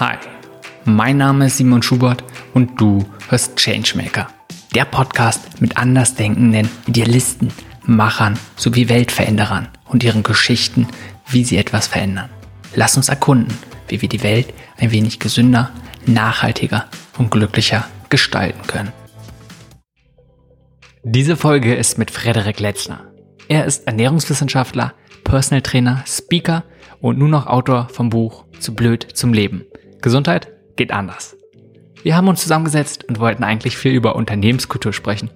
Hi, mein Name ist Simon Schubert und du hörst Changemaker. Der Podcast mit andersdenkenden Idealisten, Machern sowie Weltveränderern und ihren Geschichten, wie sie etwas verändern. Lass uns erkunden, wie wir die Welt ein wenig gesünder, nachhaltiger und glücklicher gestalten können. Diese Folge ist mit Frederik Letzner. Er ist Ernährungswissenschaftler, Personal Trainer, Speaker und nun noch Autor vom Buch Zu blöd zum Leben. Gesundheit geht anders. Wir haben uns zusammengesetzt und wollten eigentlich viel über Unternehmenskultur sprechen.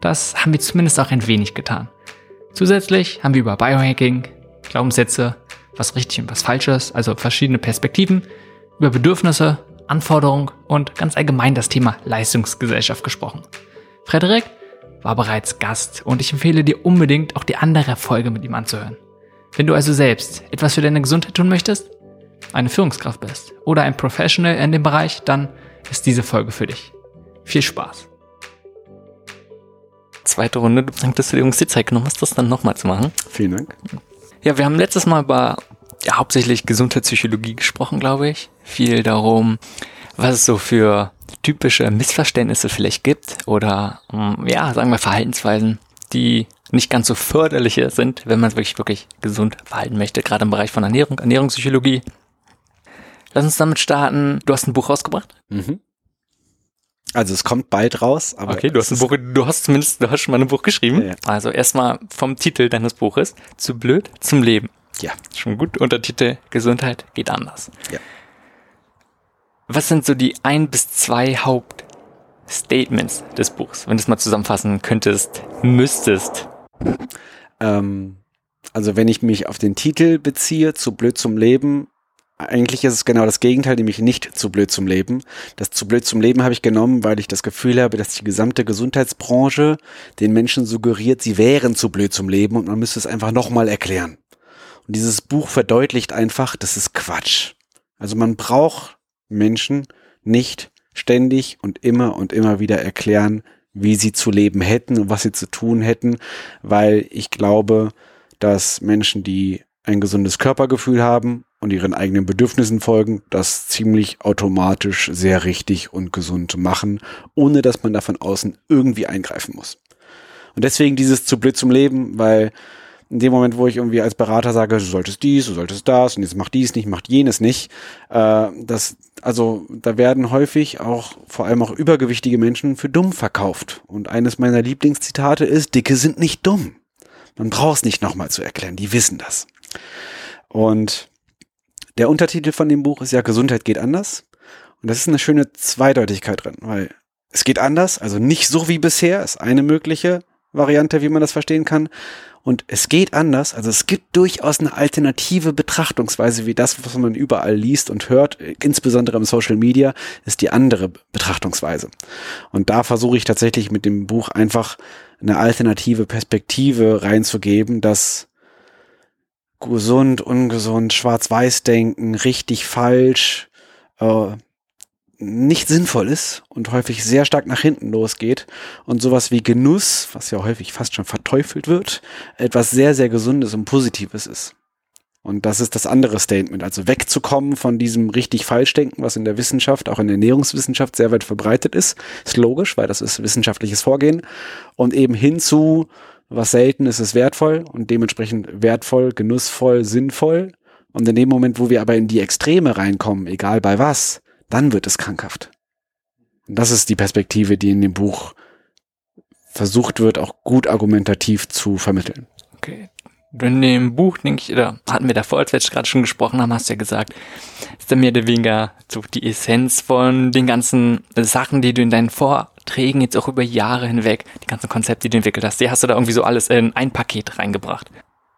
Das haben wir zumindest auch ein wenig getan. Zusätzlich haben wir über Biohacking, Glaubenssätze, was richtig und was falsch ist, also verschiedene Perspektiven, über Bedürfnisse, Anforderungen und ganz allgemein das Thema Leistungsgesellschaft gesprochen. Frederik war bereits Gast und ich empfehle dir unbedingt auch die andere Folge mit ihm anzuhören. Wenn du also selbst etwas für deine Gesundheit tun möchtest, eine Führungskraft bist oder ein Professional in dem Bereich, dann ist diese Folge für dich. Viel Spaß. Zweite Runde, du dass du dir die Zeit genommen hast, das dann nochmal zu machen. Vielen Dank. Ja, wir haben letztes Mal über ja, hauptsächlich Gesundheitspsychologie gesprochen, glaube ich. Viel darum, was es so für typische Missverständnisse vielleicht gibt oder mm, ja, sagen wir Verhaltensweisen, die nicht ganz so förderliche sind, wenn man wirklich wirklich gesund verhalten möchte, gerade im Bereich von Ernährung, Ernährungspsychologie. Lass uns damit starten. Du hast ein Buch rausgebracht? Mhm. Also es kommt bald raus, aber okay, du hast ein Buch, du hast zumindest, du hast schon mal ein Buch geschrieben. Ja, ja. Also erstmal vom Titel deines Buches: Zu blöd zum Leben. Ja, schon gut. Untertitel: Gesundheit geht anders. Ja. Was sind so die ein bis zwei Hauptstatements des Buchs, wenn du es mal zusammenfassen könntest, müsstest? Ähm, also wenn ich mich auf den Titel beziehe, zu blöd zum Leben, eigentlich ist es genau das Gegenteil, nämlich nicht zu blöd zum Leben. Das zu blöd zum Leben habe ich genommen, weil ich das Gefühl habe, dass die gesamte Gesundheitsbranche den Menschen suggeriert, sie wären zu blöd zum Leben und man müsste es einfach nochmal erklären. Und dieses Buch verdeutlicht einfach, das ist Quatsch. Also man braucht Menschen nicht ständig und immer und immer wieder erklären, wie sie zu leben hätten und was sie zu tun hätten, weil ich glaube, dass Menschen, die ein gesundes Körpergefühl haben und ihren eigenen Bedürfnissen folgen, das ziemlich automatisch sehr richtig und gesund machen, ohne dass man da von außen irgendwie eingreifen muss. Und deswegen dieses zu blöd zum Leben, weil in dem Moment, wo ich irgendwie als Berater sage, du solltest dies, du solltest das und jetzt mach dies nicht, mach jenes nicht, äh, das, also da werden häufig auch, vor allem auch übergewichtige Menschen für dumm verkauft. Und eines meiner Lieblingszitate ist, Dicke sind nicht dumm. Man braucht es nicht nochmal zu erklären, die wissen das. Und der Untertitel von dem Buch ist ja Gesundheit geht anders. Und das ist eine schöne Zweideutigkeit drin, weil es geht anders, also nicht so wie bisher, ist eine mögliche Variante, wie man das verstehen kann. Und es geht anders. Also es gibt durchaus eine alternative Betrachtungsweise, wie das, was man überall liest und hört, insbesondere im Social Media, ist die andere Betrachtungsweise. Und da versuche ich tatsächlich mit dem Buch einfach eine alternative Perspektive reinzugeben, dass gesund, ungesund, schwarz-weiß denken, richtig, falsch, äh, nicht sinnvoll ist und häufig sehr stark nach hinten losgeht und sowas wie Genuss, was ja häufig fast schon verteufelt wird, etwas sehr, sehr Gesundes und Positives ist. Und das ist das andere Statement, also wegzukommen von diesem richtig Falschdenken, was in der Wissenschaft, auch in der Ernährungswissenschaft sehr weit verbreitet ist, ist logisch, weil das ist wissenschaftliches Vorgehen und eben hinzu, was selten ist, ist wertvoll und dementsprechend wertvoll, genussvoll, sinnvoll. Und in dem Moment, wo wir aber in die Extreme reinkommen, egal bei was, dann wird es krankhaft. Und das ist die Perspektive, die in dem Buch versucht wird, auch gut argumentativ zu vermitteln. Okay. In dem Buch, denke ich, oder hatten wir davor, als wir jetzt gerade schon gesprochen haben, hast du ja gesagt, ist da mehr oder weniger so die Essenz von den ganzen Sachen, die du in deinen Vorträgen jetzt auch über Jahre hinweg, die ganzen Konzepte, die du entwickelt hast, die hast du da irgendwie so alles in ein Paket reingebracht.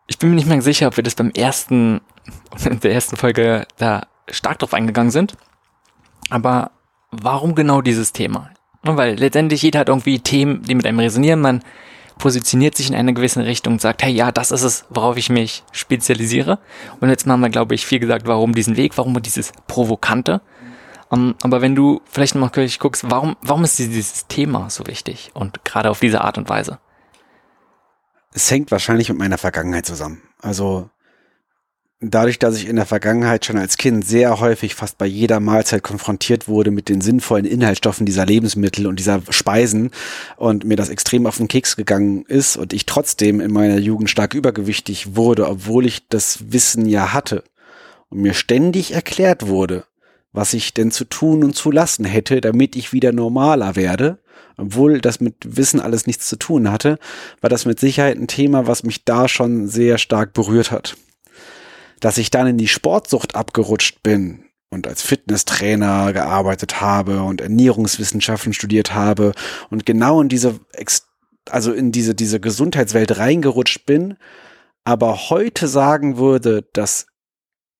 Ich bin mir nicht mehr sicher, ob wir das beim ersten, in der ersten Folge da stark drauf eingegangen sind. Aber warum genau dieses Thema? Weil letztendlich jeder hat irgendwie Themen, die mit einem resonieren. Man positioniert sich in eine gewisse Richtung und sagt, hey, ja, das ist es, worauf ich mich spezialisiere. Und jetzt haben wir, glaube ich, viel gesagt, warum diesen Weg, warum dieses Provokante. Um, aber wenn du vielleicht nochmal guckst, warum, warum ist dieses Thema so wichtig und gerade auf diese Art und Weise? Es hängt wahrscheinlich mit meiner Vergangenheit zusammen. Also dadurch, dass ich in der Vergangenheit schon als Kind sehr häufig fast bei jeder Mahlzeit konfrontiert wurde mit den sinnvollen Inhaltsstoffen dieser Lebensmittel und dieser Speisen und mir das extrem auf den Keks gegangen ist und ich trotzdem in meiner Jugend stark übergewichtig wurde, obwohl ich das Wissen ja hatte und mir ständig erklärt wurde, was ich denn zu tun und zu lassen hätte, damit ich wieder normaler werde, obwohl das mit Wissen alles nichts zu tun hatte, war das mit Sicherheit ein Thema, was mich da schon sehr stark berührt hat. Dass ich dann in die Sportsucht abgerutscht bin und als Fitnesstrainer gearbeitet habe und Ernährungswissenschaften studiert habe und genau in diese, also in diese, diese Gesundheitswelt reingerutscht bin, aber heute sagen würde, dass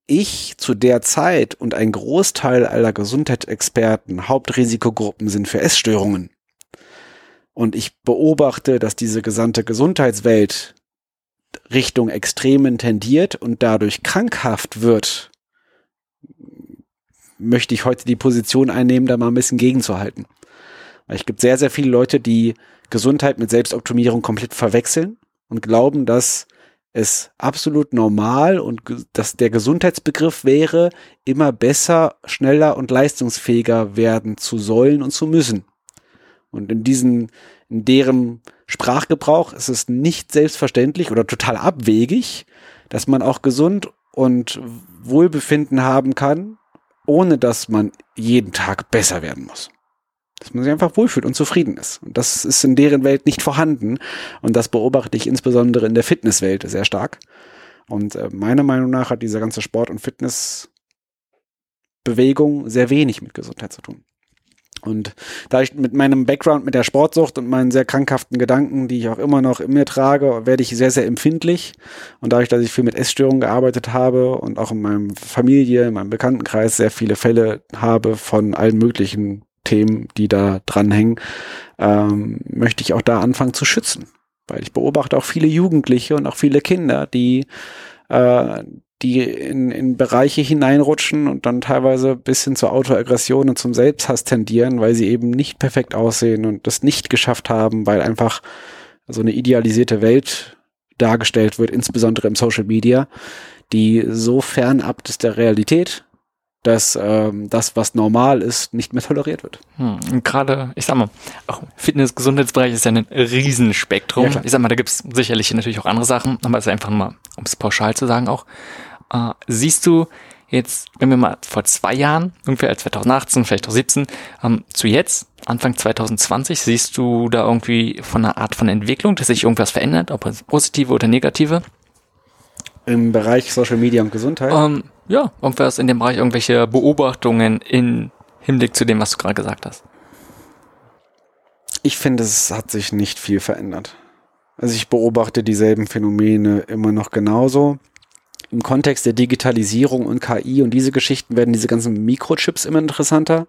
ich zu der Zeit und ein Großteil aller Gesundheitsexperten Hauptrisikogruppen sind für Essstörungen. Und ich beobachte, dass diese gesamte Gesundheitswelt Richtung Extremen tendiert und dadurch krankhaft wird, möchte ich heute die Position einnehmen, da mal ein bisschen gegenzuhalten. Weil es gibt sehr, sehr viele Leute, die Gesundheit mit Selbstoptimierung komplett verwechseln und glauben, dass es absolut normal und dass der Gesundheitsbegriff wäre, immer besser, schneller und leistungsfähiger werden zu sollen und zu müssen. Und in diesen, in deren Sprachgebrauch ist es nicht selbstverständlich oder total abwegig, dass man auch gesund und Wohlbefinden haben kann, ohne dass man jeden Tag besser werden muss. Dass man sich einfach wohlfühlt und zufrieden ist. Und das ist in deren Welt nicht vorhanden. Und das beobachte ich insbesondere in der Fitnesswelt sehr stark. Und äh, meiner Meinung nach hat diese ganze Sport- und Fitnessbewegung sehr wenig mit Gesundheit zu tun. Und da ich mit meinem Background mit der Sportsucht und meinen sehr krankhaften Gedanken, die ich auch immer noch in mir trage, werde ich sehr, sehr empfindlich. Und dadurch, dass ich viel mit Essstörungen gearbeitet habe und auch in meinem Familie, in meinem Bekanntenkreis sehr viele Fälle habe von allen möglichen Themen, die da dranhängen, ähm, möchte ich auch da anfangen zu schützen. Weil ich beobachte auch viele Jugendliche und auch viele Kinder, die äh, die in, in Bereiche hineinrutschen und dann teilweise bis hin zur Autoaggression und zum Selbsthass tendieren, weil sie eben nicht perfekt aussehen und das nicht geschafft haben, weil einfach so eine idealisierte Welt dargestellt wird, insbesondere im Social Media, die so fernab ist der Realität, dass ähm, das, was normal ist, nicht mehr toleriert wird. Hm, Gerade, ich sag mal, auch Fitness-Gesundheitsbereich ist ja ein Riesenspektrum. Ja, ich sag mal, da gibt's sicherlich natürlich auch andere Sachen, aber es ist einfach mal, um es pauschal zu sagen auch, äh, siehst du jetzt, wenn wir mal vor zwei Jahren, ungefähr 2018, vielleicht auch 17, ähm, zu jetzt, Anfang 2020, siehst du da irgendwie von einer Art von Entwicklung, dass sich irgendwas verändert, ob es positive oder negative? Im Bereich Social Media und Gesundheit? Ähm, ja, irgendwas in dem Bereich, irgendwelche Beobachtungen in Hinblick zu dem, was du gerade gesagt hast. Ich finde, es hat sich nicht viel verändert. Also ich beobachte dieselben Phänomene immer noch genauso im Kontext der Digitalisierung und KI und diese Geschichten werden diese ganzen Mikrochips immer interessanter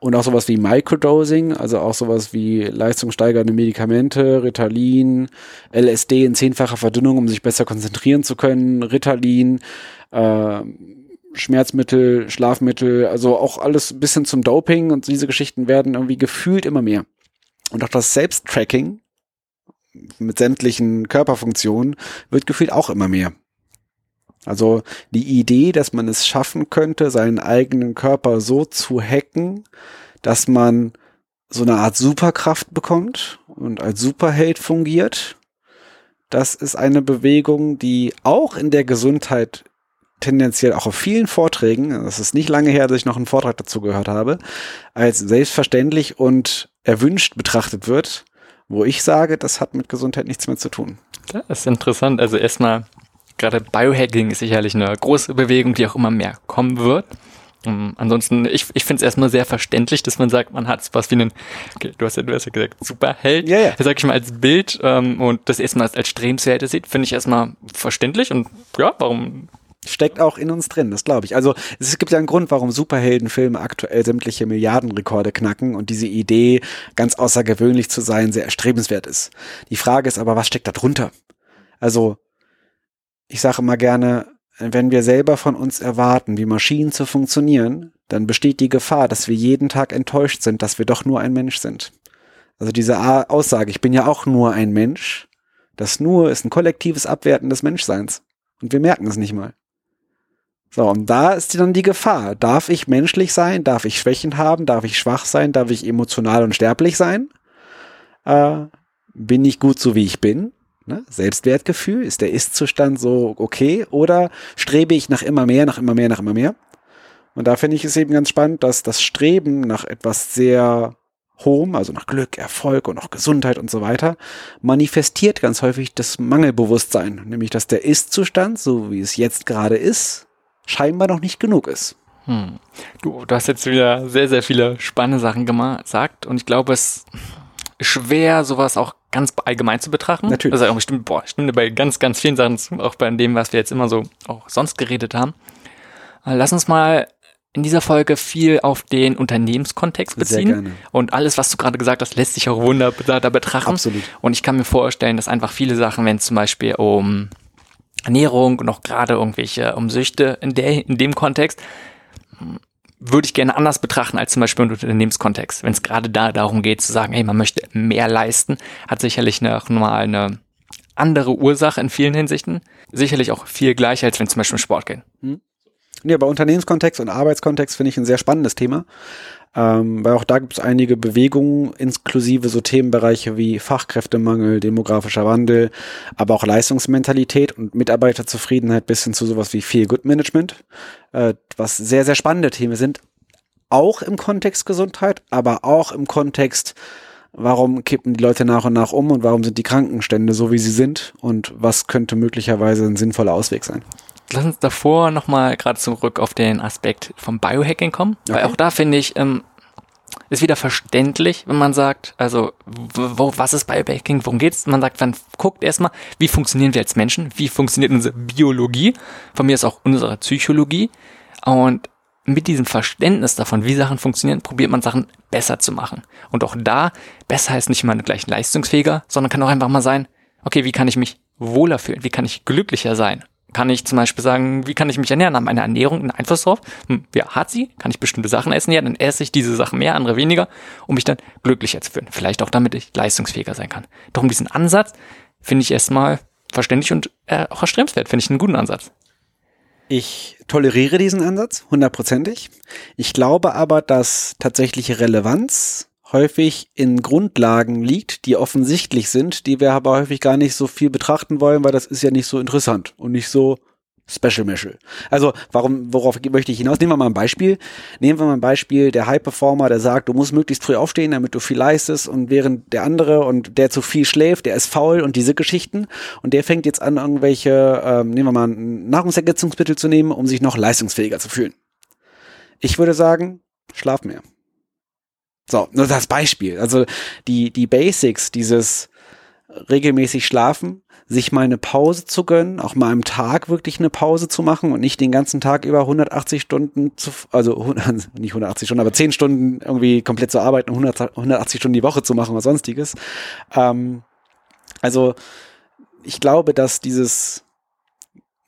und auch sowas wie Microdosing, also auch sowas wie leistungssteigernde Medikamente, Ritalin, LSD in zehnfacher Verdünnung, um sich besser konzentrieren zu können, Ritalin, äh, Schmerzmittel, Schlafmittel, also auch alles ein bisschen zum Doping und diese Geschichten werden irgendwie gefühlt immer mehr. Und auch das Selbsttracking mit sämtlichen Körperfunktionen wird gefühlt auch immer mehr. Also die Idee, dass man es schaffen könnte, seinen eigenen Körper so zu hacken, dass man so eine Art Superkraft bekommt und als Superheld fungiert, das ist eine Bewegung, die auch in der Gesundheit tendenziell auch auf vielen Vorträgen, das ist nicht lange her, dass ich noch einen Vortrag dazu gehört habe, als selbstverständlich und erwünscht betrachtet wird, wo ich sage, das hat mit Gesundheit nichts mehr zu tun. Das ist interessant. Also erstmal gerade Biohacking ist sicherlich eine große Bewegung, die auch immer mehr kommen wird. Um, ähm, ansonsten, ich, ich finde es erstmal sehr verständlich, dass man sagt, man hat was wie einen, okay, du hast ja, du hast ja gesagt, Superheld, ja, ja. sag ich mal als Bild ähm, und das erstmal als, als Strebenswerte sieht, finde ich erstmal verständlich und ja, warum steckt auch in uns drin, das glaube ich. Also es gibt ja einen Grund, warum Superheldenfilme aktuell sämtliche Milliardenrekorde knacken und diese Idee, ganz außergewöhnlich zu sein, sehr erstrebenswert ist. Die Frage ist aber, was steckt da drunter? Also ich sage immer gerne, wenn wir selber von uns erwarten, wie Maschinen zu funktionieren, dann besteht die Gefahr, dass wir jeden Tag enttäuscht sind, dass wir doch nur ein Mensch sind. Also diese Aussage, ich bin ja auch nur ein Mensch, das nur ist ein kollektives Abwerten des Menschseins. Und wir merken es nicht mal. So, und da ist dann die Gefahr. Darf ich menschlich sein? Darf ich Schwächen haben? Darf ich schwach sein? Darf ich emotional und sterblich sein? Äh, bin ich gut so, wie ich bin? Ne? Selbstwertgefühl, ist der Ist-Zustand so okay? Oder strebe ich nach immer mehr, nach immer mehr, nach immer mehr? Und da finde ich es eben ganz spannend, dass das Streben nach etwas sehr Hohem, also nach Glück, Erfolg und auch Gesundheit und so weiter, manifestiert ganz häufig das Mangelbewusstsein, nämlich dass der Ist-Zustand, so wie es jetzt gerade ist, scheinbar noch nicht genug ist. Hm. Du, du hast jetzt wieder sehr, sehr viele spannende Sachen gesagt und ich glaube, es schwer, sowas auch ganz allgemein zu betrachten. Natürlich. Also stimmt, boah, stimmt bei ganz, ganz vielen Sachen, auch bei dem, was wir jetzt immer so auch sonst geredet haben. Lass uns mal in dieser Folge viel auf den Unternehmenskontext beziehen. Und alles, was du gerade gesagt hast, lässt sich auch wunderbar da betrachten. Absolut. Und ich kann mir vorstellen, dass einfach viele Sachen, wenn es zum Beispiel um Ernährung und auch gerade irgendwelche um Süchte in, der, in dem Kontext, würde ich gerne anders betrachten als zum Beispiel im Unternehmenskontext. Wenn es gerade da darum geht zu sagen, hey, man möchte mehr leisten, hat sicherlich noch mal eine andere Ursache in vielen Hinsichten. Sicherlich auch viel gleicher, als wenn zum Beispiel um Sport geht. Hm. Ja, bei Unternehmenskontext und Arbeitskontext finde ich ein sehr spannendes Thema. Ähm, weil auch da gibt es einige Bewegungen, inklusive so Themenbereiche wie Fachkräftemangel, demografischer Wandel, aber auch Leistungsmentalität und Mitarbeiterzufriedenheit bis hin zu sowas wie Feel Good Management, äh, was sehr, sehr spannende Themen sind. Auch im Kontext Gesundheit, aber auch im Kontext, warum kippen die Leute nach und nach um und warum sind die Krankenstände so, wie sie sind und was könnte möglicherweise ein sinnvoller Ausweg sein lass uns davor nochmal gerade zurück auf den Aspekt vom Biohacking kommen. Okay. Weil auch da finde ich, ähm, ist wieder verständlich, wenn man sagt, also wo, was ist Biohacking, worum geht's? Man sagt, man guckt erstmal, wie funktionieren wir als Menschen, wie funktioniert unsere Biologie, von mir ist auch unsere Psychologie und mit diesem Verständnis davon, wie Sachen funktionieren, probiert man Sachen besser zu machen. Und auch da, besser heißt nicht immer gleich leistungsfähiger, sondern kann auch einfach mal sein, okay, wie kann ich mich wohler fühlen, wie kann ich glücklicher sein? Kann ich zum Beispiel sagen, wie kann ich mich ernähren? Haben meine Ernährung einen Einfluss drauf? Hm, ja, hat sie? Kann ich bestimmte Sachen essen? Ja, dann esse ich diese Sachen mehr, andere weniger, um mich dann glücklicher zu fühlen. Vielleicht auch damit ich leistungsfähiger sein kann. Doch um diesen Ansatz finde ich erstmal verständlich und äh, auch erstrebenswert. Finde ich einen guten Ansatz. Ich toleriere diesen Ansatz, hundertprozentig. Ich glaube aber, dass tatsächliche Relevanz häufig in Grundlagen liegt, die offensichtlich sind, die wir aber häufig gar nicht so viel betrachten wollen, weil das ist ja nicht so interessant und nicht so Special Meshel. Also, warum, worauf möchte ich hinaus? Nehmen wir mal ein Beispiel. Nehmen wir mal ein Beispiel, der High Performer, der sagt, du musst möglichst früh aufstehen, damit du viel leistest und während der andere und der zu viel schläft, der ist faul und diese Geschichten und der fängt jetzt an, irgendwelche, ähm, nehmen wir mal ein Nahrungsergänzungsmittel zu nehmen, um sich noch leistungsfähiger zu fühlen. Ich würde sagen, schlaf mehr. So, nur das Beispiel. Also die, die Basics, dieses regelmäßig schlafen, sich mal eine Pause zu gönnen, auch mal am Tag wirklich eine Pause zu machen und nicht den ganzen Tag über 180 Stunden zu, also nicht 180 Stunden, aber 10 Stunden irgendwie komplett zu arbeiten, 100, 180 Stunden die Woche zu machen oder sonstiges. Ähm, also ich glaube, dass dieses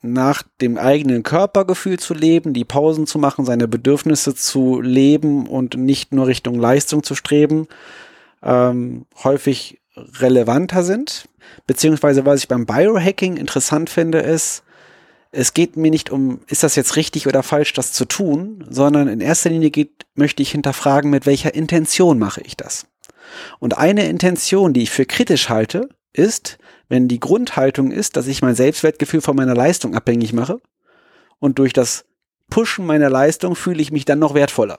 nach dem eigenen Körpergefühl zu leben, die Pausen zu machen, seine Bedürfnisse zu leben und nicht nur Richtung Leistung zu streben, ähm, häufig relevanter sind. Beziehungsweise was ich beim Biohacking interessant finde, ist, es geht mir nicht um, ist das jetzt richtig oder falsch, das zu tun, sondern in erster Linie geht, möchte ich hinterfragen, mit welcher Intention mache ich das. Und eine Intention, die ich für kritisch halte, ist, wenn die Grundhaltung ist, dass ich mein Selbstwertgefühl von meiner Leistung abhängig mache und durch das Pushen meiner Leistung fühle ich mich dann noch wertvoller.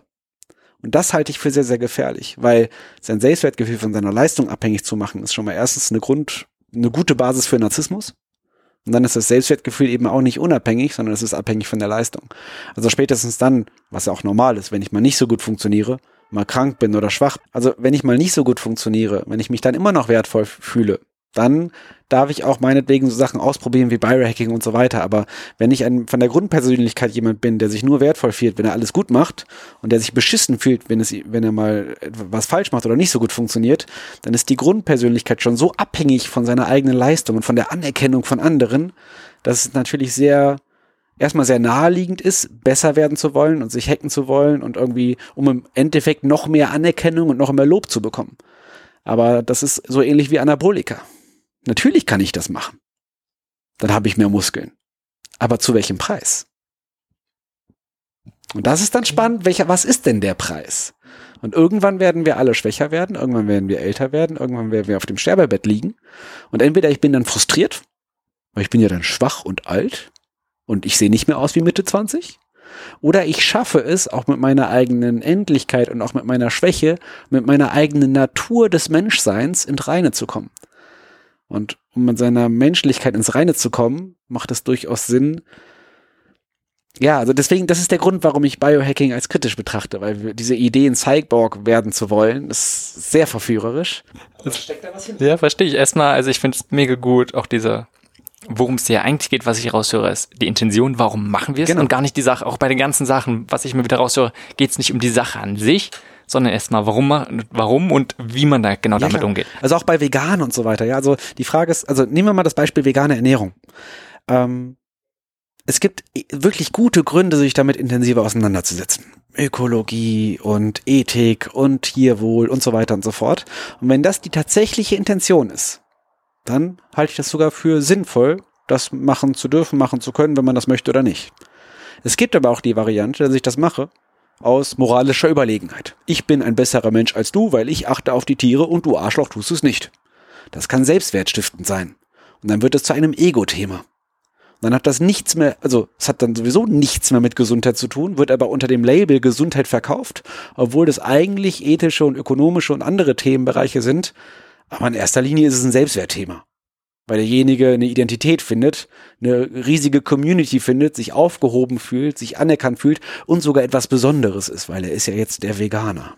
Und das halte ich für sehr, sehr gefährlich, weil sein Selbstwertgefühl von seiner Leistung abhängig zu machen, ist schon mal erstens eine Grund, eine gute Basis für Narzissmus. Und dann ist das Selbstwertgefühl eben auch nicht unabhängig, sondern es ist abhängig von der Leistung. Also spätestens dann, was ja auch normal ist, wenn ich mal nicht so gut funktioniere, mal krank bin oder schwach. Also wenn ich mal nicht so gut funktioniere, wenn ich mich dann immer noch wertvoll fühle, dann darf ich auch meinetwegen so Sachen ausprobieren wie Biohacking und so weiter. Aber wenn ich ein, von der Grundpersönlichkeit jemand bin, der sich nur wertvoll fühlt, wenn er alles gut macht und der sich beschissen fühlt, wenn, es, wenn er mal was falsch macht oder nicht so gut funktioniert, dann ist die Grundpersönlichkeit schon so abhängig von seiner eigenen Leistung und von der Anerkennung von anderen, dass es natürlich sehr erstmal sehr naheliegend ist, besser werden zu wollen und sich hacken zu wollen und irgendwie, um im Endeffekt noch mehr Anerkennung und noch mehr Lob zu bekommen. Aber das ist so ähnlich wie Anabolika. Natürlich kann ich das machen. Dann habe ich mehr Muskeln. Aber zu welchem Preis? Und das ist dann spannend, welcher, was ist denn der Preis? Und irgendwann werden wir alle schwächer werden, irgendwann werden wir älter werden, irgendwann werden wir auf dem Sterbebett liegen. Und entweder ich bin dann frustriert, weil ich bin ja dann schwach und alt und ich sehe nicht mehr aus wie Mitte 20. Oder ich schaffe es, auch mit meiner eigenen Endlichkeit und auch mit meiner Schwäche, mit meiner eigenen Natur des Menschseins ins Reine zu kommen. Und um mit seiner Menschlichkeit ins Reine zu kommen, macht es durchaus Sinn, ja, also deswegen, das ist der Grund, warum ich Biohacking als kritisch betrachte, weil diese Idee, ein Cyborg werden zu wollen, ist sehr verführerisch. steckt da was hinter? Ja, verstehe ich. Erstmal, also ich finde es mega gut, auch dieser, worum es ja eigentlich geht, was ich raushöre, ist die Intention, warum machen wir es genau. und gar nicht die Sache, auch bei den ganzen Sachen, was ich mir wieder raushöre, geht es nicht um die Sache an sich, sondern erstmal warum, warum und wie man da genau ja, damit klar. umgeht. Also auch bei Vegan und so weiter, ja. Also die Frage ist, also nehmen wir mal das Beispiel vegane Ernährung. Ähm, es gibt wirklich gute Gründe, sich damit intensiver auseinanderzusetzen. Ökologie und Ethik und Tierwohl und so weiter und so fort. Und wenn das die tatsächliche Intention ist, dann halte ich das sogar für sinnvoll, das machen zu dürfen, machen zu können, wenn man das möchte oder nicht. Es gibt aber auch die Variante, dass ich das mache aus moralischer Überlegenheit. Ich bin ein besserer Mensch als du, weil ich achte auf die Tiere und du Arschloch tust es nicht. Das kann selbstwertstiftend sein. Und dann wird es zu einem Ego-Thema. Dann hat das nichts mehr, also es hat dann sowieso nichts mehr mit Gesundheit zu tun, wird aber unter dem Label Gesundheit verkauft, obwohl das eigentlich ethische und ökonomische und andere Themenbereiche sind. Aber in erster Linie ist es ein Selbstwertthema. Weil derjenige eine Identität findet, eine riesige Community findet, sich aufgehoben fühlt, sich anerkannt fühlt und sogar etwas Besonderes ist, weil er ist ja jetzt der Veganer.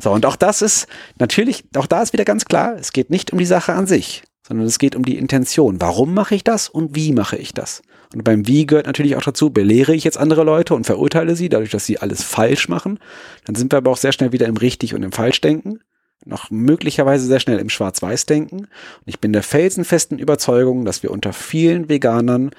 So, und auch das ist natürlich, auch da ist wieder ganz klar, es geht nicht um die Sache an sich sondern es geht um die Intention. Warum mache ich das und wie mache ich das? Und beim Wie gehört natürlich auch dazu, belehre ich jetzt andere Leute und verurteile sie, dadurch, dass sie alles falsch machen. Dann sind wir aber auch sehr schnell wieder im Richtig und im Falschdenken. Noch möglicherweise sehr schnell im Schwarz-Weiß-Denken. Und ich bin der felsenfesten Überzeugung, dass wir unter vielen Veganern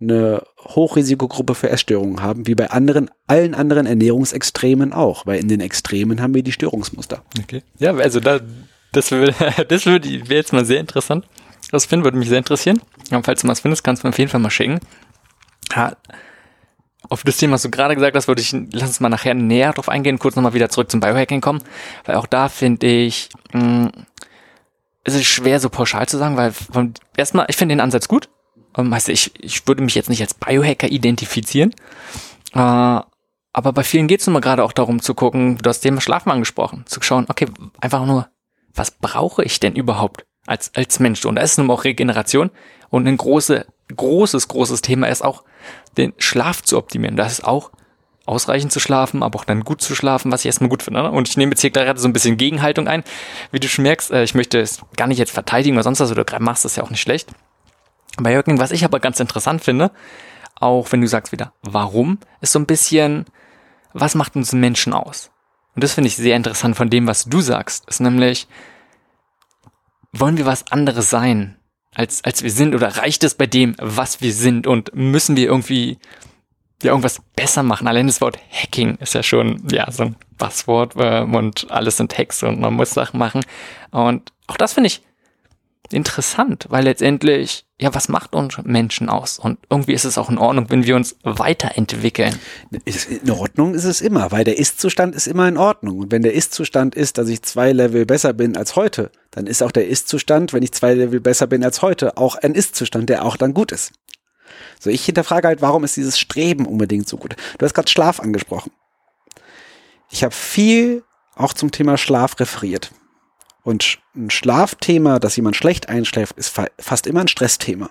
eine Hochrisikogruppe für Essstörungen haben, wie bei anderen, allen anderen Ernährungsextremen auch, weil in den Extremen haben wir die Störungsmuster. Okay. Ja, also da, das würde, das würde, wäre jetzt mal sehr interessant. Das finden würde mich sehr interessieren. Ja, falls du was findest, kannst du mir auf jeden Fall mal schicken. Ja, auf das Thema, was du gerade gesagt hast, würde ich, lass uns mal nachher näher drauf eingehen, kurz nochmal wieder zurück zum Biohacking kommen, weil auch da finde ich, mh, mm, es ist schwer so pauschal zu sagen, weil von, erstmal, ich finde den Ansatz gut. Weißt du, ich, ich würde mich jetzt nicht als Biohacker identifizieren. Äh, aber bei vielen geht es nun mal gerade auch darum zu gucken, du hast Thema Schlafen angesprochen, zu schauen, okay, einfach nur, was brauche ich denn überhaupt als, als Mensch? Und da ist nun auch Regeneration und ein große, großes, großes Thema ist auch, den Schlaf zu optimieren. Das ist auch ausreichend zu schlafen, aber auch dann gut zu schlafen, was ich erstmal gut finde. Ne? Und ich nehme jetzt hier gerade so ein bisschen Gegenhaltung ein. Wie du schon merkst, äh, ich möchte es gar nicht jetzt verteidigen oder sonst was, oder gerade machst das ja auch nicht schlecht. Bei Jürgen, was ich aber ganz interessant finde, auch wenn du sagst wieder, warum, ist so ein bisschen, was macht uns Menschen aus? Und das finde ich sehr interessant von dem, was du sagst, ist nämlich, wollen wir was anderes sein, als, als wir sind, oder reicht es bei dem, was wir sind, und müssen wir irgendwie ja irgendwas besser machen? Allein das Wort Hacking ist ja schon, ja, so ein Passwort äh, und alles sind Hacks und man muss Sachen machen. Und auch das finde ich interessant, weil letztendlich, ja, was macht uns Menschen aus? Und irgendwie ist es auch in Ordnung, wenn wir uns weiterentwickeln. In Ordnung ist es immer, weil der Ist-Zustand ist immer in Ordnung. Und wenn der Ist-Zustand ist, dass ich zwei Level besser bin als heute, dann ist auch der Ist-Zustand, wenn ich zwei Level besser bin als heute, auch ein Ist-Zustand, der auch dann gut ist. So, ich hinterfrage halt, warum ist dieses Streben unbedingt so gut? Du hast gerade Schlaf angesprochen. Ich habe viel auch zum Thema Schlaf referiert. Und ein Schlafthema, dass jemand schlecht einschläft, ist fa fast immer ein Stressthema.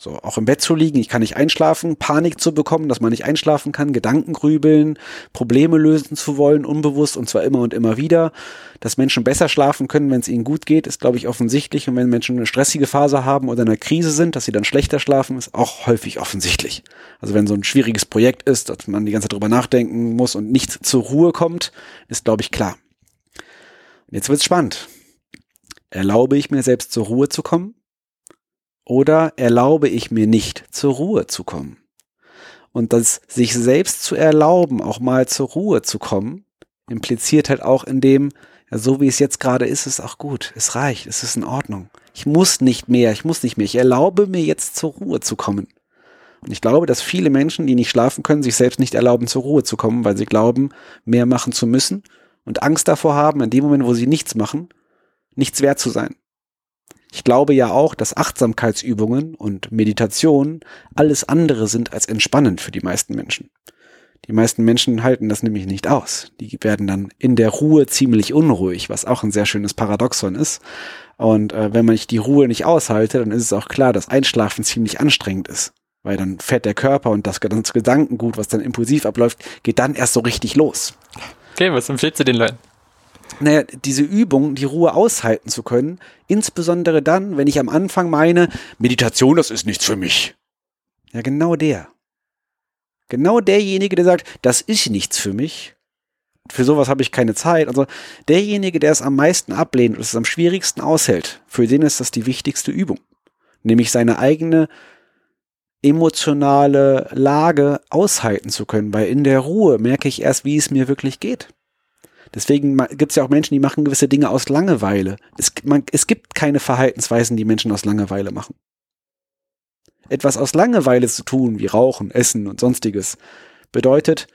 So, auch im Bett zu liegen, ich kann nicht einschlafen, Panik zu bekommen, dass man nicht einschlafen kann, Gedanken grübeln, Probleme lösen zu wollen, unbewusst und zwar immer und immer wieder. Dass Menschen besser schlafen können, wenn es ihnen gut geht, ist, glaube ich, offensichtlich. Und wenn Menschen eine stressige Phase haben oder in einer Krise sind, dass sie dann schlechter schlafen, ist auch häufig offensichtlich. Also wenn so ein schwieriges Projekt ist, dass man die ganze Zeit drüber nachdenken muss und nicht zur Ruhe kommt, ist, glaube ich, klar. Jetzt wird's spannend. Erlaube ich mir selbst zur Ruhe zu kommen? Oder erlaube ich mir nicht zur Ruhe zu kommen? Und das sich selbst zu erlauben, auch mal zur Ruhe zu kommen, impliziert halt auch in dem, ja, so wie es jetzt gerade ist, ist auch gut. Es reicht, es ist in Ordnung. Ich muss nicht mehr, ich muss nicht mehr. Ich erlaube mir jetzt zur Ruhe zu kommen. Und ich glaube, dass viele Menschen, die nicht schlafen können, sich selbst nicht erlauben, zur Ruhe zu kommen, weil sie glauben, mehr machen zu müssen und Angst davor haben, in dem Moment, wo sie nichts machen, nichts wert zu sein. Ich glaube ja auch, dass Achtsamkeitsübungen und Meditation alles andere sind als entspannend für die meisten Menschen. Die meisten Menschen halten das nämlich nicht aus. Die werden dann in der Ruhe ziemlich unruhig, was auch ein sehr schönes Paradoxon ist. Und äh, wenn man die Ruhe nicht aushalte, dann ist es auch klar, dass Einschlafen ziemlich anstrengend ist. Weil dann fährt der Körper und das, das Gedankengut, was dann impulsiv abläuft, geht dann erst so richtig los. Okay, was empfiehlst du den Leuten? naja, diese Übung, die Ruhe aushalten zu können, insbesondere dann, wenn ich am Anfang meine, Meditation, das ist nichts für mich. Ja, genau der. Genau derjenige, der sagt, das ist nichts für mich. Für sowas habe ich keine Zeit. Also derjenige, der es am meisten ablehnt und es am schwierigsten aushält, für den ist das die wichtigste Übung. Nämlich seine eigene emotionale Lage aushalten zu können, weil in der Ruhe merke ich erst, wie es mir wirklich geht. Deswegen gibt es ja auch Menschen, die machen gewisse Dinge aus Langeweile. Es, man, es gibt keine Verhaltensweisen, die Menschen aus Langeweile machen. Etwas aus Langeweile zu tun, wie Rauchen, Essen und sonstiges, bedeutet,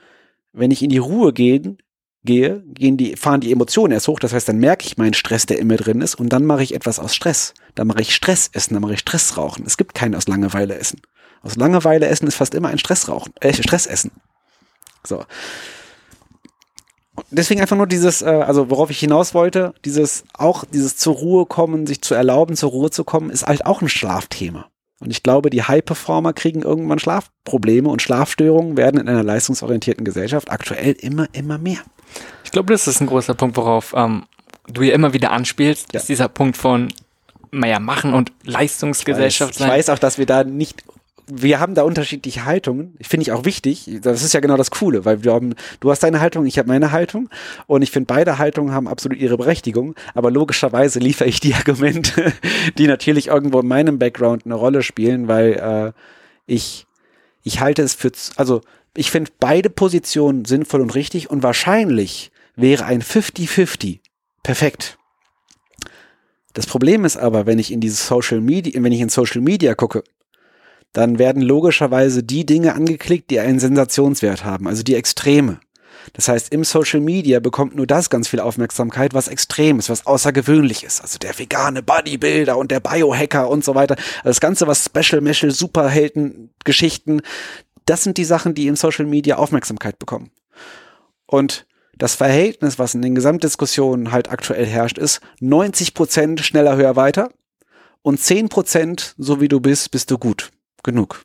wenn ich in die Ruhe gehen, gehe, gehen die, fahren die Emotionen erst hoch. Das heißt, dann merke ich meinen Stress, der immer drin ist, und dann mache ich etwas aus Stress. Dann mache ich Stress essen, dann mache ich Stress rauchen. Es gibt keinen aus Langeweile essen. Aus Langeweile essen ist fast immer ein Stressrauchen, äh, Stress essen. So deswegen einfach nur dieses, äh, also worauf ich hinaus wollte, dieses auch dieses zur Ruhe kommen, sich zu erlauben, zur Ruhe zu kommen, ist halt auch ein Schlafthema. Und ich glaube, die High-Performer kriegen irgendwann Schlafprobleme und Schlafstörungen werden in einer leistungsorientierten Gesellschaft aktuell immer, immer mehr. Ich glaube, das ist ein großer Punkt, worauf ähm, du ja immer wieder anspielst, ja. ist dieser Punkt von naja, Machen und Leistungsgesellschaft ich weiß, sein. Ich weiß auch, dass wir da nicht wir haben da unterschiedliche Haltungen. Finde ich auch wichtig. Das ist ja genau das Coole, weil wir haben, du hast deine Haltung, ich habe meine Haltung. Und ich finde, beide Haltungen haben absolut ihre Berechtigung. Aber logischerweise liefere ich die Argumente, die natürlich irgendwo in meinem Background eine Rolle spielen, weil äh, ich, ich halte es für, also ich finde beide Positionen sinnvoll und richtig und wahrscheinlich wäre ein 50-50 perfekt. Das Problem ist aber, wenn ich in dieses Social Media, wenn ich in Social Media gucke, dann werden logischerweise die Dinge angeklickt, die einen Sensationswert haben, also die Extreme. Das heißt, im Social Media bekommt nur das ganz viel Aufmerksamkeit, was extrem ist, was außergewöhnlich ist. Also der vegane Bodybuilder und der Biohacker und so weiter. Also das Ganze, was Special Meshel, Superhelden, Geschichten, das sind die Sachen, die im Social Media Aufmerksamkeit bekommen. Und das Verhältnis, was in den Gesamtdiskussionen halt aktuell herrscht, ist 90 Prozent schneller, höher, weiter und 10 Prozent, so wie du bist, bist du gut genug.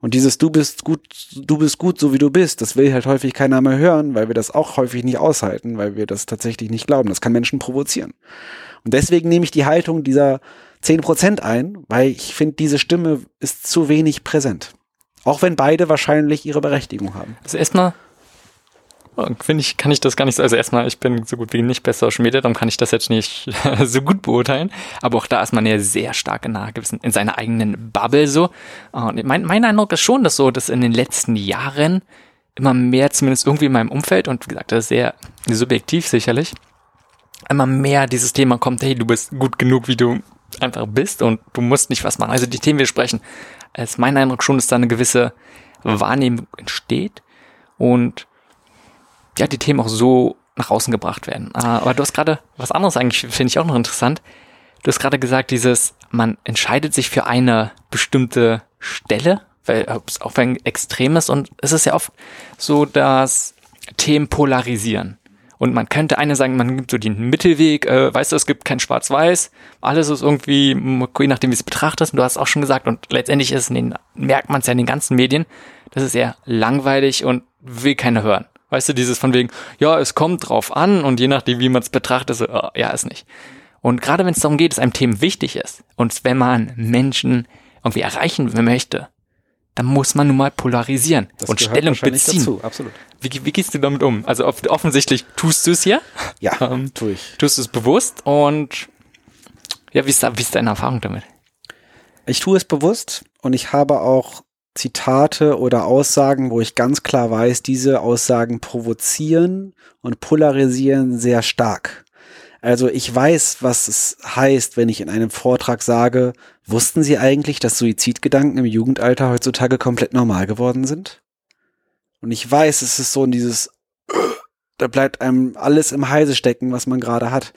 Und dieses du bist gut, du bist gut, so wie du bist, das will halt häufig keiner mehr hören, weil wir das auch häufig nicht aushalten, weil wir das tatsächlich nicht glauben. Das kann Menschen provozieren. Und deswegen nehme ich die Haltung dieser 10% ein, weil ich finde, diese Stimme ist zu wenig präsent. Auch wenn beide wahrscheinlich ihre Berechtigung haben. Also erstmal finde ich, kann ich das gar nicht so. Also erstmal, ich bin so gut wie nicht bei Social Media, darum kann ich das jetzt nicht so gut beurteilen. Aber auch da ist man ja sehr stark in, einer in seiner eigenen Bubble so. Und mein, mein Eindruck ist schon, dass so, dass in den letzten Jahren immer mehr, zumindest irgendwie in meinem Umfeld, und wie gesagt, das ist sehr subjektiv sicherlich, immer mehr dieses Thema kommt, hey, du bist gut genug, wie du einfach bist und du musst nicht was machen. Also die Themen, wir sprechen, ist mein Eindruck schon, dass da eine gewisse Wahrnehmung entsteht und ja, die Themen auch so nach außen gebracht werden. Ah, aber du hast gerade was anderes eigentlich, finde ich auch noch interessant. Du hast gerade gesagt, dieses, man entscheidet sich für eine bestimmte Stelle, weil es auch ein Extrem ist und es ist ja oft so, dass Themen polarisieren. Und man könnte eine sagen, man gibt so den Mittelweg, äh, weißt du, es gibt kein Schwarz-Weiß, alles ist irgendwie, je nachdem, wie es betrachtest, und du hast auch schon gesagt, und letztendlich ist den, merkt man es ja in den ganzen Medien, das ist eher langweilig und will keiner hören. Weißt du, dieses von wegen, ja, es kommt drauf an und je nachdem, wie man es betrachtet, so, oh, ja, ist nicht. Und gerade wenn es darum geht, dass einem Thema wichtig ist und wenn man Menschen irgendwie erreichen möchte, dann muss man nun mal polarisieren das und Stellung beziehen. Dazu, absolut. Wie, wie gehst du damit um? Also offensichtlich tust du es ja. Ja, ähm, tue ich. Tust es bewusst und ja, wie ist, wie ist deine Erfahrung damit? Ich tue es bewusst und ich habe auch Zitate oder Aussagen, wo ich ganz klar weiß, diese Aussagen provozieren und polarisieren sehr stark. Also ich weiß, was es heißt, wenn ich in einem Vortrag sage, wussten Sie eigentlich, dass Suizidgedanken im Jugendalter heutzutage komplett normal geworden sind? Und ich weiß, es ist so in dieses, da bleibt einem alles im Heise stecken, was man gerade hat.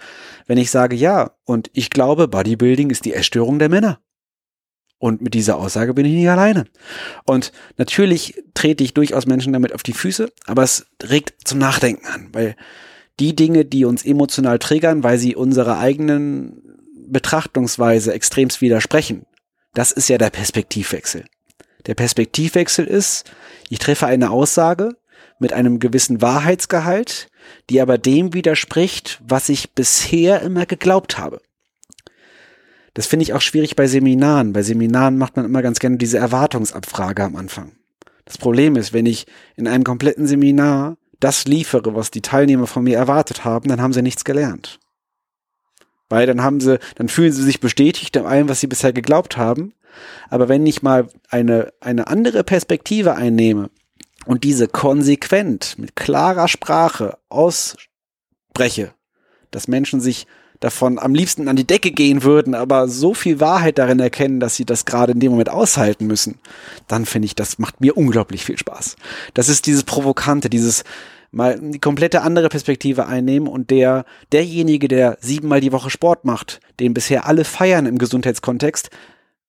Wenn ich sage, ja, und ich glaube, Bodybuilding ist die Essstörung der Männer. Und mit dieser Aussage bin ich nicht alleine. Und natürlich trete ich durchaus Menschen damit auf die Füße, aber es regt zum Nachdenken an, weil die Dinge, die uns emotional triggern, weil sie unserer eigenen Betrachtungsweise extremst widersprechen, das ist ja der Perspektivwechsel. Der Perspektivwechsel ist, ich treffe eine Aussage mit einem gewissen Wahrheitsgehalt, die aber dem widerspricht, was ich bisher immer geglaubt habe. Das finde ich auch schwierig bei Seminaren. Bei Seminaren macht man immer ganz gerne diese Erwartungsabfrage am Anfang. Das Problem ist, wenn ich in einem kompletten Seminar das liefere, was die Teilnehmer von mir erwartet haben, dann haben sie nichts gelernt. Weil dann haben sie, dann fühlen sie sich bestätigt in allem, was sie bisher geglaubt haben. Aber wenn ich mal eine, eine andere Perspektive einnehme und diese konsequent mit klarer Sprache ausspreche, dass Menschen sich davon am liebsten an die Decke gehen würden, aber so viel Wahrheit darin erkennen, dass sie das gerade in dem Moment aushalten müssen, dann finde ich, das macht mir unglaublich viel Spaß. Das ist dieses Provokante, dieses mal die komplette andere Perspektive einnehmen und der, derjenige, der siebenmal die Woche Sport macht, den bisher alle feiern im Gesundheitskontext,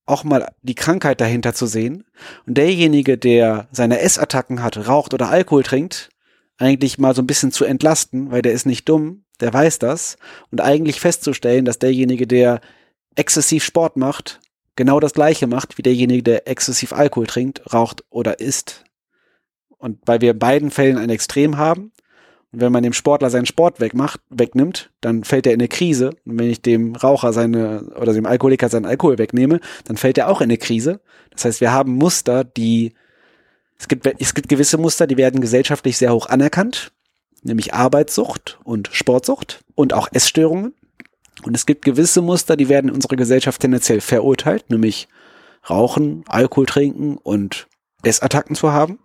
auch mal die Krankheit dahinter zu sehen. Und derjenige, der seine Essattacken hat, raucht oder Alkohol trinkt, eigentlich mal so ein bisschen zu entlasten, weil der ist nicht dumm, der weiß das. Und eigentlich festzustellen, dass derjenige, der exzessiv Sport macht, genau das gleiche macht wie derjenige, der exzessiv Alkohol trinkt, raucht oder isst. Und weil wir in beiden Fällen ein Extrem haben, und wenn man dem Sportler seinen Sport wegmacht, wegnimmt, dann fällt er in eine Krise. Und wenn ich dem Raucher seine oder dem Alkoholiker seinen Alkohol wegnehme, dann fällt er auch in eine Krise. Das heißt, wir haben Muster, die es gibt, es gibt gewisse Muster, die werden gesellschaftlich sehr hoch anerkannt, nämlich Arbeitssucht und Sportsucht und auch Essstörungen. Und es gibt gewisse Muster, die werden in unserer Gesellschaft tendenziell verurteilt, nämlich Rauchen, Alkohol trinken und Essattacken zu haben.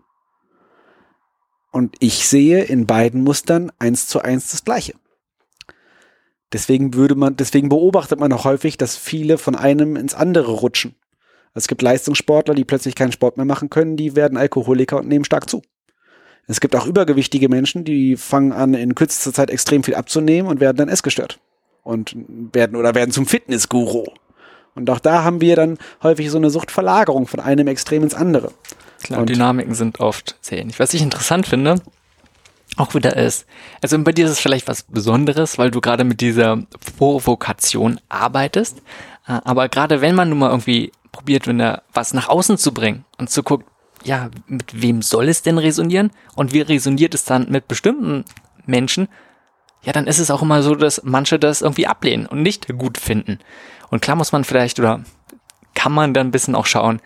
Und ich sehe in beiden Mustern eins zu eins das Gleiche. Deswegen würde man, deswegen beobachtet man auch häufig, dass viele von einem ins andere rutschen. Es gibt Leistungssportler, die plötzlich keinen Sport mehr machen können, die werden Alkoholiker und nehmen stark zu. Es gibt auch übergewichtige Menschen, die fangen an, in kürzester Zeit extrem viel abzunehmen und werden dann essgestört. Und werden oder werden zum Fitnessguru. Und auch da haben wir dann häufig so eine Suchtverlagerung von einem Extrem ins andere. Klar, und Dynamiken sind oft sehr ähnlich. Was ich interessant finde, auch wieder ist, also bei dir ist es vielleicht was Besonderes, weil du gerade mit dieser Provokation arbeitest. Äh, aber gerade wenn man nun mal irgendwie probiert, wenn er was nach außen zu bringen und zu gucken, ja, mit wem soll es denn resonieren und wie resoniert es dann mit bestimmten Menschen, ja, dann ist es auch immer so, dass manche das irgendwie ablehnen und nicht gut finden. Und klar muss man vielleicht oder kann man dann ein bisschen auch schauen,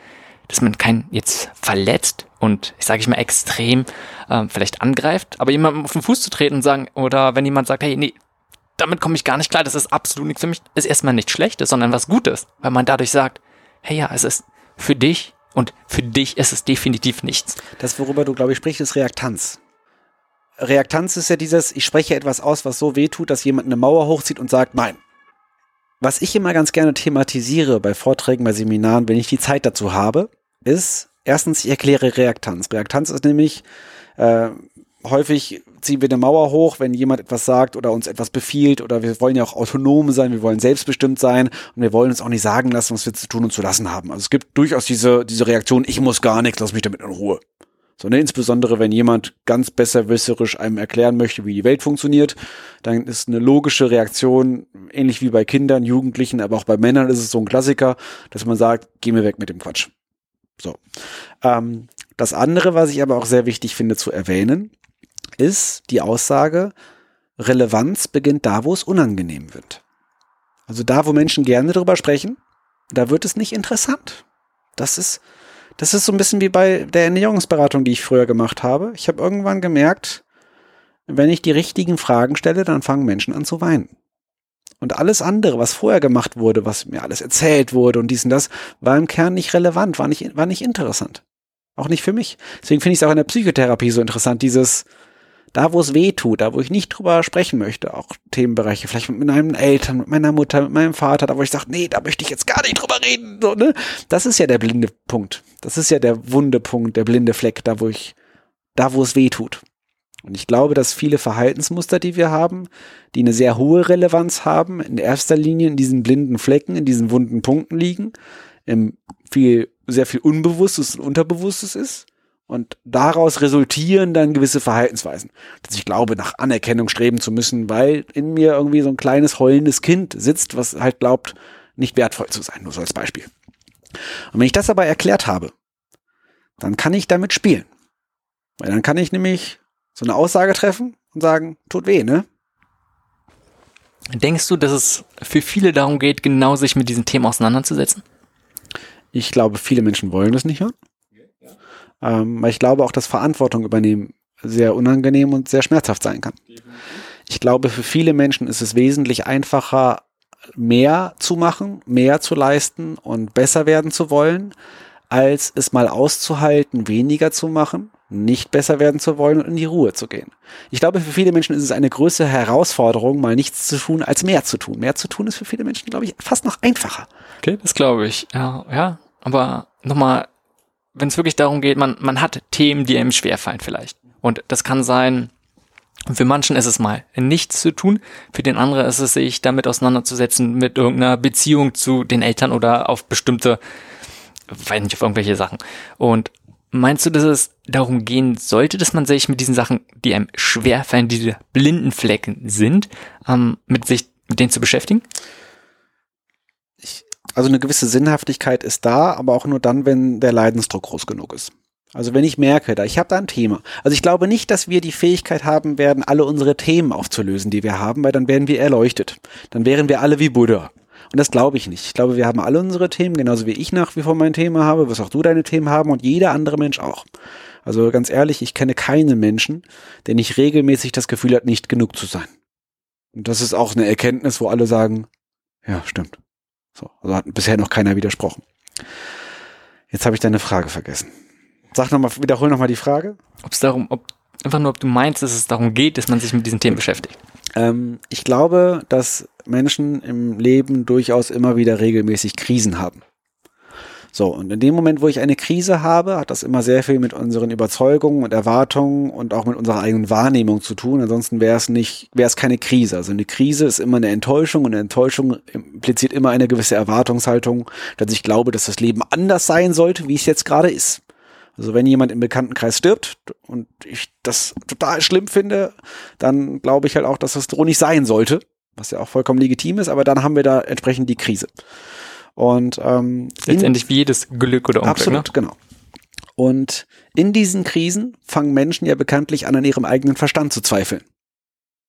dass man keinen jetzt verletzt und ich sage ich mal extrem äh, vielleicht angreift, aber jemandem auf den Fuß zu treten und sagen oder wenn jemand sagt, hey, nee, damit komme ich gar nicht klar, das ist absolut nichts für mich, ist erstmal nichts Schlechtes, sondern was Gutes, weil man dadurch sagt, hey ja, es ist für dich und für dich ist es definitiv nichts. Das, worüber du, glaube ich, sprichst, ist Reaktanz. Reaktanz ist ja dieses, ich spreche etwas aus, was so weh tut, dass jemand eine Mauer hochzieht und sagt, nein, was ich immer ganz gerne thematisiere bei Vorträgen, bei Seminaren, wenn ich die Zeit dazu habe, ist erstens, ich erkläre Reaktanz. Reaktanz ist nämlich äh, häufig ziehen wir eine Mauer hoch, wenn jemand etwas sagt oder uns etwas befiehlt oder wir wollen ja auch autonom sein, wir wollen selbstbestimmt sein und wir wollen uns auch nicht sagen lassen, was wir zu tun und zu lassen haben. Also es gibt durchaus diese, diese Reaktion, ich muss gar nichts, lass mich damit in Ruhe. Sondern insbesondere, wenn jemand ganz besserwisserisch einem erklären möchte, wie die Welt funktioniert, dann ist eine logische Reaktion, ähnlich wie bei Kindern, Jugendlichen, aber auch bei Männern ist es so ein Klassiker, dass man sagt, geh mir weg mit dem Quatsch. So. Ähm, das andere, was ich aber auch sehr wichtig finde zu erwähnen, ist die Aussage, Relevanz beginnt da, wo es unangenehm wird. Also da, wo Menschen gerne drüber sprechen, da wird es nicht interessant. Das ist, das ist so ein bisschen wie bei der Ernährungsberatung, die ich früher gemacht habe. Ich habe irgendwann gemerkt, wenn ich die richtigen Fragen stelle, dann fangen Menschen an zu weinen. Und alles andere, was vorher gemacht wurde, was mir alles erzählt wurde und dies und das, war im Kern nicht relevant, war nicht, war nicht interessant. Auch nicht für mich. Deswegen finde ich es auch in der Psychotherapie so interessant, dieses, Da, wo es weh tut, da, wo ich nicht drüber sprechen möchte, auch Themenbereiche, vielleicht mit meinen Eltern, mit meiner Mutter, mit meinem Vater, da, wo ich sage, nee, da möchte ich jetzt gar nicht drüber reden, so, ne? Das ist ja der blinde Punkt. Das ist ja der wunde Punkt, der blinde Fleck, da, wo ich, da, wo es weh tut. Und ich glaube, dass viele Verhaltensmuster, die wir haben, die eine sehr hohe Relevanz haben, in erster Linie in diesen blinden Flecken, in diesen wunden Punkten liegen, im viel, sehr viel Unbewusstes und Unterbewusstes ist. Und daraus resultieren dann gewisse Verhaltensweisen. Dass ich glaube, nach Anerkennung streben zu müssen, weil in mir irgendwie so ein kleines heulendes Kind sitzt, was halt glaubt, nicht wertvoll zu sein, nur so als Beispiel. Und wenn ich das aber erklärt habe, dann kann ich damit spielen. Weil dann kann ich nämlich so eine Aussage treffen und sagen, tut weh, ne? Denkst du, dass es für viele darum geht, genau sich mit diesen Themen auseinanderzusetzen? Ich glaube, viele Menschen wollen das nicht hören. Ähm, weil ich glaube auch, dass Verantwortung übernehmen sehr unangenehm und sehr schmerzhaft sein kann. Ich glaube, für viele Menschen ist es wesentlich einfacher, mehr zu machen, mehr zu leisten und besser werden zu wollen, als es mal auszuhalten, weniger zu machen nicht besser werden zu wollen und in die Ruhe zu gehen. Ich glaube, für viele Menschen ist es eine größere Herausforderung, mal nichts zu tun, als mehr zu tun. Mehr zu tun ist für viele Menschen, glaube ich, fast noch einfacher. Okay, das glaube ich. Ja, ja. Aber nochmal, wenn es wirklich darum geht, man, man hat Themen, die einem schwerfallen vielleicht. Und das kann sein, für manchen ist es mal nichts zu tun, für den anderen ist es sich damit auseinanderzusetzen mit irgendeiner Beziehung zu den Eltern oder auf bestimmte, weiß nicht, auf irgendwelche Sachen. Und Meinst du, dass es darum gehen sollte, dass man sich mit diesen Sachen, die einem schwerfallen, diese blinden Flecken sind, ähm, mit sich mit denen zu beschäftigen? Also eine gewisse Sinnhaftigkeit ist da, aber auch nur dann, wenn der Leidensdruck groß genug ist. Also wenn ich merke, da ich habe da ein Thema. Also ich glaube nicht, dass wir die Fähigkeit haben werden, alle unsere Themen aufzulösen, die wir haben, weil dann werden wir erleuchtet. Dann wären wir alle wie Buddha. Und das glaube ich nicht. Ich glaube, wir haben alle unsere Themen, genauso wie ich nach wie vor mein Thema habe, was auch du deine Themen haben und jeder andere Mensch auch. Also ganz ehrlich, ich kenne keinen Menschen, der nicht regelmäßig das Gefühl hat, nicht genug zu sein. Und das ist auch eine Erkenntnis, wo alle sagen, ja, stimmt. So, also hat bisher noch keiner widersprochen. Jetzt habe ich deine Frage vergessen. Sag nochmal, wiederhol nochmal die Frage. Ob es darum, ob, einfach nur, ob du meinst, dass es darum geht, dass man sich mit diesen Themen beschäftigt. Ähm, ich glaube, dass Menschen im Leben durchaus immer wieder regelmäßig Krisen haben. So, und in dem Moment, wo ich eine Krise habe, hat das immer sehr viel mit unseren Überzeugungen und Erwartungen und auch mit unserer eigenen Wahrnehmung zu tun. Ansonsten wäre es nicht, wäre es keine Krise. Also eine Krise ist immer eine Enttäuschung und eine Enttäuschung impliziert immer eine gewisse Erwartungshaltung, dass ich glaube, dass das Leben anders sein sollte, wie es jetzt gerade ist. Also wenn jemand im Bekanntenkreis stirbt und ich das total schlimm finde, dann glaube ich halt auch, dass das so nicht sein sollte, was ja auch vollkommen legitim ist, aber dann haben wir da entsprechend die Krise. Und ähm, letztendlich wie jedes Glück oder Unglück. Absolut, ne? genau. Und in diesen Krisen fangen Menschen ja bekanntlich an, an ihrem eigenen Verstand zu zweifeln.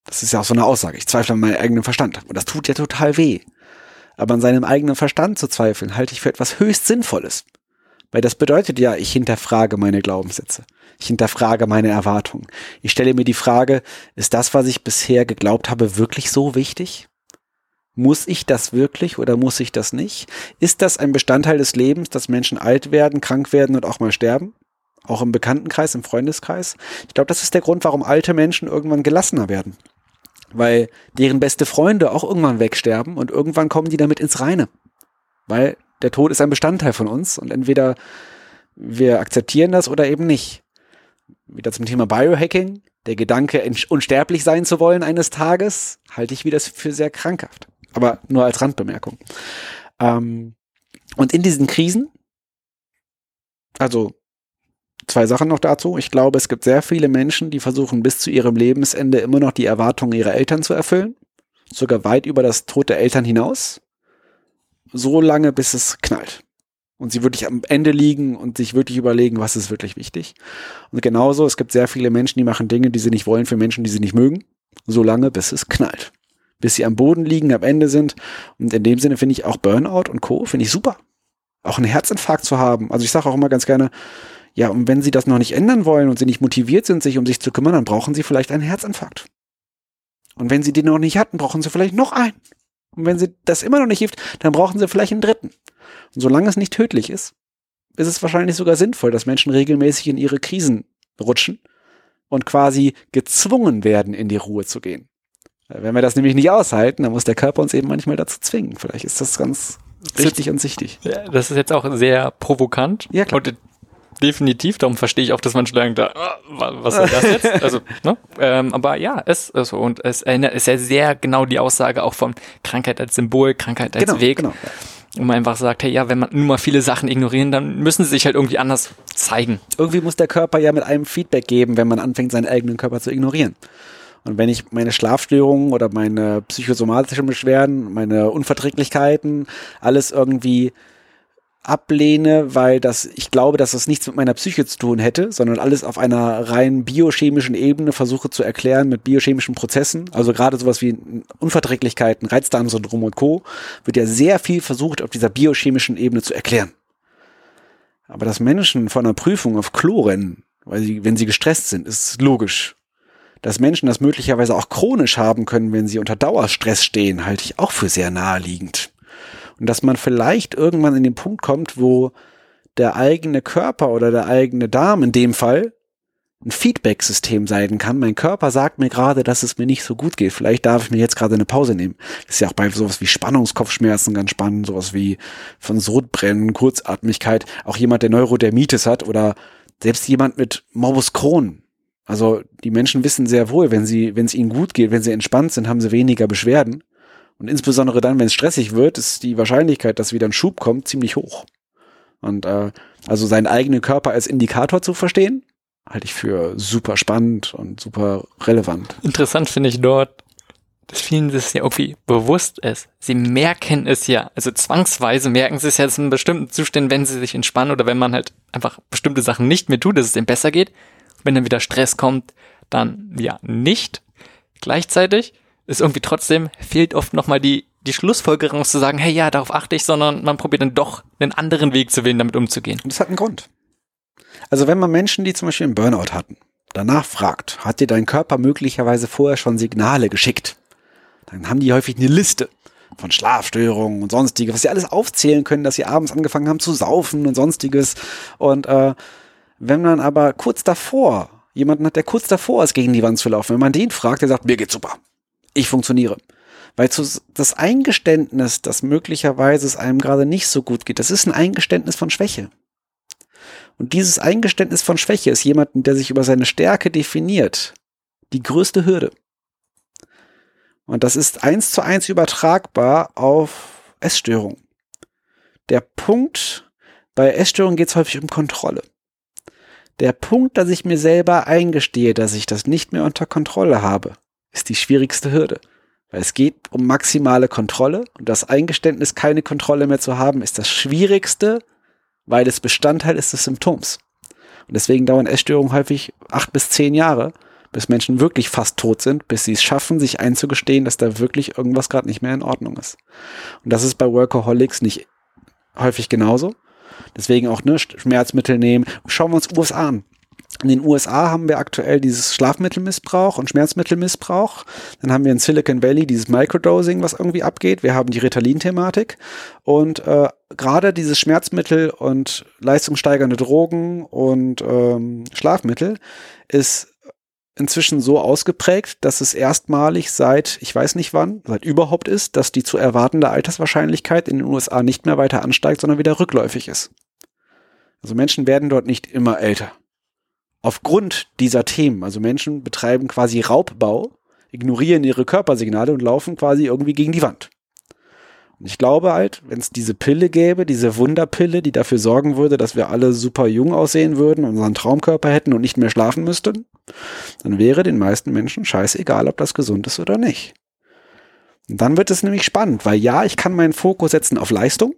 Das ist ja auch so eine Aussage. Ich zweifle an meinem eigenen Verstand. Und das tut ja total weh. Aber an seinem eigenen Verstand zu zweifeln, halte ich für etwas höchst Sinnvolles. Weil das bedeutet ja, ich hinterfrage meine Glaubenssätze. Ich hinterfrage meine Erwartungen. Ich stelle mir die Frage, ist das, was ich bisher geglaubt habe, wirklich so wichtig? Muss ich das wirklich oder muss ich das nicht? Ist das ein Bestandteil des Lebens, dass Menschen alt werden, krank werden und auch mal sterben? Auch im Bekanntenkreis, im Freundeskreis? Ich glaube, das ist der Grund, warum alte Menschen irgendwann gelassener werden. Weil deren beste Freunde auch irgendwann wegsterben und irgendwann kommen die damit ins Reine. Weil der Tod ist ein Bestandteil von uns und entweder wir akzeptieren das oder eben nicht. Wieder zum Thema Biohacking. Der Gedanke, unsterblich sein zu wollen eines Tages, halte ich wieder für sehr krankhaft. Aber nur als Randbemerkung. Ähm, und in diesen Krisen, also zwei Sachen noch dazu. Ich glaube, es gibt sehr viele Menschen, die versuchen bis zu ihrem Lebensende immer noch die Erwartungen ihrer Eltern zu erfüllen. Sogar weit über das Tod der Eltern hinaus so lange, bis es knallt. Und sie wirklich am Ende liegen und sich wirklich überlegen, was ist wirklich wichtig. Und genauso, es gibt sehr viele Menschen, die machen Dinge, die sie nicht wollen für Menschen, die sie nicht mögen. So lange, bis es knallt. Bis sie am Boden liegen, am Ende sind. Und in dem Sinne finde ich auch Burnout und Co. finde ich super. Auch einen Herzinfarkt zu haben. Also ich sage auch immer ganz gerne, ja, und wenn sie das noch nicht ändern wollen und sie nicht motiviert sind, sich um sich zu kümmern, dann brauchen sie vielleicht einen Herzinfarkt. Und wenn sie den noch nicht hatten, brauchen sie vielleicht noch einen. Und wenn sie das immer noch nicht hilft, dann brauchen sie vielleicht einen dritten. Und solange es nicht tödlich ist, ist es wahrscheinlich sogar sinnvoll, dass Menschen regelmäßig in ihre Krisen rutschen und quasi gezwungen werden, in die Ruhe zu gehen. Wenn wir das nämlich nicht aushalten, dann muss der Körper uns eben manchmal dazu zwingen. Vielleicht ist das ganz richtig und sichtig. Ja, das ist jetzt auch sehr provokant. Ja, klar. Und definitiv, darum verstehe ich auch, dass denken, da, ah, was ist das jetzt? Also, ne? ähm, aber ja, es ist so. Und es erinnert, ist ja sehr genau die Aussage auch von Krankheit als Symbol, Krankheit als Genau, Weg. genau. Und man einfach sagt, hey, ja, wenn man nun mal viele Sachen ignorieren, dann müssen sie sich halt irgendwie anders zeigen. Irgendwie muss der Körper ja mit einem Feedback geben, wenn man anfängt, seinen eigenen Körper zu ignorieren. Und wenn ich meine Schlafstörungen oder meine psychosomatischen Beschwerden, meine Unverträglichkeiten, alles irgendwie ablehne, weil das, ich glaube, dass das nichts mit meiner Psyche zu tun hätte, sondern alles auf einer rein biochemischen Ebene versuche zu erklären mit biochemischen Prozessen. Also gerade sowas wie Unverträglichkeiten, Reizdarmsyndrom und Co. wird ja sehr viel versucht, auf dieser biochemischen Ebene zu erklären. Aber dass Menschen von einer Prüfung auf Klo rennen, weil sie, wenn sie gestresst sind, ist logisch. Dass Menschen das möglicherweise auch chronisch haben können, wenn sie unter Dauerstress stehen, halte ich auch für sehr naheliegend. Und dass man vielleicht irgendwann in den Punkt kommt, wo der eigene Körper oder der eigene Darm in dem Fall ein Feedback-System sein kann. Mein Körper sagt mir gerade, dass es mir nicht so gut geht. Vielleicht darf ich mir jetzt gerade eine Pause nehmen. Das ist ja auch bei sowas wie Spannungskopfschmerzen ganz spannend, sowas wie von Sodbrennen, Kurzatmigkeit. Auch jemand, der Neurodermitis hat oder selbst jemand mit Morbus Crohn. Also die Menschen wissen sehr wohl, wenn sie, wenn es ihnen gut geht, wenn sie entspannt sind, haben sie weniger Beschwerden. Und insbesondere dann, wenn es stressig wird, ist die Wahrscheinlichkeit, dass wieder ein Schub kommt, ziemlich hoch. Und äh, also seinen eigenen Körper als Indikator zu verstehen, halte ich für super spannend und super relevant. Interessant finde ich dort, dass vielen das ja irgendwie bewusst ist. Sie merken es ja, also zwangsweise merken sie es ja in bestimmten Zuständen, wenn sie sich entspannen oder wenn man halt einfach bestimmte Sachen nicht mehr tut, dass es ihnen besser geht. Wenn dann wieder Stress kommt, dann ja nicht. Gleichzeitig ist irgendwie trotzdem, fehlt oft nochmal die, die Schlussfolgerung zu sagen, hey ja, darauf achte ich, sondern man probiert dann doch einen anderen Weg zu wählen, damit umzugehen. Und das hat einen Grund. Also wenn man Menschen, die zum Beispiel einen Burnout hatten, danach fragt, hat dir dein Körper möglicherweise vorher schon Signale geschickt? Dann haben die häufig eine Liste von Schlafstörungen und sonstiges, was sie alles aufzählen können, dass sie abends angefangen haben zu saufen und sonstiges. Und äh, wenn man aber kurz davor jemanden hat, der kurz davor ist, gegen die Wand zu laufen, wenn man den fragt, der sagt, mir geht's super, ich funktioniere. Weil zu, das Eingeständnis, dass möglicherweise es einem gerade nicht so gut geht, das ist ein Eingeständnis von Schwäche. Und dieses Eingeständnis von Schwäche ist jemanden, der sich über seine Stärke definiert, die größte Hürde. Und das ist eins zu eins übertragbar auf Essstörungen. Der Punkt, bei Essstörungen geht es häufig um Kontrolle. Der Punkt, dass ich mir selber eingestehe, dass ich das nicht mehr unter Kontrolle habe, ist die schwierigste Hürde. Weil es geht um maximale Kontrolle und das Eingeständnis, keine Kontrolle mehr zu haben, ist das Schwierigste, weil es Bestandteil ist des Symptoms. Und deswegen dauern Essstörungen häufig acht bis zehn Jahre, bis Menschen wirklich fast tot sind, bis sie es schaffen, sich einzugestehen, dass da wirklich irgendwas gerade nicht mehr in Ordnung ist. Und das ist bei Workaholics nicht häufig genauso. Deswegen auch ne, Schmerzmittel nehmen. Schauen wir uns USA an. In den USA haben wir aktuell dieses Schlafmittelmissbrauch und Schmerzmittelmissbrauch. Dann haben wir in Silicon Valley dieses Microdosing, was irgendwie abgeht. Wir haben die Ritalin-Thematik. Und äh, gerade dieses Schmerzmittel und leistungssteigernde Drogen und ähm, Schlafmittel ist inzwischen so ausgeprägt, dass es erstmalig seit, ich weiß nicht wann, seit überhaupt ist, dass die zu erwartende Alterswahrscheinlichkeit in den USA nicht mehr weiter ansteigt, sondern wieder rückläufig ist. Also Menschen werden dort nicht immer älter. Aufgrund dieser Themen, also Menschen betreiben quasi Raubbau, ignorieren ihre Körpersignale und laufen quasi irgendwie gegen die Wand. Und ich glaube halt, wenn es diese Pille gäbe, diese Wunderpille, die dafür sorgen würde, dass wir alle super jung aussehen würden, unseren Traumkörper hätten und nicht mehr schlafen müssten, dann wäre den meisten Menschen scheißegal, ob das gesund ist oder nicht. Und dann wird es nämlich spannend, weil ja, ich kann meinen Fokus setzen auf Leistung.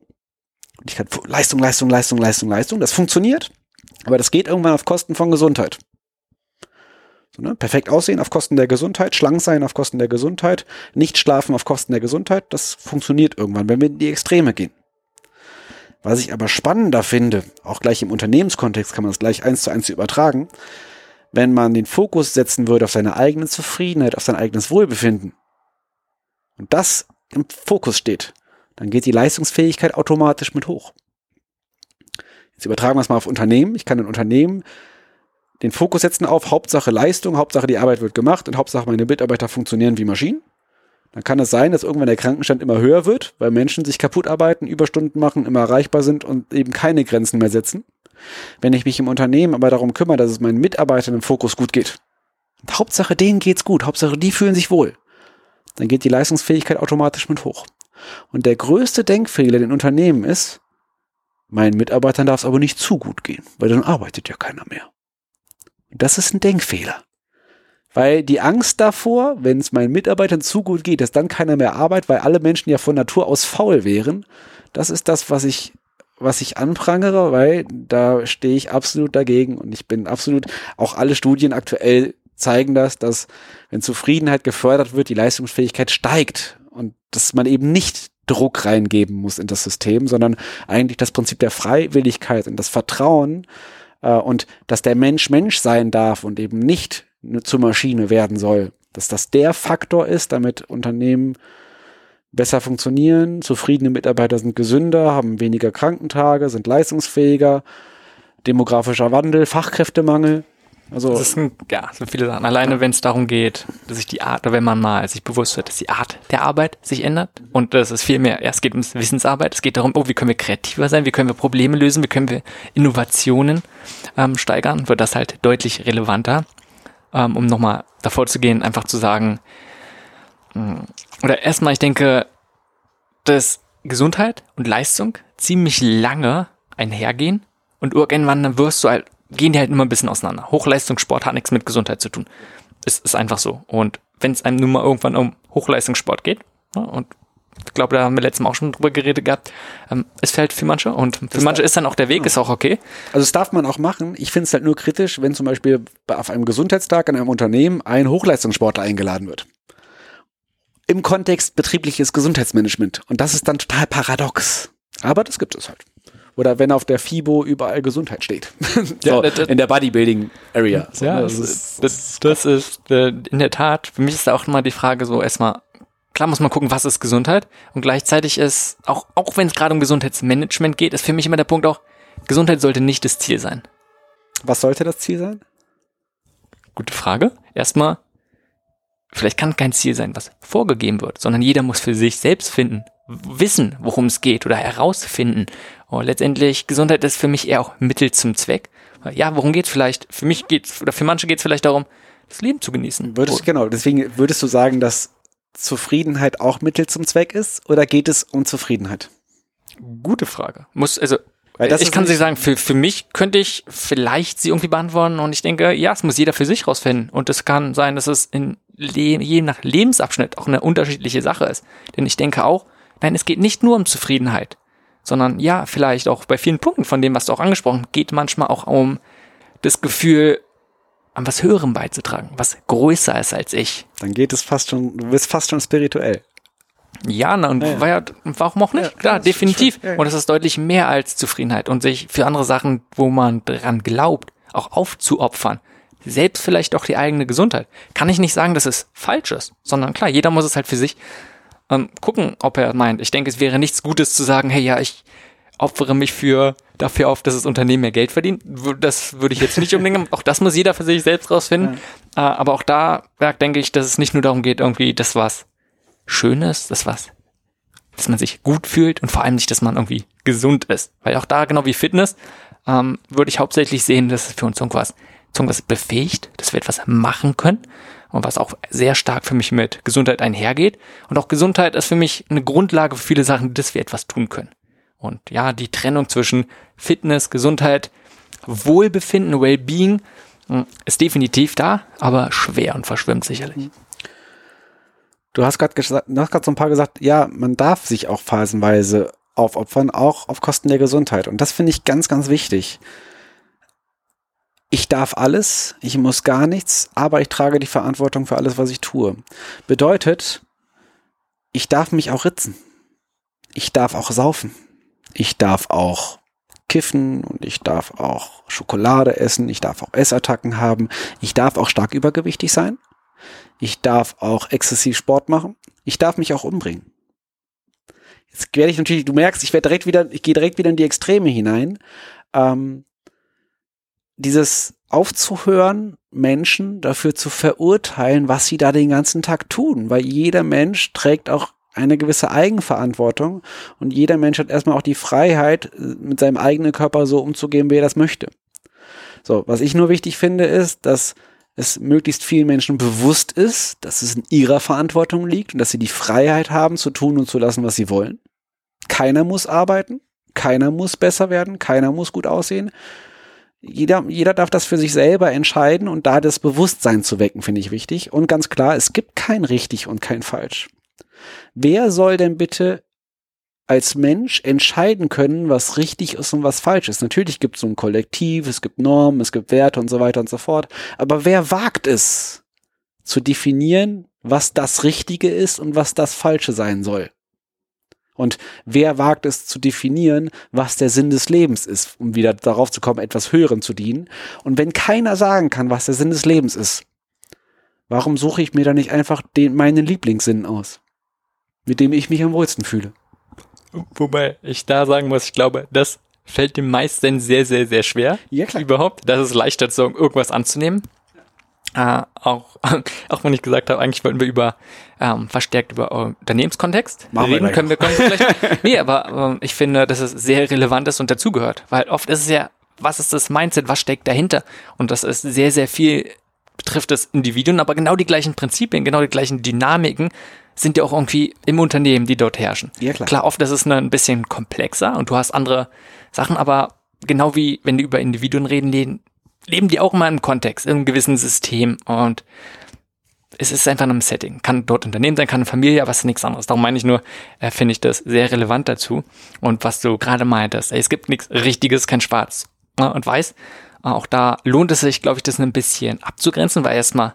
Ich kann Leistung, Leistung, Leistung, Leistung, Leistung. Das funktioniert, aber das geht irgendwann auf Kosten von Gesundheit. So, ne? Perfekt aussehen auf Kosten der Gesundheit, schlank sein auf Kosten der Gesundheit, nicht schlafen auf Kosten der Gesundheit, das funktioniert irgendwann, wenn wir in die Extreme gehen. Was ich aber spannender finde, auch gleich im Unternehmenskontext kann man das gleich eins zu eins übertragen, wenn man den Fokus setzen würde auf seine eigene Zufriedenheit, auf sein eigenes Wohlbefinden und das im Fokus steht, dann geht die Leistungsfähigkeit automatisch mit hoch. Jetzt übertragen wir es mal auf Unternehmen. Ich kann ein Unternehmen den Fokus setzen auf Hauptsache Leistung, Hauptsache die Arbeit wird gemacht und Hauptsache meine Mitarbeiter funktionieren wie Maschinen. Dann kann es sein, dass irgendwann der Krankenstand immer höher wird, weil Menschen sich kaputt arbeiten, Überstunden machen, immer erreichbar sind und eben keine Grenzen mehr setzen. Wenn ich mich im Unternehmen aber darum kümmere, dass es meinen Mitarbeitern im Fokus gut geht, und Hauptsache denen geht's gut, Hauptsache die fühlen sich wohl, dann geht die Leistungsfähigkeit automatisch mit hoch. Und der größte Denkfehler in Unternehmen ist, meinen Mitarbeitern darf es aber nicht zu gut gehen, weil dann arbeitet ja keiner mehr. Das ist ein Denkfehler. Weil die Angst davor, wenn es meinen Mitarbeitern zu gut geht, dass dann keiner mehr arbeitet, weil alle Menschen ja von Natur aus faul wären, das ist das, was ich, was ich anprangere, weil da stehe ich absolut dagegen und ich bin absolut, auch alle Studien aktuell zeigen das, dass wenn Zufriedenheit gefördert wird, die Leistungsfähigkeit steigt und dass man eben nicht Druck reingeben muss in das System, sondern eigentlich das Prinzip der Freiwilligkeit und das Vertrauen äh, und dass der Mensch Mensch sein darf und eben nicht zur Maschine werden soll. Dass das der Faktor ist, damit Unternehmen besser funktionieren, zufriedene Mitarbeiter sind gesünder, haben weniger Krankentage, sind leistungsfähiger, demografischer Wandel, Fachkräftemangel. Also das sind ja so viele Sachen. Alleine wenn es darum geht, dass sich die Art, oder wenn man mal sich bewusst wird, dass die Art der Arbeit sich ändert und das ist viel mehr. Ja, es geht um Wissensarbeit. Es geht darum, oh, wie können wir kreativer sein, wie können wir Probleme lösen, wie können wir Innovationen ähm, steigern, wird das halt deutlich relevanter ähm, um nochmal davor zu gehen, einfach zu sagen, mh, mm, oder erstmal, ich denke, dass Gesundheit und Leistung ziemlich lange einhergehen und irgendwann wirst du halt, gehen die halt immer ein bisschen auseinander. Hochleistungssport hat nichts mit Gesundheit zu tun. Es ist einfach so. Und wenn es einem nun mal irgendwann um Hochleistungssport geht, ne, und ich glaube, da haben wir letztes Mal auch schon drüber geredet gehabt. Ähm, es fällt für manche und für das manche ist dann auch der Weg, ja. ist auch okay. Also das darf man auch machen. Ich finde es halt nur kritisch, wenn zum Beispiel auf einem Gesundheitstag in einem Unternehmen ein Hochleistungssportler eingeladen wird. Im Kontext betriebliches Gesundheitsmanagement. Und das ist dann total paradox. Aber das gibt es halt. Oder wenn auf der FIBO überall Gesundheit steht. so, ja, in der Bodybuilding Area. So, ja, das, ist, das, das ist äh, in der Tat, für mich ist da auch immer die Frage so erstmal, klar muss man gucken, was ist Gesundheit und gleichzeitig ist, auch, auch wenn es gerade um Gesundheitsmanagement geht, ist für mich immer der Punkt auch, Gesundheit sollte nicht das Ziel sein. Was sollte das Ziel sein? Gute Frage. Erstmal, vielleicht kann kein Ziel sein, was vorgegeben wird, sondern jeder muss für sich selbst finden, wissen, worum es geht oder herausfinden. Und letztendlich, Gesundheit ist für mich eher auch Mittel zum Zweck. Ja, worum geht's vielleicht? Für mich geht's, oder für manche geht's vielleicht darum, das Leben zu genießen. Würdest, genau, deswegen würdest du sagen, dass Zufriedenheit auch Mittel zum Zweck ist oder geht es um Zufriedenheit? Gute Frage. Muss, also, ich kann sie sagen, für, für mich könnte ich vielleicht sie irgendwie beantworten und ich denke, ja, es muss jeder für sich rausfinden. Und es kann sein, dass es in Le je nach Lebensabschnitt auch eine unterschiedliche Sache ist. Denn ich denke auch, nein, es geht nicht nur um Zufriedenheit, sondern ja, vielleicht auch bei vielen Punkten von dem, was du auch angesprochen, hast, geht manchmal auch um das Gefühl, an was Höherem beizutragen, was größer ist als ich. Dann geht es fast schon, du bist fast schon spirituell. Ja, na, und ja, ja. warum auch nicht? Ja, klar, definitiv. Schön, und es ist deutlich mehr als Zufriedenheit und sich für andere Sachen, wo man dran glaubt, auch aufzuopfern. Selbst vielleicht auch die eigene Gesundheit. Kann ich nicht sagen, dass es falsch ist, sondern klar, jeder muss es halt für sich ähm, gucken, ob er meint. Ich denke, es wäre nichts Gutes zu sagen, hey, ja, ich opfere mich für dafür auf, dass das Unternehmen mehr Geld verdient. Das würde ich jetzt nicht unbedingt. auch das muss jeder für sich selbst rausfinden. Ja. Äh, aber auch da ja, denke ich, dass es nicht nur darum geht, irgendwie das was Schönes, das was, dass man sich gut fühlt und vor allem nicht, dass man irgendwie gesund ist. Weil auch da, genau wie Fitness, ähm, würde ich hauptsächlich sehen, dass es für uns irgendwas, irgendwas befähigt, dass wir etwas machen können und was auch sehr stark für mich mit Gesundheit einhergeht. Und auch Gesundheit ist für mich eine Grundlage für viele Sachen, dass wir etwas tun können. Und ja, die Trennung zwischen Fitness, Gesundheit, Wohlbefinden, Wellbeing hm, ist definitiv da, aber schwer und verschwimmt sicherlich. Du hast gerade du hast gerade so ein paar gesagt, ja, man darf sich auch phasenweise aufopfern, auch auf Kosten der Gesundheit. Und das finde ich ganz, ganz wichtig. Ich darf alles, ich muss gar nichts, aber ich trage die Verantwortung für alles, was ich tue. Bedeutet, ich darf mich auch ritzen. Ich darf auch saufen ich darf auch kiffen und ich darf auch Schokolade essen, ich darf auch Essattacken haben, ich darf auch stark übergewichtig sein, ich darf auch exzessiv Sport machen, ich darf mich auch umbringen. Jetzt werde ich natürlich, du merkst, ich werde direkt wieder, ich gehe direkt wieder in die Extreme hinein. Ähm, dieses aufzuhören, Menschen dafür zu verurteilen, was sie da den ganzen Tag tun, weil jeder Mensch trägt auch eine gewisse Eigenverantwortung und jeder Mensch hat erstmal auch die Freiheit, mit seinem eigenen Körper so umzugehen, wie er das möchte. So, was ich nur wichtig finde, ist, dass es möglichst vielen Menschen bewusst ist, dass es in ihrer Verantwortung liegt und dass sie die Freiheit haben, zu tun und zu lassen, was sie wollen. Keiner muss arbeiten, keiner muss besser werden, keiner muss gut aussehen. Jeder, jeder darf das für sich selber entscheiden und da das Bewusstsein zu wecken, finde ich wichtig. Und ganz klar, es gibt kein richtig und kein falsch. Wer soll denn bitte als Mensch entscheiden können, was richtig ist und was falsch ist. Natürlich gibt es so ein Kollektiv, es gibt Normen, es gibt Werte und so weiter und so fort. Aber wer wagt es zu definieren, was das Richtige ist und was das Falsche sein soll? Und wer wagt es zu definieren, was der Sinn des Lebens ist, um wieder darauf zu kommen, etwas Höherem zu dienen? Und wenn keiner sagen kann, was der Sinn des Lebens ist, warum suche ich mir da nicht einfach den, meinen Lieblingssinn aus, mit dem ich mich am wohlsten fühle? Wobei ich da sagen muss, ich glaube, das fällt dem meisten sehr, sehr, sehr schwer. Ja, klar. Überhaupt. Das ist leichter, so irgendwas anzunehmen. Äh, auch, auch wenn ich gesagt habe, eigentlich wollten wir über ähm, verstärkt über Unternehmenskontext Machen reden, wir können wir, können wir vielleicht. nee, aber ähm, ich finde, dass es sehr relevant ist und dazugehört. Weil oft ist es ja, was ist das Mindset, was steckt dahinter? Und das ist sehr, sehr viel, betrifft das Individuen, aber genau die gleichen Prinzipien, genau die gleichen Dynamiken sind ja auch irgendwie im Unternehmen, die dort herrschen. Ja, klar. Klar, oft ist es ein bisschen komplexer und du hast andere Sachen, aber genau wie wenn die über Individuen reden, leben, die auch immer im Kontext, in einem gewissen System und es ist einfach in einem Setting. Kann dort Unternehmen sein, kann eine Familie, aber es ist nichts anderes. Darum meine ich nur, äh, finde ich das sehr relevant dazu. Und was du gerade meintest, ey, es gibt nichts Richtiges, kein Schwarz ne, und Weiß. Äh, auch da lohnt es sich, glaube ich, das ein bisschen abzugrenzen, weil erstmal,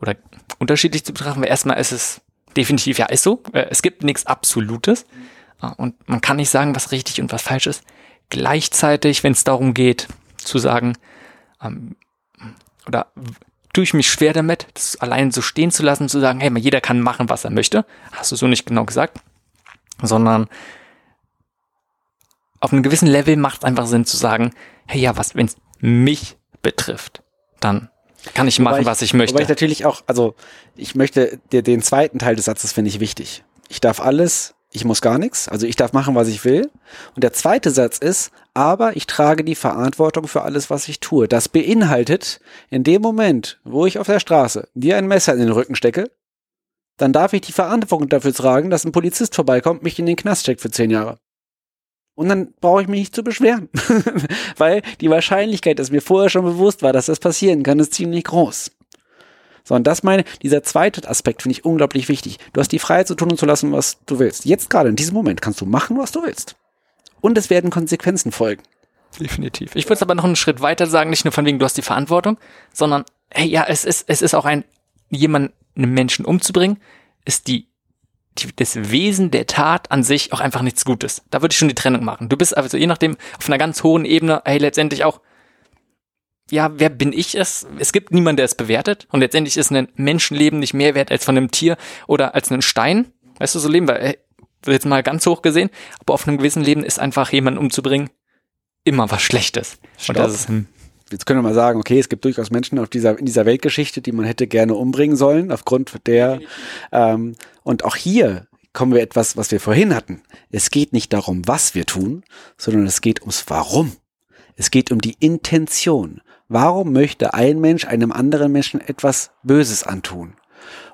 oder unterschiedlich zu betrachten, weil erstmal ist es definitiv ja ist so. Äh, es gibt nichts Absolutes äh, und man kann nicht sagen, was richtig und was falsch ist. Gleichzeitig, wenn es darum geht, zu sagen, ähm, oder tue ich mich schwer damit, das allein so stehen zu lassen, zu sagen, hey, jeder kann machen, was er möchte. Hast du so nicht genau gesagt, sondern auf einem gewissen Level macht es einfach Sinn zu sagen, hey, ja, was, wenn es mich betrifft, dann kann ich machen, ich, was ich möchte. Wobei ich natürlich auch, also ich möchte dir den zweiten Teil des Satzes finde ich wichtig. Ich darf alles, ich muss gar nichts, also ich darf machen, was ich will. Und der zweite Satz ist, aber ich trage die Verantwortung für alles, was ich tue. Das beinhaltet, in dem Moment, wo ich auf der Straße dir ein Messer in den Rücken stecke, dann darf ich die Verantwortung dafür tragen, dass ein Polizist vorbeikommt, mich in den Knast steckt für zehn Jahre. Und dann brauche ich mich nicht zu beschweren. Weil die Wahrscheinlichkeit, dass mir vorher schon bewusst war, dass das passieren kann, ist ziemlich groß. So, und das meine, dieser zweite Aspekt finde ich unglaublich wichtig. Du hast die Freiheit zu tun und zu lassen, was du willst. Jetzt gerade in diesem Moment kannst du machen, was du willst. Und es werden Konsequenzen folgen. Definitiv. Ich würde es aber noch einen Schritt weiter sagen, nicht nur von wegen, du hast die Verantwortung, sondern, hey, ja, es ist, es ist auch ein, jemanden, einen Menschen umzubringen, ist die die, das Wesen der Tat an sich auch einfach nichts Gutes. Da würde ich schon die Trennung machen. Du bist also je nachdem auf einer ganz hohen Ebene, hey, letztendlich auch, ja, wer bin ich es? Es gibt niemanden, der es bewertet. Und letztendlich ist ein Menschenleben nicht mehr wert als von einem Tier oder als einem Stein. Weißt du, so leben wir, jetzt mal ganz hoch gesehen, aber auf einem gewissen Leben ist einfach jemanden umzubringen immer was Schlechtes. Und das ist, hm. Jetzt können wir mal sagen, okay, es gibt durchaus Menschen auf dieser, in dieser Weltgeschichte, die man hätte gerne umbringen sollen, aufgrund der, ähm, und auch hier kommen wir etwas, was wir vorhin hatten. Es geht nicht darum, was wir tun, sondern es geht ums Warum. Es geht um die Intention. Warum möchte ein Mensch einem anderen Menschen etwas Böses antun?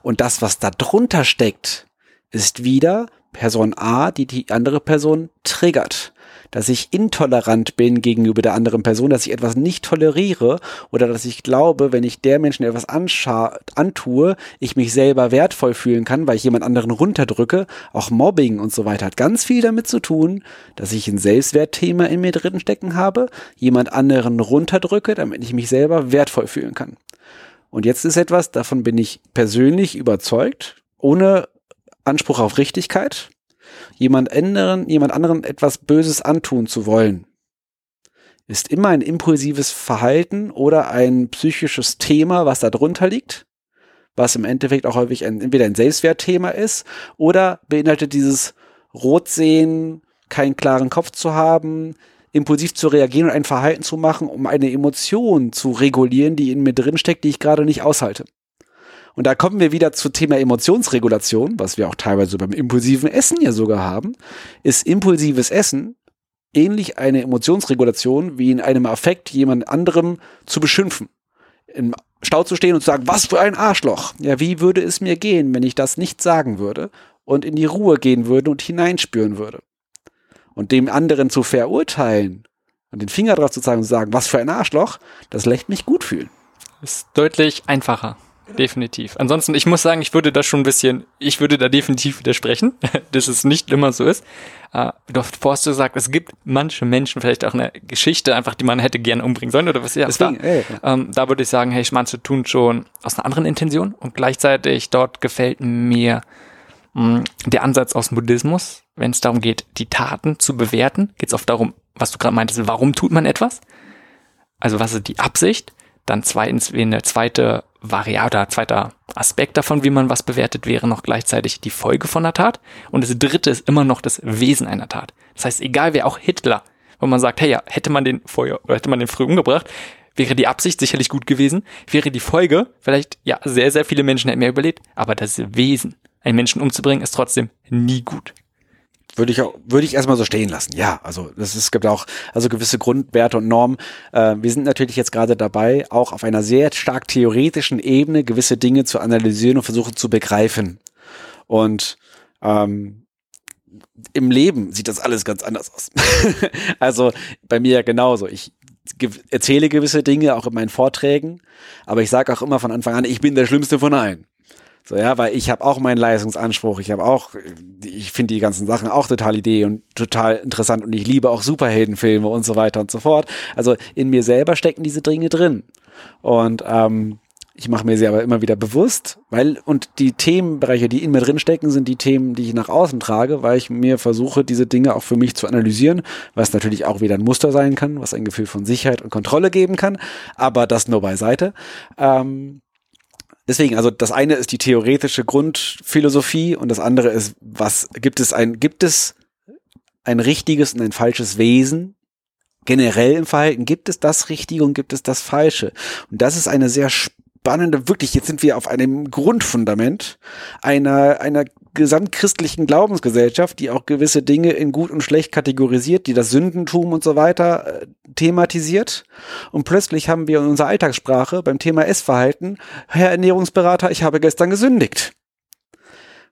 Und das, was da drunter steckt, ist wieder Person A, die die andere Person triggert dass ich intolerant bin gegenüber der anderen Person, dass ich etwas nicht toleriere oder dass ich glaube, wenn ich der Menschen etwas antue, ich mich selber wertvoll fühlen kann, weil ich jemand anderen runterdrücke. Auch Mobbing und so weiter hat ganz viel damit zu tun, dass ich ein Selbstwertthema in mir drin stecken habe, jemand anderen runterdrücke, damit ich mich selber wertvoll fühlen kann. Und jetzt ist etwas, davon bin ich persönlich überzeugt, ohne Anspruch auf Richtigkeit jemand anderen, jemand anderen etwas Böses antun zu wollen, ist immer ein impulsives Verhalten oder ein psychisches Thema, was da drunter liegt, was im Endeffekt auch häufig ein, entweder ein Selbstwertthema ist oder beinhaltet dieses Rotsehen, keinen klaren Kopf zu haben, impulsiv zu reagieren und ein Verhalten zu machen, um eine Emotion zu regulieren, die in mir drin steckt, die ich gerade nicht aushalte. Und da kommen wir wieder zu Thema Emotionsregulation, was wir auch teilweise beim impulsiven Essen ja sogar haben, ist impulsives Essen ähnlich eine Emotionsregulation wie in einem Affekt jemand anderem zu beschimpfen. Im Stau zu stehen und zu sagen, was für ein Arschloch. Ja, wie würde es mir gehen, wenn ich das nicht sagen würde und in die Ruhe gehen würde und hineinspüren würde? Und dem anderen zu verurteilen und den Finger drauf zu zeigen und zu sagen, was für ein Arschloch, das lässt mich gut fühlen. Ist deutlich einfacher. Definitiv. Ansonsten, ich muss sagen, ich würde da schon ein bisschen, ich würde da definitiv widersprechen, dass es nicht immer so ist. Äh, du hast vorhin gesagt, es gibt manche Menschen vielleicht auch eine Geschichte, einfach die man hätte gerne umbringen sollen oder was ja. Deswegen, da, ey, ähm, da würde ich sagen, hey, manche tun schon aus einer anderen Intention und gleichzeitig dort gefällt mir mh, mm, der Ansatz aus dem Buddhismus, wenn es darum geht, die Taten zu bewerten, geht es oft darum, was du gerade meintest, warum tut man etwas? Also was ist die Absicht? Dann zweitens, wie eine zweite Variable, zweiter Aspekt davon, wie man was bewertet, wäre noch gleichzeitig die Folge von der Tat. Und das dritte ist immer noch das Wesen einer Tat. Das heißt, egal wer auch Hitler, wo man sagt, hey ja, hätte man den vorher, hätte man den früh umgebracht, wäre die Absicht sicherlich gut gewesen, wäre die Folge vielleicht, ja, sehr, sehr viele Menschen hätten mehr überlebt, aber das Wesen, einen Menschen umzubringen, ist trotzdem nie gut würde ich auch, würde ich erstmal so stehen lassen. Ja, also das ist, es gibt auch also gewisse Grundwerte und Normen. Äh, wir sind natürlich jetzt gerade dabei, auch auf einer sehr stark theoretischen Ebene gewisse Dinge zu analysieren und versuchen zu begreifen. Und ähm, im Leben sieht das alles ganz anders aus. also bei mir ja genauso. Ich erzähle gewisse Dinge auch in meinen Vorträgen, aber ich sage auch immer von Anfang an, ich bin der Schlimmste von allen. So, ja, weil ich habe auch meinen Leistungsanspruch, ich habe auch, ich finde die ganzen Sachen auch total Idee und total interessant und ich liebe auch Superheldenfilme und so weiter und so fort. Also in mir selber stecken diese Dinge drin. Und ähm, ich mache mir sie aber immer wieder bewusst, weil, und die Themenbereiche, die in mir drin stecken, sind die Themen, die ich nach außen trage, weil ich mir versuche, diese Dinge auch für mich zu analysieren, was natürlich auch wieder ein Muster sein kann, was ein Gefühl von Sicherheit und Kontrolle geben kann, aber das nur beiseite. Ähm, deswegen, also das eine ist die theoretische Grundphilosophie und das andere ist, was gibt es ein, gibt es ein richtiges und ein falsches Wesen? Generell im Verhalten gibt es das Richtige und gibt es das Falsche. Und das ist eine sehr spannende, wirklich, jetzt sind wir auf einem Grundfundament einer, einer gesamtchristlichen Glaubensgesellschaft, die auch gewisse Dinge in gut und schlecht kategorisiert, die das Sündentum und so weiter äh, thematisiert. Und plötzlich haben wir in unserer Alltagssprache beim Thema Essverhalten, Herr Ernährungsberater, ich habe gestern gesündigt.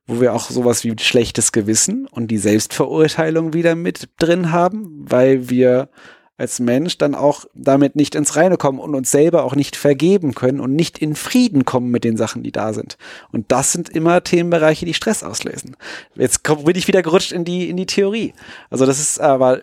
Wo wir auch sowas wie schlechtes Gewissen und die Selbstverurteilung wieder mit drin haben, weil wir als Mensch dann auch damit nicht ins Reine kommen und uns selber auch nicht vergeben können und nicht in Frieden kommen mit den Sachen, die da sind. Und das sind immer Themenbereiche, die Stress auslösen. Jetzt bin ich wieder gerutscht in die, in die Theorie. Also das ist aber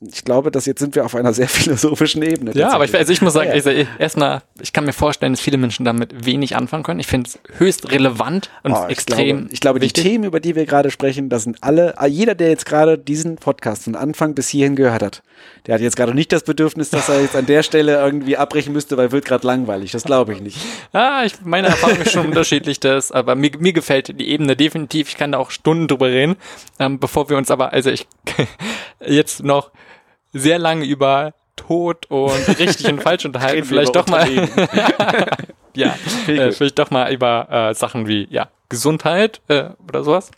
ich glaube, dass jetzt sind wir auf einer sehr philosophischen Ebene. Ja, aber ich, also ich muss sagen, ja, ja. erstmal, ich kann mir vorstellen, dass viele Menschen damit wenig anfangen können. Ich finde es höchst relevant und oh, extrem. Glaube, ich glaube, wichtig. die Themen, über die wir gerade sprechen, das sind alle, ah, jeder, der jetzt gerade diesen Podcast von Anfang bis hierhin gehört hat, der hat jetzt gerade nicht das Bedürfnis, dass er jetzt an der Stelle irgendwie abbrechen müsste, weil wird gerade langweilig. Das glaube ich nicht. Ah, ich, meine Erfahrung ist schon unterschiedlich, das, aber mir, mir gefällt die Ebene definitiv. Ich kann da auch Stunden drüber reden, ähm, bevor wir uns aber, also ich jetzt noch sehr lange über Tod und richtig und falsch unterhalten. vielleicht doch mal, ja, äh, vielleicht doch mal über äh, Sachen wie ja Gesundheit äh, oder sowas.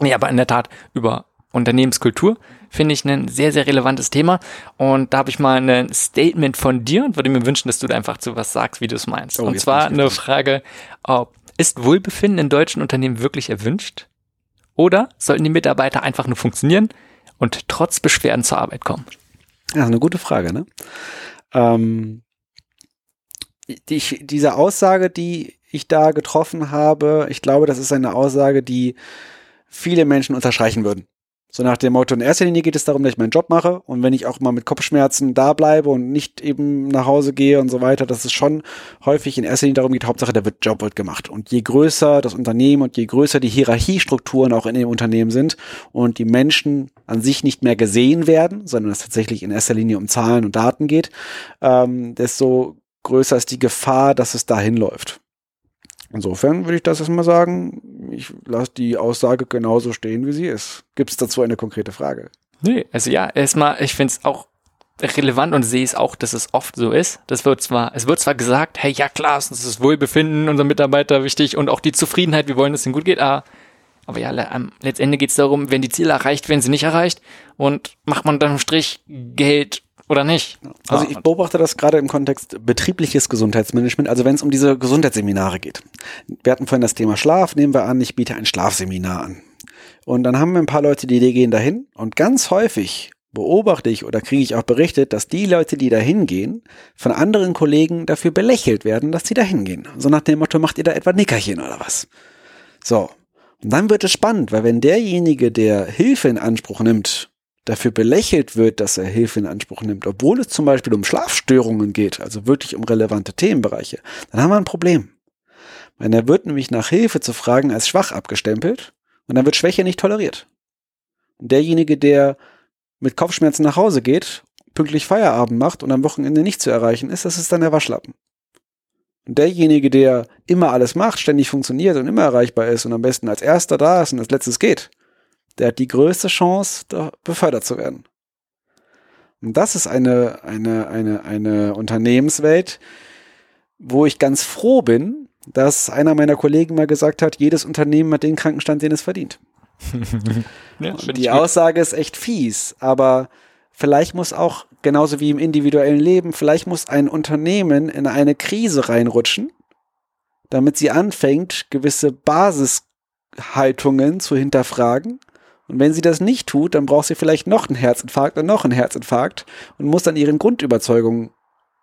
Nee, aber in der Tat über Unternehmenskultur finde ich ein sehr, sehr relevantes Thema. Und da habe ich mal ein Statement von dir und würde mir wünschen, dass du da einfach zu was sagst, wie du es meinst. Oh, und zwar eine Frage, ob, ist Wohlbefinden in deutschen Unternehmen wirklich erwünscht? Oder sollten die Mitarbeiter einfach nur funktionieren, und trotz Beschwerden zur Arbeit kommen? Ja, eine gute Frage, ne? Ähm, die, diese Aussage, die ich da getroffen habe, ich glaube, das ist eine Aussage, die viele Menschen unterstreichen würden. So nach dem Motto, in erster Linie geht es darum, dass ich meinen Job mache und wenn ich auch mal mit Kopfschmerzen da bleibe und nicht eben nach Hause gehe und so weiter, dass es schon häufig in erster Linie darum geht, Hauptsache der Job wird gemacht. Und je größer das Unternehmen und je größer die Hierarchiestrukturen auch in dem Unternehmen sind und die Menschen an sich nicht mehr gesehen werden, sondern es tatsächlich in erster Linie um Zahlen und Daten geht, ähm, desto größer ist die Gefahr, dass es dahin läuft. Insofern würde ich das erstmal sagen, ich lasse die Aussage genauso stehen, wie sie ist. Gibt es dazu eine konkrete Frage? Nee, also ja, erstmal, ich finde es auch relevant und sehe es auch, dass es oft so ist. Das wird zwar, es wird zwar gesagt, hey, ja klar, es ist das Wohlbefinden unserer Mitarbeiter wichtig und auch die Zufriedenheit, wir wollen, dass es ihnen gut geht, aber, aber ja, letztendlich geht es darum, wenn die Ziele erreicht werden, sie nicht erreicht und macht man dann im Strich Geld oder nicht. Also ich beobachte das gerade im Kontext betriebliches Gesundheitsmanagement, also wenn es um diese Gesundheitsseminare geht. Wir hatten vorhin das Thema Schlaf, nehmen wir an, ich biete ein Schlafseminar an. Und dann haben wir ein paar Leute, die gehen dahin und ganz häufig beobachte ich oder kriege ich auch berichtet, dass die Leute, die da hingehen, von anderen Kollegen dafür belächelt werden, dass sie da hingehen. So nach dem Motto, macht ihr da etwa Nickerchen oder was? So. Und dann wird es spannend, weil wenn derjenige, der Hilfe in Anspruch nimmt, dafür belächelt wird, dass er Hilfe in Anspruch nimmt, obwohl es zum Beispiel um Schlafstörungen geht, also wirklich um relevante Themenbereiche, dann haben wir ein Problem. Weil er wird nämlich nach Hilfe zu fragen als schwach abgestempelt und dann wird Schwäche nicht toleriert. Und derjenige, der mit Kopfschmerzen nach Hause geht, pünktlich Feierabend macht und am Wochenende nicht zu erreichen ist, das ist dann der Waschlappen. Und derjenige, der immer alles macht, ständig funktioniert und immer erreichbar ist und am besten als erster da ist und als letztes geht, der hat die größte Chance, da befördert zu werden. Und das ist eine, eine, eine, eine Unternehmenswelt, wo ich ganz froh bin, dass einer meiner Kollegen mal gesagt hat, jedes Unternehmen hat den Krankenstand, den es verdient. ja, die Aussage ist echt fies, aber vielleicht muss auch, genauso wie im individuellen Leben, vielleicht muss ein Unternehmen in eine Krise reinrutschen, damit sie anfängt, gewisse Basishaltungen zu hinterfragen. Und wenn sie das nicht tut, dann braucht sie vielleicht noch einen Herzinfarkt und noch einen Herzinfarkt und muss dann ihren Grundüberzeugungen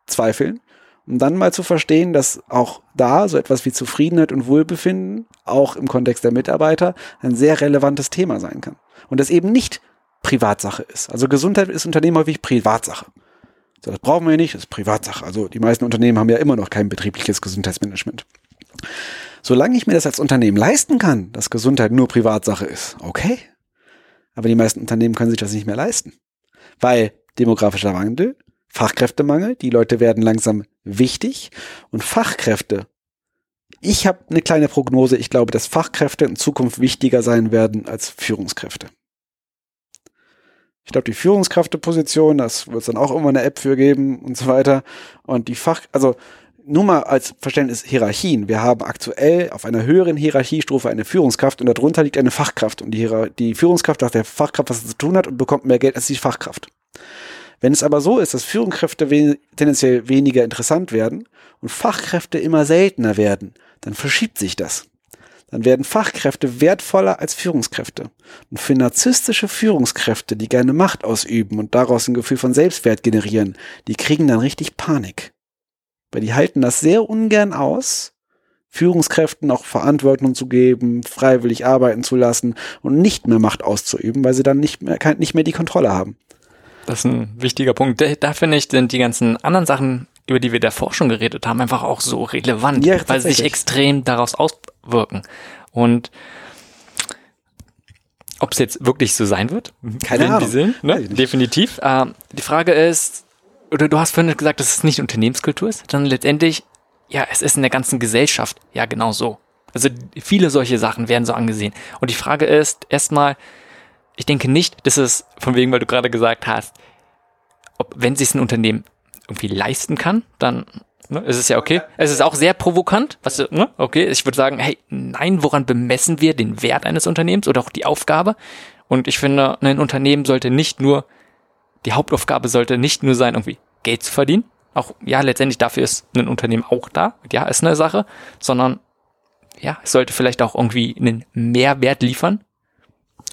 zweifeln um dann mal zu verstehen, dass auch da so etwas wie Zufriedenheit und Wohlbefinden auch im Kontext der Mitarbeiter ein sehr relevantes Thema sein kann. Und das eben nicht Privatsache ist. Also Gesundheit ist Unternehmen häufig Privatsache. So, das brauchen wir nicht, das ist Privatsache. Also die meisten Unternehmen haben ja immer noch kein betriebliches Gesundheitsmanagement. Solange ich mir das als Unternehmen leisten kann, dass Gesundheit nur Privatsache ist, okay. Aber die meisten Unternehmen können sich das nicht mehr leisten. Weil demografischer Wandel, Fachkräftemangel, die Leute werden langsam wichtig und Fachkräfte. Ich habe eine kleine Prognose, ich glaube, dass Fachkräfte in Zukunft wichtiger sein werden als Führungskräfte. Ich glaube, die Führungskräfteposition, das wird es dann auch immer eine App für geben und so weiter. Und die Fach, also nur mal als Verständnis Hierarchien. Wir haben aktuell auf einer höheren Hierarchiestufe eine Führungskraft und darunter liegt eine Fachkraft. Und die, die Führungskraft sagt der Fachkraft, was zu tun hat und bekommt mehr Geld als die Fachkraft. Wenn es aber so ist, dass Führungskräfte we tendenziell weniger interessant werden und Fachkräfte immer seltener werden, dann verschiebt sich das. Dann werden Fachkräfte wertvoller als Führungskräfte. Und für narzisstische Führungskräfte, die gerne Macht ausüben und daraus ein Gefühl von Selbstwert generieren, die kriegen dann richtig Panik. Weil die halten das sehr ungern aus, Führungskräften auch Verantwortung zu geben, freiwillig arbeiten zu lassen und nicht mehr Macht auszuüben, weil sie dann nicht mehr, nicht mehr die Kontrolle haben. Das ist ein wichtiger Punkt. Da, finde ich, sind die ganzen anderen Sachen, über die wir davor schon geredet haben, einfach auch so relevant, ja, weil sie sich extrem daraus auswirken. Und ob es jetzt wirklich so sein wird, keine Ahnung. Sind, ne? Definitiv. Ähm, die Frage ist, oder du hast vorhin gesagt, dass es nicht Unternehmenskultur ist, sondern letztendlich, ja, es ist in der ganzen Gesellschaft ja genau so. Also viele solche Sachen werden so angesehen. Und die Frage ist erstmal, ich denke nicht, dass es von wegen, weil du gerade gesagt hast, ob, wenn sich ein Unternehmen irgendwie leisten kann, dann ne, ist es ja okay. Es ist auch sehr provokant, was, ne, okay, ich würde sagen, hey, nein, woran bemessen wir den Wert eines Unternehmens oder auch die Aufgabe? Und ich finde, ein Unternehmen sollte nicht nur, die Hauptaufgabe sollte nicht nur sein, irgendwie Geld zu verdienen. Auch, ja, letztendlich dafür ist ein Unternehmen auch da. Ja, ist eine Sache. Sondern, ja, es sollte vielleicht auch irgendwie einen Mehrwert liefern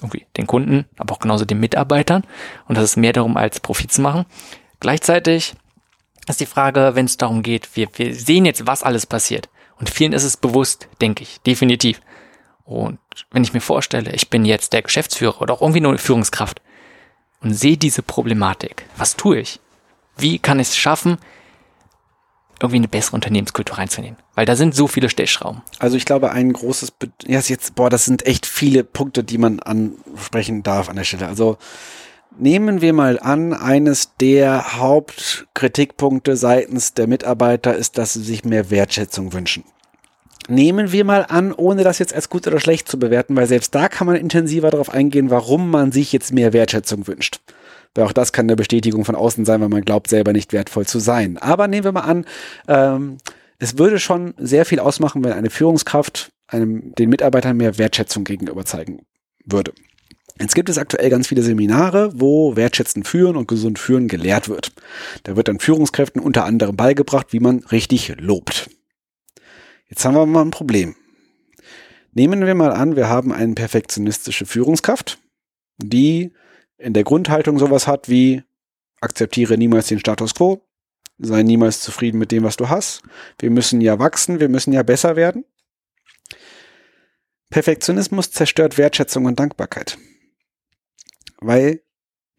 irgendwie den Kunden, aber auch genauso den Mitarbeitern. Und das ist mehr darum, als Profit zu machen. Gleichzeitig ist die Frage, wenn es darum geht, wir, wir sehen jetzt, was alles passiert. Und vielen ist es bewusst, denke ich, definitiv. Und wenn ich mir vorstelle, ich bin jetzt der Geschäftsführer oder auch irgendwie nur eine Führungskraft und sehe diese Problematik, was tue ich? Wie kann ich es schaffen, irgendwie eine bessere Unternehmenskultur reinzunehmen. Weil da sind so viele Stellschrauben. Also ich glaube, ein großes, Be ja, jetzt, boah, das sind echt viele Punkte, die man ansprechen darf an der Stelle. Also nehmen wir mal an, eines der Hauptkritikpunkte seitens der Mitarbeiter ist, dass sie sich mehr Wertschätzung wünschen. Nehmen wir mal an, ohne das jetzt als gut oder schlecht zu bewerten, weil selbst da kann man intensiver darauf eingehen, warum man sich jetzt mehr Wertschätzung wünscht. Weil auch das kann eine Bestätigung von außen sein, weil man glaubt, selber nicht wertvoll zu sein. Aber nehmen wir mal an, ähm, es würde schon sehr viel ausmachen, wenn eine Führungskraft einem, den Mitarbeitern mehr Wertschätzung gegenüber zeigen würde. Jetzt gibt es aktuell ganz viele Seminare, wo wertschätzend führen und gesund führen gelehrt wird. Da wird dann Führungskräften unter anderem beigebracht, wie man richtig lobt. Jetzt haben wir mal ein Problem. Nehmen wir mal an, wir haben eine perfektionistische Führungskraft, die in der Grundhaltung sowas hat wie akzeptiere niemals den Status quo, sei niemals zufrieden mit dem, was du hast. Wir müssen ja wachsen, wir müssen ja besser werden. Perfektionismus zerstört Wertschätzung und Dankbarkeit weil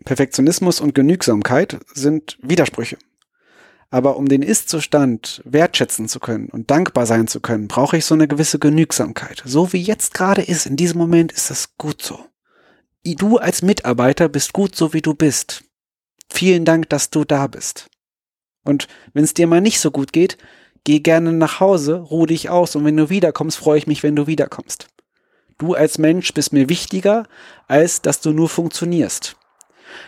Perfektionismus und Genügsamkeit sind Widersprüche. Aber um den Ist-Zustand wertschätzen zu können und dankbar sein zu können, brauche ich so eine gewisse Genügsamkeit. So wie jetzt gerade ist, in diesem Moment ist das gut so. Du als Mitarbeiter bist gut so wie du bist. Vielen Dank, dass du da bist. Und wenn es dir mal nicht so gut geht, geh gerne nach Hause, ruh dich aus und wenn du wiederkommst, freue ich mich, wenn du wiederkommst. Du als Mensch bist mir wichtiger, als dass du nur funktionierst.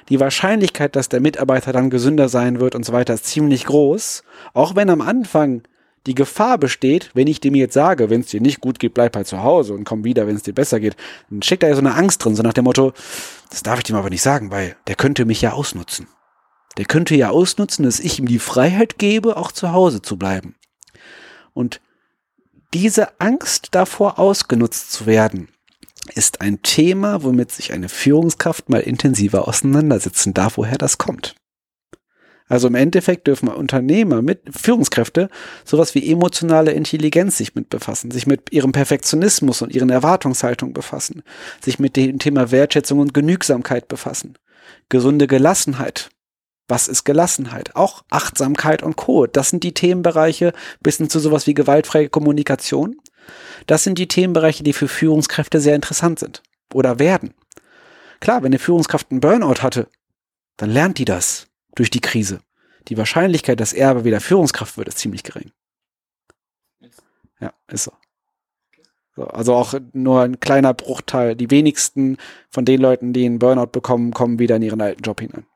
Die Wahrscheinlichkeit, dass der Mitarbeiter dann gesünder sein wird und so weiter, ist ziemlich groß. Auch wenn am Anfang die Gefahr besteht, wenn ich dem jetzt sage, wenn es dir nicht gut geht, bleib halt zu Hause und komm wieder, wenn es dir besser geht, dann steckt da ja so eine Angst drin, so nach dem Motto, das darf ich dem aber nicht sagen, weil der könnte mich ja ausnutzen. Der könnte ja ausnutzen, dass ich ihm die Freiheit gebe, auch zu Hause zu bleiben. Und diese Angst davor ausgenutzt zu werden, ist ein Thema, womit sich eine Führungskraft mal intensiver auseinandersetzen darf, woher das kommt. Also im Endeffekt dürfen Unternehmer mit Führungskräfte sowas wie emotionale Intelligenz sich mit befassen, sich mit ihrem Perfektionismus und ihren Erwartungshaltungen befassen, sich mit dem Thema Wertschätzung und Genügsamkeit befassen, gesunde Gelassenheit was ist Gelassenheit? Auch Achtsamkeit und Co. Das sind die Themenbereiche bis hin zu sowas wie gewaltfreie Kommunikation. Das sind die Themenbereiche, die für Führungskräfte sehr interessant sind oder werden. Klar, wenn eine Führungskraft einen Burnout hatte, dann lernt die das durch die Krise. Die Wahrscheinlichkeit, dass er aber wieder Führungskraft wird, ist ziemlich gering. Ja, ist so. so. Also auch nur ein kleiner Bruchteil. Die wenigsten von den Leuten, die einen Burnout bekommen, kommen wieder in ihren alten Job hinein.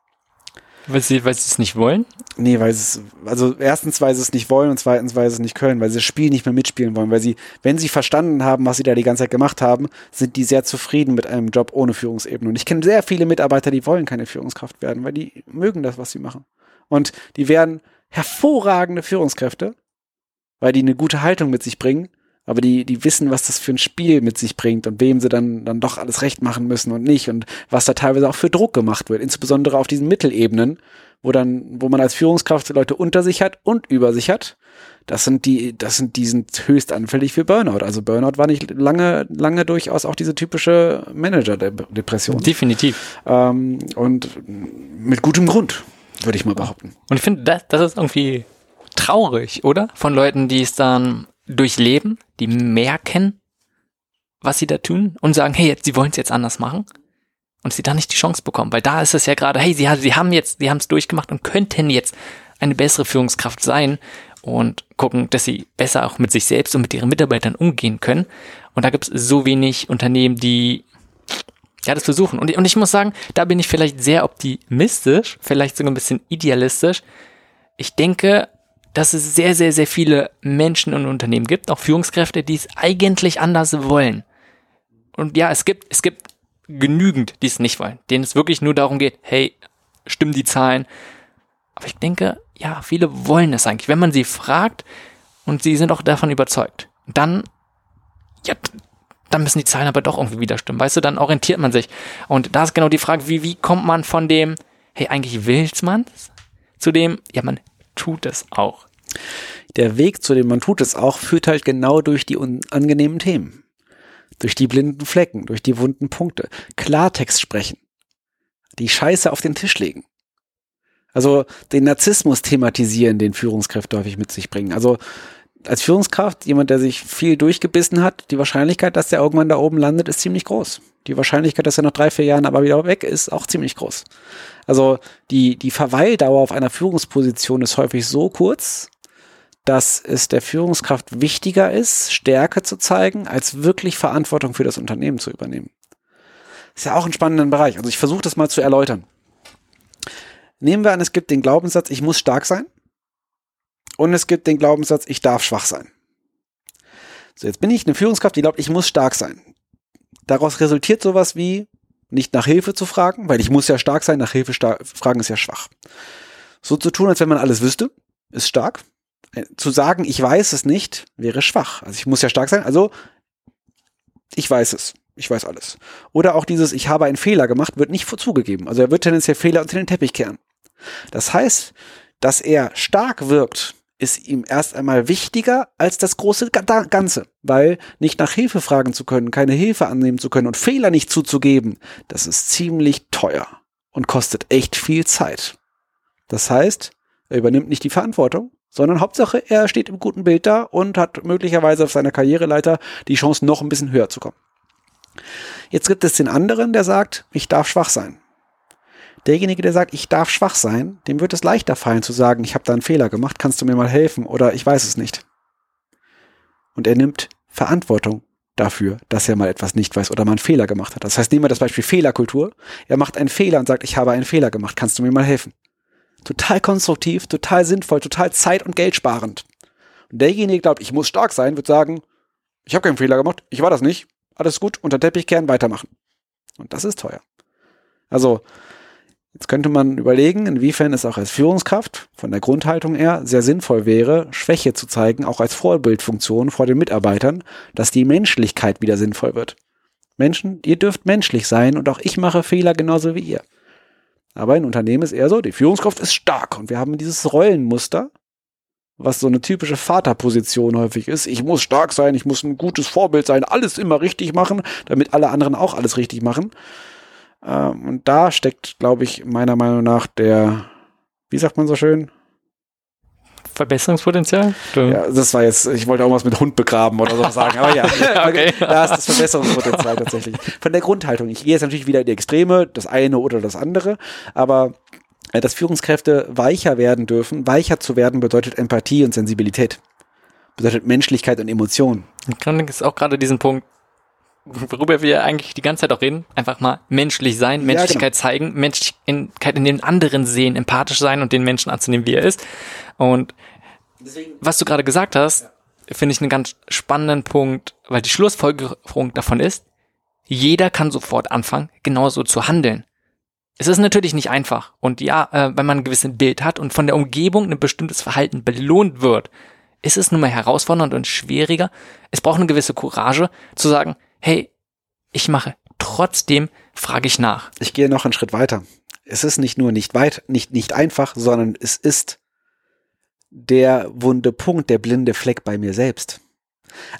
Weil sie, weil sie es nicht wollen? Nee, weil sie es, also erstens, weil sie es nicht wollen und zweitens, weil sie es nicht können, weil sie das Spiel nicht mehr mitspielen wollen, weil sie, wenn sie verstanden haben, was sie da die ganze Zeit gemacht haben, sind die sehr zufrieden mit einem Job ohne Führungsebene. Und ich kenne sehr viele Mitarbeiter, die wollen keine Führungskraft werden, weil die mögen das, was sie machen. Und die werden hervorragende Führungskräfte, weil die eine gute Haltung mit sich bringen, aber die, die wissen, was das für ein Spiel mit sich bringt und wem sie dann, dann doch alles recht machen müssen und nicht und was da teilweise auch für Druck gemacht wird, insbesondere auf diesen Mittelebenen, wo dann, wo man als Führungskraft Leute unter sich hat und über sich hat. Das sind die, das sind, die sind höchst anfällig für Burnout. Also Burnout war nicht lange, lange durchaus auch diese typische Manager-Depression. Definitiv. Ähm, und mit gutem Grund, würde ich mal behaupten. Und ich finde, das, das ist irgendwie traurig, oder? Von Leuten, die es dann durchleben, die merken, was sie da tun und sagen, hey, jetzt, sie wollen es jetzt anders machen und sie da nicht die Chance bekommen, weil da ist es ja gerade, hey, sie, sie haben jetzt, sie haben es durchgemacht und könnten jetzt eine bessere Führungskraft sein und gucken, dass sie besser auch mit sich selbst und mit ihren Mitarbeitern umgehen können. Und da gibt es so wenig Unternehmen, die ja, das versuchen. Und, und ich muss sagen, da bin ich vielleicht sehr optimistisch, vielleicht sogar ein bisschen idealistisch. Ich denke, dass es sehr, sehr, sehr viele Menschen und Unternehmen gibt, auch Führungskräfte, die es eigentlich anders wollen. Und ja, es gibt, es gibt genügend, die es nicht wollen, denen es wirklich nur darum geht, hey, stimmen die Zahlen. Aber ich denke, ja, viele wollen es eigentlich. Wenn man sie fragt und sie sind auch davon überzeugt, dann, ja, dann müssen die Zahlen aber doch irgendwie wieder stimmen. Weißt du, dann orientiert man sich. Und da ist genau die Frage, wie, wie kommt man von dem, hey, eigentlich will's man's, zu dem, ja, man tut es auch. Der Weg, zu dem man tut es auch, führt halt genau durch die unangenehmen Themen. Durch die blinden Flecken, durch die wunden Punkte. Klartext sprechen. Die Scheiße auf den Tisch legen. Also den Narzissmus thematisieren, den Führungskräfte häufig mit sich bringen. Also als Führungskraft, jemand, der sich viel durchgebissen hat, die Wahrscheinlichkeit, dass der irgendwann da oben landet, ist ziemlich groß. Die Wahrscheinlichkeit, dass er nach drei, vier Jahren aber wieder weg ist, auch ziemlich groß. Also die, die Verweildauer auf einer Führungsposition ist häufig so kurz, dass es der Führungskraft wichtiger ist, Stärke zu zeigen, als wirklich Verantwortung für das Unternehmen zu übernehmen. ist ja auch ein spannender Bereich. Also ich versuche das mal zu erläutern. Nehmen wir an, es gibt den Glaubenssatz, ich muss stark sein. Und es gibt den Glaubenssatz, ich darf schwach sein. So, jetzt bin ich eine Führungskraft, die glaubt, ich muss stark sein. Daraus resultiert sowas wie, nicht nach Hilfe zu fragen, weil ich muss ja stark sein, nach Hilfe fragen ist ja schwach. So zu tun, als wenn man alles wüsste, ist stark. Äh, zu sagen, ich weiß es nicht, wäre schwach. Also ich muss ja stark sein, also ich weiß es. Ich weiß alles. Oder auch dieses, ich habe einen Fehler gemacht, wird nicht zugegeben. Also er wird tendenziell Fehler unter den Teppich kehren. Das heißt, dass er stark wirkt, ist ihm erst einmal wichtiger als das große Ganze, weil nicht nach Hilfe fragen zu können, keine Hilfe annehmen zu können und Fehler nicht zuzugeben, das ist ziemlich teuer und kostet echt viel Zeit. Das heißt, er übernimmt nicht die Verantwortung, sondern Hauptsache, er steht im guten Bild da und hat möglicherweise auf seiner Karriereleiter die Chance, noch ein bisschen höher zu kommen. Jetzt gibt es den anderen, der sagt, ich darf schwach sein. Derjenige, der sagt, ich darf schwach sein, dem wird es leichter fallen zu sagen, ich habe da einen Fehler gemacht, kannst du mir mal helfen oder ich weiß es nicht. Und er nimmt Verantwortung dafür, dass er mal etwas nicht weiß oder mal einen Fehler gemacht hat. Das heißt, nehmen wir das Beispiel Fehlerkultur. Er macht einen Fehler und sagt, ich habe einen Fehler gemacht, kannst du mir mal helfen? Total konstruktiv, total sinnvoll, total zeit- und geldsparend. Und derjenige glaubt, ich muss stark sein, wird sagen, ich habe keinen Fehler gemacht, ich war das nicht, alles gut, unter Teppich kehren, weitermachen. Und das ist teuer. Also, jetzt könnte man überlegen, inwiefern es auch als Führungskraft von der Grundhaltung her sehr sinnvoll wäre, Schwäche zu zeigen, auch als Vorbildfunktion vor den Mitarbeitern, dass die Menschlichkeit wieder sinnvoll wird. Menschen, ihr dürft menschlich sein und auch ich mache Fehler genauso wie ihr. Aber in Unternehmen ist eher so, die Führungskraft ist stark und wir haben dieses Rollenmuster, was so eine typische Vaterposition häufig ist. Ich muss stark sein, ich muss ein gutes Vorbild sein, alles immer richtig machen, damit alle anderen auch alles richtig machen. Ähm, und da steckt, glaube ich, meiner Meinung nach der, wie sagt man so schön? Verbesserungspotenzial? Ja, das war jetzt, ich wollte auch was mit Hund begraben oder so sagen, aber ja, okay. da ist das Verbesserungspotenzial tatsächlich. Von der Grundhaltung. Ich gehe jetzt natürlich wieder in die Extreme, das eine oder das andere, aber äh, dass Führungskräfte weicher werden dürfen. Weicher zu werden bedeutet Empathie und Sensibilität. Bedeutet Menschlichkeit und Emotion. Ich ist auch gerade diesen Punkt, worüber wir eigentlich die ganze Zeit auch reden, einfach mal menschlich sein, Menschlichkeit ja, genau. zeigen, Menschlichkeit in den anderen sehen, empathisch sein und den Menschen anzunehmen, wie er ist. Und Deswegen, was du gerade gesagt hast, ja. finde ich einen ganz spannenden Punkt, weil die Schlussfolgerung davon ist, jeder kann sofort anfangen, genauso zu handeln. Es ist natürlich nicht einfach. Und ja, äh, wenn man ein gewisses Bild hat und von der Umgebung ein bestimmtes Verhalten belohnt wird, ist es nun mal herausfordernd und schwieriger. Es braucht eine gewisse Courage zu sagen, hey, ich mache. Trotzdem frage ich nach. Ich gehe noch einen Schritt weiter. Es ist nicht nur nicht weit, nicht, nicht einfach, sondern es ist der wunde Punkt, der blinde Fleck bei mir selbst.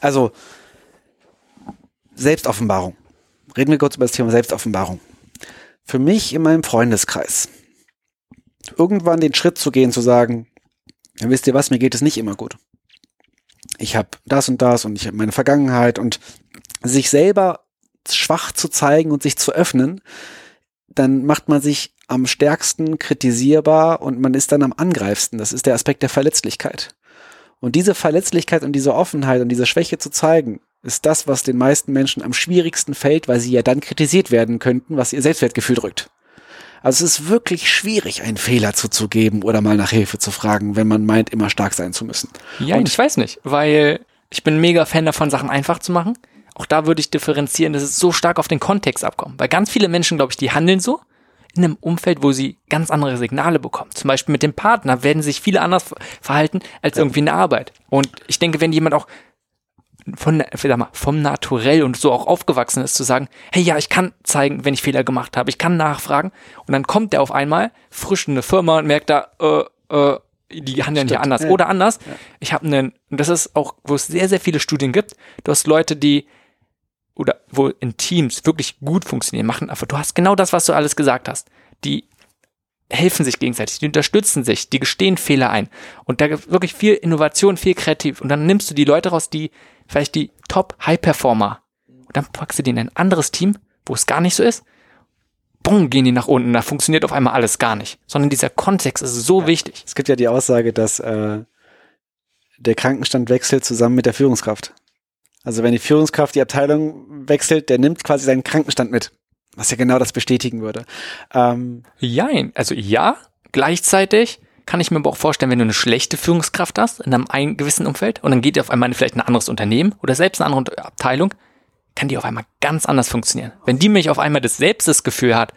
Also, Selbstoffenbarung. Reden wir kurz über das Thema Selbstoffenbarung für mich in meinem Freundeskreis irgendwann den Schritt zu gehen, zu sagen, ja, wisst ihr was, mir geht es nicht immer gut. Ich habe das und das und ich habe meine Vergangenheit und sich selber schwach zu zeigen und sich zu öffnen, dann macht man sich am stärksten kritisierbar und man ist dann am angreifsten. Das ist der Aspekt der Verletzlichkeit. Und diese Verletzlichkeit und diese Offenheit und diese Schwäche zu zeigen, ist das, was den meisten Menschen am schwierigsten fällt, weil sie ja dann kritisiert werden könnten, was ihr Selbstwertgefühl drückt. Also es ist wirklich schwierig, einen Fehler zuzugeben oder mal nach Hilfe zu fragen, wenn man meint, immer stark sein zu müssen. Ja, und ich weiß nicht, weil ich bin mega Fan davon, Sachen einfach zu machen. Auch da würde ich differenzieren, dass es so stark auf den Kontext abkommt. Weil ganz viele Menschen, glaube ich, die handeln so in einem Umfeld, wo sie ganz andere Signale bekommen. Zum Beispiel mit dem Partner werden sich viele anders verhalten als irgendwie in der Arbeit. Und ich denke, wenn jemand auch von, sag mal, vom Naturell und so auch aufgewachsen ist, zu sagen, hey ja, ich kann zeigen, wenn ich Fehler gemacht habe, ich kann nachfragen und dann kommt der auf einmal frisch in eine Firma und merkt da, äh, äh, die handeln hier anders. Ja. Oder anders, ja. ich habe einen, und das ist auch, wo es sehr, sehr viele Studien gibt, du hast Leute, die oder wo in Teams wirklich gut funktionieren, machen einfach, du hast genau das, was du alles gesagt hast. Die helfen sich gegenseitig, die unterstützen sich, die gestehen Fehler ein. Und da gibt wirklich viel Innovation, viel kreativ. Und dann nimmst du die Leute raus, die vielleicht die Top-High-Performer. Und dann packst du die in ein anderes Team, wo es gar nicht so ist. Bumm, gehen die nach unten. Da funktioniert auf einmal alles gar nicht. Sondern dieser Kontext ist so ja. wichtig. Es gibt ja die Aussage, dass äh, der Krankenstand wechselt zusammen mit der Führungskraft. Also wenn die Führungskraft die Abteilung wechselt, der nimmt quasi seinen Krankenstand mit. Was ja genau das bestätigen würde. Ähm, Jein. Also ja, Gleichzeitig kann ich mir aber auch vorstellen, wenn du eine schlechte Führungskraft hast in einem ein gewissen Umfeld und dann geht dir auf einmal vielleicht ein anderes Unternehmen oder selbst eine andere Abteilung, kann die auf einmal ganz anders funktionieren. Wenn die mich auf einmal das selbst das Gefühl hat,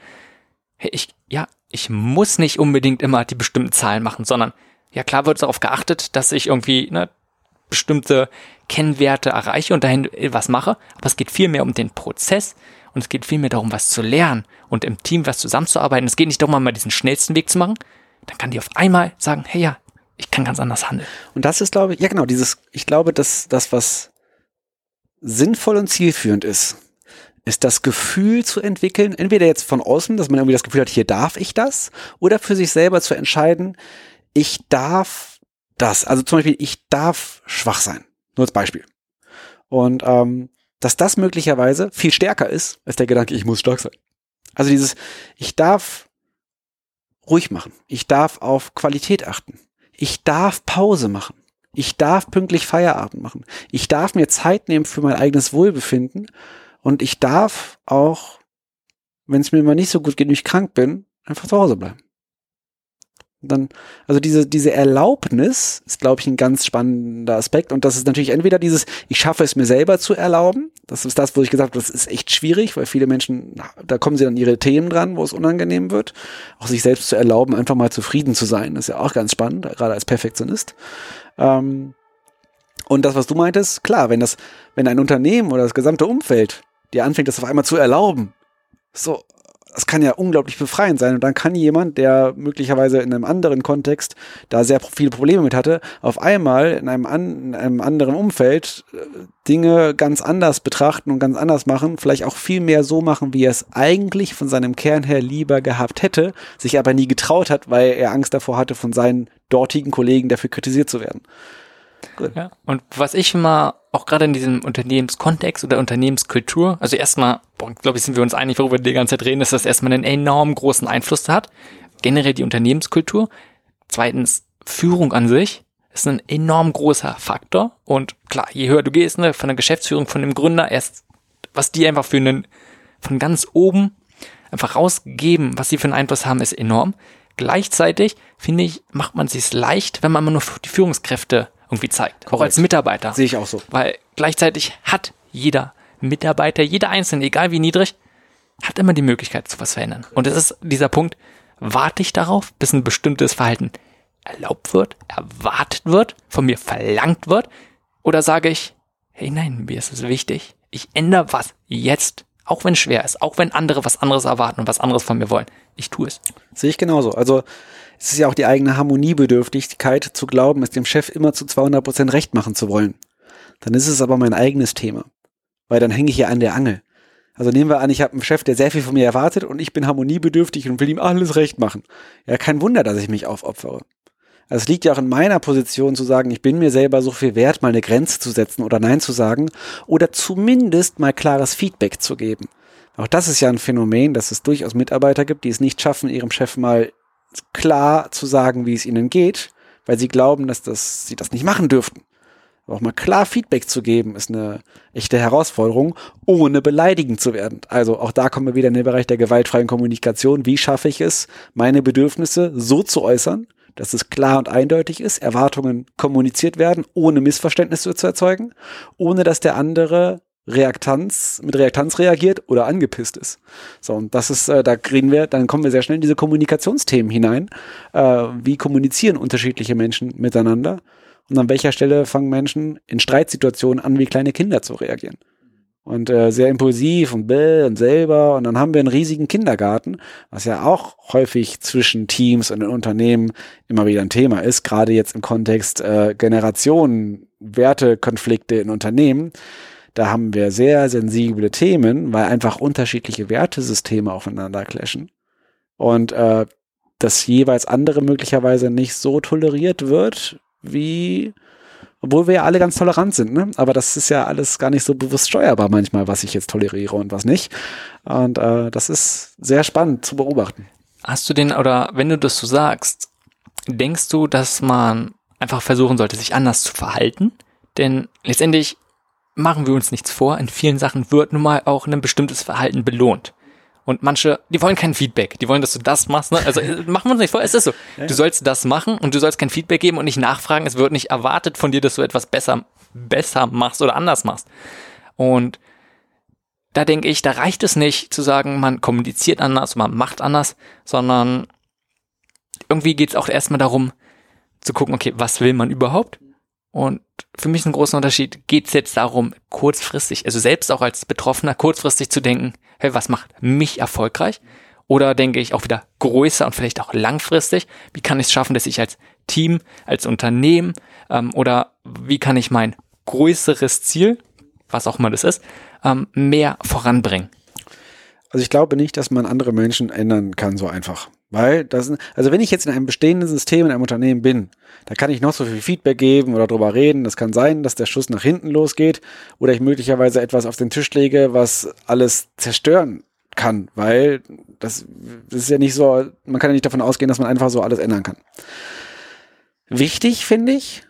hey, ich, ja, ich muss nicht unbedingt immer die bestimmten Zahlen machen, sondern ja klar wird darauf geachtet, dass ich irgendwie ne, bestimmte Kennwerte erreiche und dahin was mache, aber es geht viel mehr um den Prozess und es geht viel mehr darum, was zu lernen und im Team was zusammenzuarbeiten. Es geht nicht darum, mal diesen schnellsten Weg zu machen, dann kann die auf einmal sagen, hey ja, ich kann ganz anders handeln. Und das ist, glaube ich, ja genau, dieses, ich glaube, dass das, was sinnvoll und zielführend ist, ist das Gefühl zu entwickeln, entweder jetzt von außen, dass man irgendwie das Gefühl hat, hier darf ich das, oder für sich selber zu entscheiden, ich darf das. Also zum Beispiel, ich darf schwach sein. Nur als Beispiel. Und ähm, dass das möglicherweise viel stärker ist als der Gedanke, ich muss stark sein. Also dieses, ich darf ruhig machen. Ich darf auf Qualität achten. Ich darf Pause machen. Ich darf pünktlich Feierabend machen. Ich darf mir Zeit nehmen für mein eigenes Wohlbefinden. Und ich darf auch, wenn es mir mal nicht so gut geht und ich krank bin, einfach zu Hause bleiben. Dann, also diese, diese Erlaubnis ist, glaube ich, ein ganz spannender Aspekt. Und das ist natürlich entweder dieses, ich schaffe es mir selber zu erlauben. Das ist das, wo ich gesagt habe, das ist echt schwierig, weil viele Menschen, da kommen sie an ihre Themen dran, wo es unangenehm wird. Auch sich selbst zu erlauben, einfach mal zufrieden zu sein. Ist ja auch ganz spannend, gerade als Perfektionist. Ähm, und das, was du meintest, klar, wenn das, wenn ein Unternehmen oder das gesamte Umfeld dir anfängt, das auf einmal zu erlauben, so, das kann ja unglaublich befreiend sein. Und dann kann jemand, der möglicherweise in einem anderen Kontext da sehr viele Probleme mit hatte, auf einmal in einem, an, in einem anderen Umfeld äh, Dinge ganz anders betrachten und ganz anders machen, vielleicht auch viel mehr so machen, wie er es eigentlich von seinem Kern her lieber gehabt hätte, sich aber nie getraut hat, weil er Angst davor hatte, von seinen dortigen Kollegen dafür kritisiert zu werden. Gut. Ja, und was ich immer auch gerade in diesem Unternehmenskontext oder Unternehmenskultur, also erstmal, glaube ich, sind wir uns einig, worüber wir die ganze Zeit reden, dass das erstmal einen enorm großen Einfluss hat. Generell die Unternehmenskultur. Zweitens, Führung an sich ist ein enorm großer Faktor. Und klar, je höher du gehst, ne, von der Geschäftsführung, von dem Gründer, erst, was die einfach für einen, von ganz oben einfach rausgeben, was sie für einen Einfluss haben, ist enorm. Gleichzeitig, finde ich, macht man es sich leicht, wenn man immer nur die Führungskräfte irgendwie zeigt. Korrekt. Auch als Mitarbeiter. Sehe ich auch so. Weil gleichzeitig hat jeder Mitarbeiter, jeder Einzelne, egal wie niedrig, hat immer die Möglichkeit zu was verändern. Und es ist dieser Punkt, warte ich darauf, bis ein bestimmtes Verhalten erlaubt wird, erwartet wird, von mir verlangt wird, oder sage ich, hey nein, mir ist es wichtig, ich ändere was jetzt, auch wenn es schwer ist, auch wenn andere was anderes erwarten und was anderes von mir wollen. Ich tue es. Sehe ich genauso. Also es ist ja auch die eigene Harmoniebedürftigkeit zu glauben, es dem Chef immer zu 200 Prozent recht machen zu wollen. Dann ist es aber mein eigenes Thema. Weil dann hänge ich ja an der Angel. Also nehmen wir an, ich habe einen Chef, der sehr viel von mir erwartet und ich bin harmoniebedürftig und will ihm alles recht machen. Ja, kein Wunder, dass ich mich aufopfere. Also es liegt ja auch in meiner Position zu sagen, ich bin mir selber so viel wert, mal eine Grenze zu setzen oder Nein zu sagen oder zumindest mal klares Feedback zu geben. Auch das ist ja ein Phänomen, dass es durchaus Mitarbeiter gibt, die es nicht schaffen, ihrem Chef mal klar zu sagen, wie es ihnen geht, weil sie glauben, dass das, sie das nicht machen dürften. Aber auch mal klar Feedback zu geben, ist eine echte Herausforderung, ohne beleidigend zu werden. Also auch da kommen wir wieder in den Bereich der gewaltfreien Kommunikation. Wie schaffe ich es, meine Bedürfnisse so zu äußern, dass es klar und eindeutig ist, Erwartungen kommuniziert werden, ohne Missverständnisse zu erzeugen, ohne dass der andere Reaktanz, mit Reaktanz reagiert oder angepisst ist. So, und das ist, äh, da kriegen wir, dann kommen wir sehr schnell in diese Kommunikationsthemen hinein. Äh, wie kommunizieren unterschiedliche Menschen miteinander? Und an welcher Stelle fangen Menschen in Streitsituationen an, wie kleine Kinder zu reagieren? Und äh, sehr impulsiv und bäh und selber. Und dann haben wir einen riesigen Kindergarten, was ja auch häufig zwischen Teams und Unternehmen immer wieder ein Thema ist, gerade jetzt im Kontext äh, Generationen, Wertekonflikte in Unternehmen da haben wir sehr sensible Themen, weil einfach unterschiedliche Wertesysteme aufeinander clashen. Und äh, das jeweils andere möglicherweise nicht so toleriert wird, wie obwohl wir ja alle ganz tolerant sind, ne? Aber das ist ja alles gar nicht so bewusst steuerbar manchmal, was ich jetzt toleriere und was nicht. Und äh, das ist sehr spannend zu beobachten. Hast du den, oder wenn du das so sagst, denkst du, dass man einfach versuchen sollte, sich anders zu verhalten? Denn letztendlich machen wir uns nichts vor, in vielen Sachen wird nun mal auch ein bestimmtes Verhalten belohnt. Und manche, die wollen kein Feedback. Die wollen, dass du das machst. Ne? Also äh, machen wir uns nicht vor, es ist so. Du sollst das machen und du sollst kein Feedback geben und nicht nachfragen. Es wird nicht erwartet von dir, dass du etwas besser, besser machst oder anders machst. Und da denke ich, da reicht es nicht zu sagen, man kommuniziert anders, man macht anders, sondern irgendwie geht es auch erstmal darum, zu gucken, okay, was will man überhaupt? Und für mich ein großer Unterschied, geht es jetzt darum, kurzfristig, also selbst auch als Betroffener, kurzfristig zu denken, hey, was macht mich erfolgreich? Oder denke ich auch wieder größer und vielleicht auch langfristig, wie kann ich es schaffen, dass ich als Team, als Unternehmen ähm, oder wie kann ich mein größeres Ziel, was auch immer das ist, ähm, mehr voranbringen? Also ich glaube nicht, dass man andere Menschen ändern kann so einfach. Weil das, also wenn ich jetzt in einem bestehenden System in einem Unternehmen bin, da kann ich noch so viel Feedback geben oder drüber reden. Das kann sein, dass der Schuss nach hinten losgeht oder ich möglicherweise etwas auf den Tisch lege, was alles zerstören kann, weil das, das ist ja nicht so, man kann ja nicht davon ausgehen, dass man einfach so alles ändern kann. Wichtig finde ich,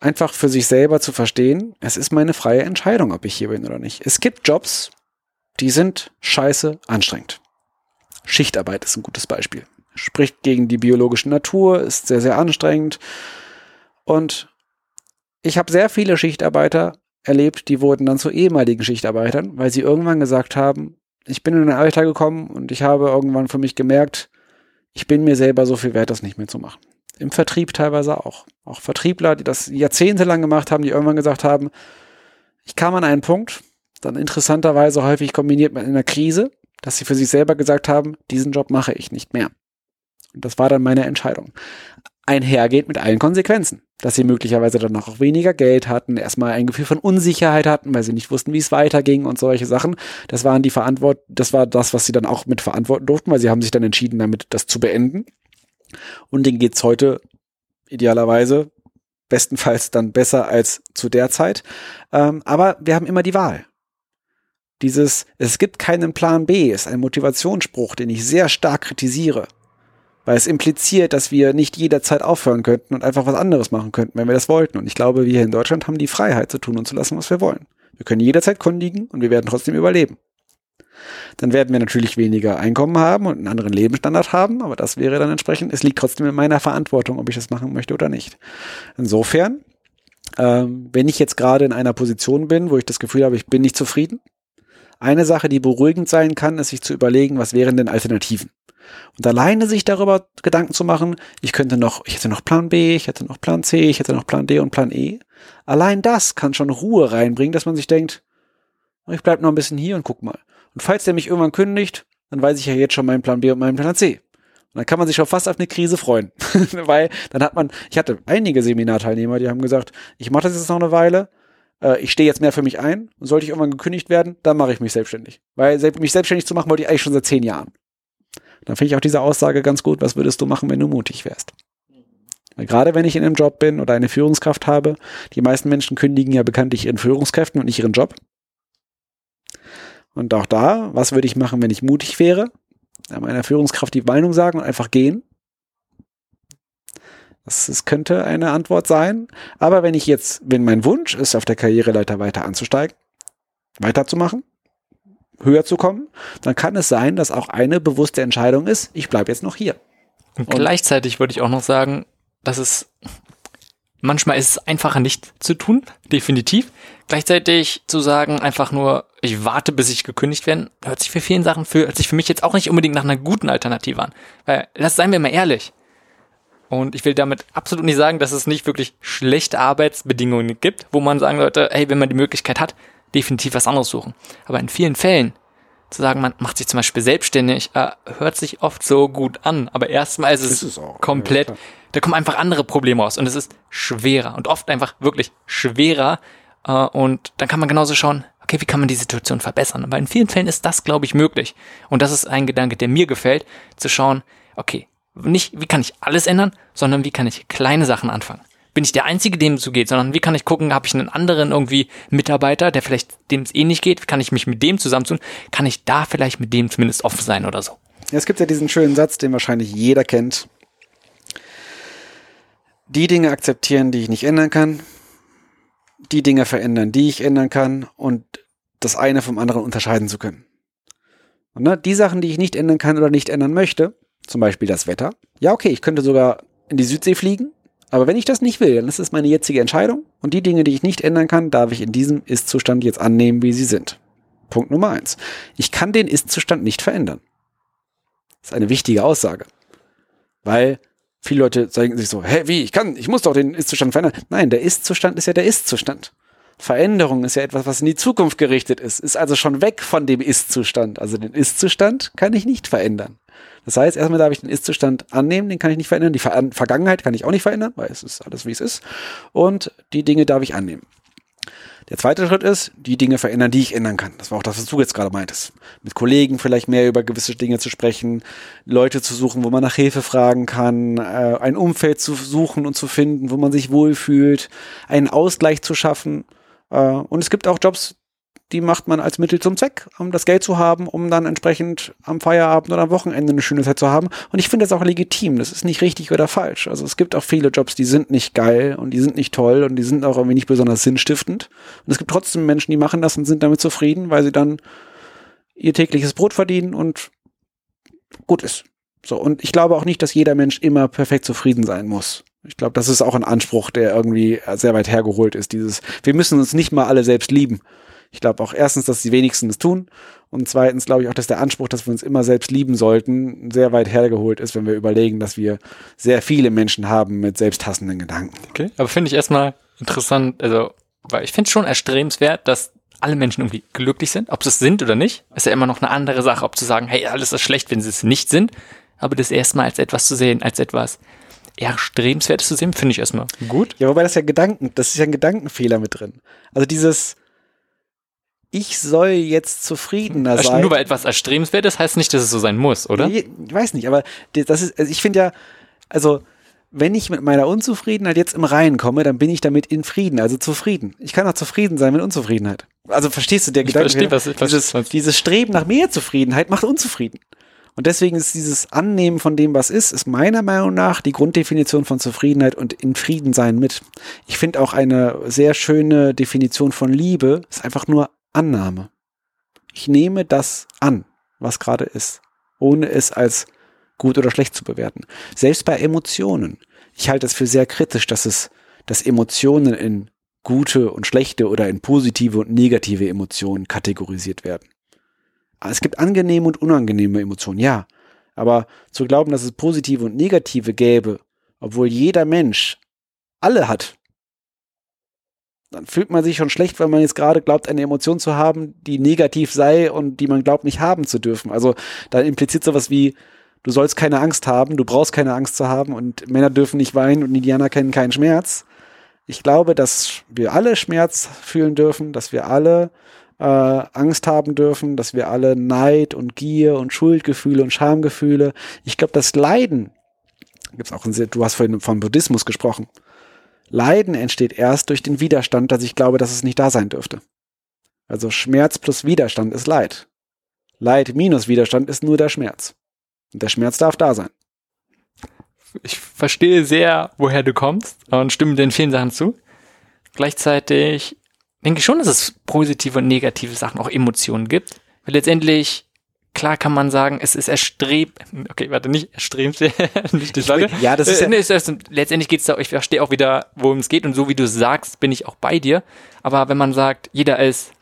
einfach für sich selber zu verstehen, es ist meine freie Entscheidung, ob ich hier bin oder nicht. Es gibt Jobs, die sind scheiße anstrengend. Schichtarbeit ist ein gutes Beispiel. Spricht gegen die biologische Natur, ist sehr, sehr anstrengend. Und ich habe sehr viele Schichtarbeiter erlebt, die wurden dann zu ehemaligen Schichtarbeitern, weil sie irgendwann gesagt haben, ich bin in ein Alter gekommen und ich habe irgendwann für mich gemerkt, ich bin mir selber so viel wert, das nicht mehr zu machen. Im Vertrieb teilweise auch. Auch Vertriebler, die das jahrzehntelang gemacht haben, die irgendwann gesagt haben, ich kam an einen Punkt, dann interessanterweise häufig kombiniert mit einer Krise, dass sie für sich selber gesagt haben, diesen Job mache ich nicht mehr. Und das war dann meine Entscheidung. Einhergeht mit allen Konsequenzen. Dass sie möglicherweise dann auch weniger Geld hatten, erstmal ein Gefühl von Unsicherheit hatten, weil sie nicht wussten, wie es weiterging und solche Sachen. Das waren die Verantwort, das war das, was sie dann auch mit verantworten durften, weil sie haben sich dann entschieden, damit das zu beenden. Und denen geht's heute idealerweise bestenfalls dann besser als zu der Zeit. Ähm, aber wir haben immer die Wahl. Dieses, es gibt keinen Plan B, ist ein Motivationsspruch, den ich sehr stark kritisiere. Weil es impliziert, dass wir nicht jederzeit aufhören könnten und einfach was anderes machen könnten, wenn wir das wollten. Und ich glaube, wir hier in Deutschland haben die Freiheit zu tun und zu lassen, was wir wollen. Wir können jederzeit kundigen und wir werden trotzdem überleben. Dann werden wir natürlich weniger Einkommen haben und einen anderen Lebensstandard haben, aber das wäre dann entsprechend, es liegt trotzdem in meiner Verantwortung, ob ich das machen möchte oder nicht. Insofern, ähm, wenn ich jetzt gerade in einer Position bin, wo ich das Gefühl habe, ich bin nicht zufrieden, eine Sache, die beruhigend sein kann, ist sich zu überlegen, was wären denn Alternativen? Und alleine sich darüber Gedanken zu machen, ich könnte noch, ich hätte noch Plan B, ich hätte noch Plan C, ich hätte noch Plan D und Plan E. Allein das kann schon Ruhe reinbringen, dass man sich denkt, ich bleib noch ein bisschen hier und guck mal. Und falls der mich irgendwann kündigt, dann weiß ich ja jetzt schon meinen Plan B und meinen Plan C. Und dann kann man sich schon fast auf eine Krise freuen. Weil dann hat man, ich hatte einige Seminarteilnehmer, die haben gesagt, ich mache das jetzt noch eine Weile, äh, ich stehe jetzt mehr für mich ein und sollte ich irgendwann gekündigt werden, dann mache ich mich selbstständig. Weil mich selbstständig zu machen wollte ich eigentlich schon seit zehn Jahren. Dann finde ich auch diese Aussage ganz gut, was würdest du machen, wenn du mutig wärst? Weil gerade wenn ich in einem Job bin oder eine Führungskraft habe, die meisten Menschen kündigen ja bekanntlich ihren Führungskräften und nicht ihren Job. Und auch da, was würde ich machen, wenn ich mutig wäre? Meiner Führungskraft die Meinung sagen und einfach gehen. Das, das könnte eine Antwort sein. Aber wenn ich jetzt, wenn mein Wunsch ist, auf der Karriereleiter weiter anzusteigen, weiterzumachen, höher zu kommen, dann kann es sein, dass auch eine bewusste Entscheidung ist, ich bleibe jetzt noch hier. Und, Und gleichzeitig würde ich auch noch sagen, dass es manchmal ist es einfacher nicht zu tun, definitiv. Gleichzeitig zu sagen, einfach nur, ich warte, bis ich gekündigt werde, hört sich für vielen Sachen für, hört sich für mich jetzt auch nicht unbedingt nach einer guten Alternative an. Weil, das seien wir mal ehrlich. Und ich will damit absolut nicht sagen, dass es nicht wirklich schlechte Arbeitsbedingungen gibt, wo man sagen sollte, hey, wenn man die Möglichkeit hat, definitiv was anderes suchen. Aber in vielen Fällen zu sagen, man macht sich zum Beispiel selbstständig, äh, hört sich oft so gut an. Aber erstmal ist es, ist es auch, komplett, ja, da kommen einfach andere Probleme raus und es ist schwerer und oft einfach wirklich schwerer. Äh, und dann kann man genauso schauen, okay, wie kann man die Situation verbessern? Aber in vielen Fällen ist das, glaube ich, möglich. Und das ist ein Gedanke, der mir gefällt, zu schauen, okay, nicht, wie kann ich alles ändern, sondern wie kann ich kleine Sachen anfangen. Bin ich der Einzige, dem es so geht, sondern wie kann ich gucken, habe ich einen anderen irgendwie Mitarbeiter, der vielleicht dem es eh nicht geht, kann ich mich mit dem zusammentun, kann ich da vielleicht mit dem zumindest offen sein oder so. Es gibt ja diesen schönen Satz, den wahrscheinlich jeder kennt. Die Dinge akzeptieren, die ich nicht ändern kann, die Dinge verändern, die ich ändern kann und das eine vom anderen unterscheiden zu können. Und ne, die Sachen, die ich nicht ändern kann oder nicht ändern möchte, zum Beispiel das Wetter, ja, okay, ich könnte sogar in die Südsee fliegen, aber wenn ich das nicht will, dann ist es meine jetzige Entscheidung und die Dinge, die ich nicht ändern kann, darf ich in diesem Ist-Zustand jetzt annehmen, wie sie sind. Punkt Nummer eins. Ich kann den Ist-Zustand nicht verändern. Das ist eine wichtige Aussage. Weil viele Leute sagen sich so, hä, wie, ich kann, ich muss doch den Ist-Zustand verändern. Nein, der Ist-Zustand ist ja der Ist-Zustand. Veränderung ist ja etwas, was in die Zukunft gerichtet ist, ist also schon weg von dem Ist-Zustand. Also den Ist-Zustand kann ich nicht verändern. Das heißt, erstmal darf ich den Ist-Zustand annehmen, den kann ich nicht verändern. Die Ver Vergangenheit kann ich auch nicht verändern, weil es ist alles, wie es ist. Und die Dinge darf ich annehmen. Der zweite Schritt ist, die Dinge verändern, die ich ändern kann. Das war auch das, was du jetzt gerade meintest. Mit Kollegen vielleicht mehr über gewisse Dinge zu sprechen, Leute zu suchen, wo man nach Hilfe fragen kann, äh, ein Umfeld zu suchen und zu finden, wo man sich wohlfühlt, einen Ausgleich zu schaffen. Äh, und es gibt auch Jobs, die macht man als Mittel zum Zweck, um das Geld zu haben, um dann entsprechend am Feierabend oder am Wochenende eine schöne Zeit zu haben. Und ich finde das auch legitim. Das ist nicht richtig oder falsch. Also es gibt auch viele Jobs, die sind nicht geil und die sind nicht toll und die sind auch irgendwie nicht besonders sinnstiftend. Und es gibt trotzdem Menschen, die machen das und sind damit zufrieden, weil sie dann ihr tägliches Brot verdienen und gut ist. So. Und ich glaube auch nicht, dass jeder Mensch immer perfekt zufrieden sein muss. Ich glaube, das ist auch ein Anspruch, der irgendwie sehr weit hergeholt ist. Dieses, wir müssen uns nicht mal alle selbst lieben. Ich glaube auch erstens, dass die wenigsten es tun und zweitens glaube ich auch, dass der Anspruch, dass wir uns immer selbst lieben sollten, sehr weit hergeholt ist, wenn wir überlegen, dass wir sehr viele Menschen haben mit selbsthassenden Gedanken. Okay, aber finde ich erstmal interessant, also, weil ich finde es schon erstrebenswert, dass alle Menschen irgendwie glücklich sind, ob sie es sind oder nicht, ist ja immer noch eine andere Sache, ob zu sagen, hey, alles ist schlecht, wenn sie es nicht sind, aber das erstmal als etwas zu sehen, als etwas erstrebenswertes zu sehen, finde ich erstmal gut. Ja, wobei das ja Gedanken, das ist ja ein Gedankenfehler mit drin. Also dieses, ich soll jetzt zufriedener sein. Nur weil etwas erstrebenswert heißt nicht, dass es so sein muss, oder? Ich weiß nicht, aber das ist, also ich finde ja, also wenn ich mit meiner Unzufriedenheit jetzt im Reinen komme, dann bin ich damit in Frieden, also zufrieden. Ich kann auch zufrieden sein mit Unzufriedenheit. Also verstehst du der Gedanke? Verstehe, was, dieses, was. dieses Streben nach mehr Zufriedenheit macht unzufrieden. Und deswegen ist dieses Annehmen von dem, was ist, ist meiner Meinung nach die Grunddefinition von Zufriedenheit und in Frieden sein mit. Ich finde auch eine sehr schöne Definition von Liebe ist einfach nur Annahme. Ich nehme das an, was gerade ist, ohne es als gut oder schlecht zu bewerten. Selbst bei Emotionen. Ich halte es für sehr kritisch, dass es, dass Emotionen in gute und schlechte oder in positive und negative Emotionen kategorisiert werden. Es gibt angenehme und unangenehme Emotionen, ja. Aber zu glauben, dass es positive und negative gäbe, obwohl jeder Mensch alle hat, dann fühlt man sich schon schlecht, wenn man jetzt gerade glaubt, eine Emotion zu haben, die negativ sei und die man glaubt nicht haben zu dürfen. Also da impliziert sowas wie, du sollst keine Angst haben, du brauchst keine Angst zu haben und Männer dürfen nicht weinen und Indianer kennen keinen Schmerz. Ich glaube, dass wir alle Schmerz fühlen dürfen, dass wir alle äh, Angst haben dürfen, dass wir alle Neid und Gier und Schuldgefühle und Schamgefühle. Ich glaube, das Leiden, gibt's auch, ein, du hast vorhin vom Buddhismus gesprochen, Leiden entsteht erst durch den Widerstand, dass ich glaube, dass es nicht da sein dürfte. Also Schmerz plus Widerstand ist Leid. Leid minus Widerstand ist nur der Schmerz. Und der Schmerz darf da sein. Ich verstehe sehr, woher du kommst und stimme den vielen Sachen zu. Gleichzeitig denke ich schon, dass es positive und negative Sachen, auch Emotionen gibt. Weil letztendlich klar kann man sagen, es ist erstrebt, okay, warte, nicht erstrebenswert, nicht das Leute. Ja, das ist, äh, ja nee, ist, ist, letztendlich geht's da, ich verstehe auch wieder, worum es geht und so wie du sagst, bin ich auch bei dir. Aber wenn man sagt, jeder ist,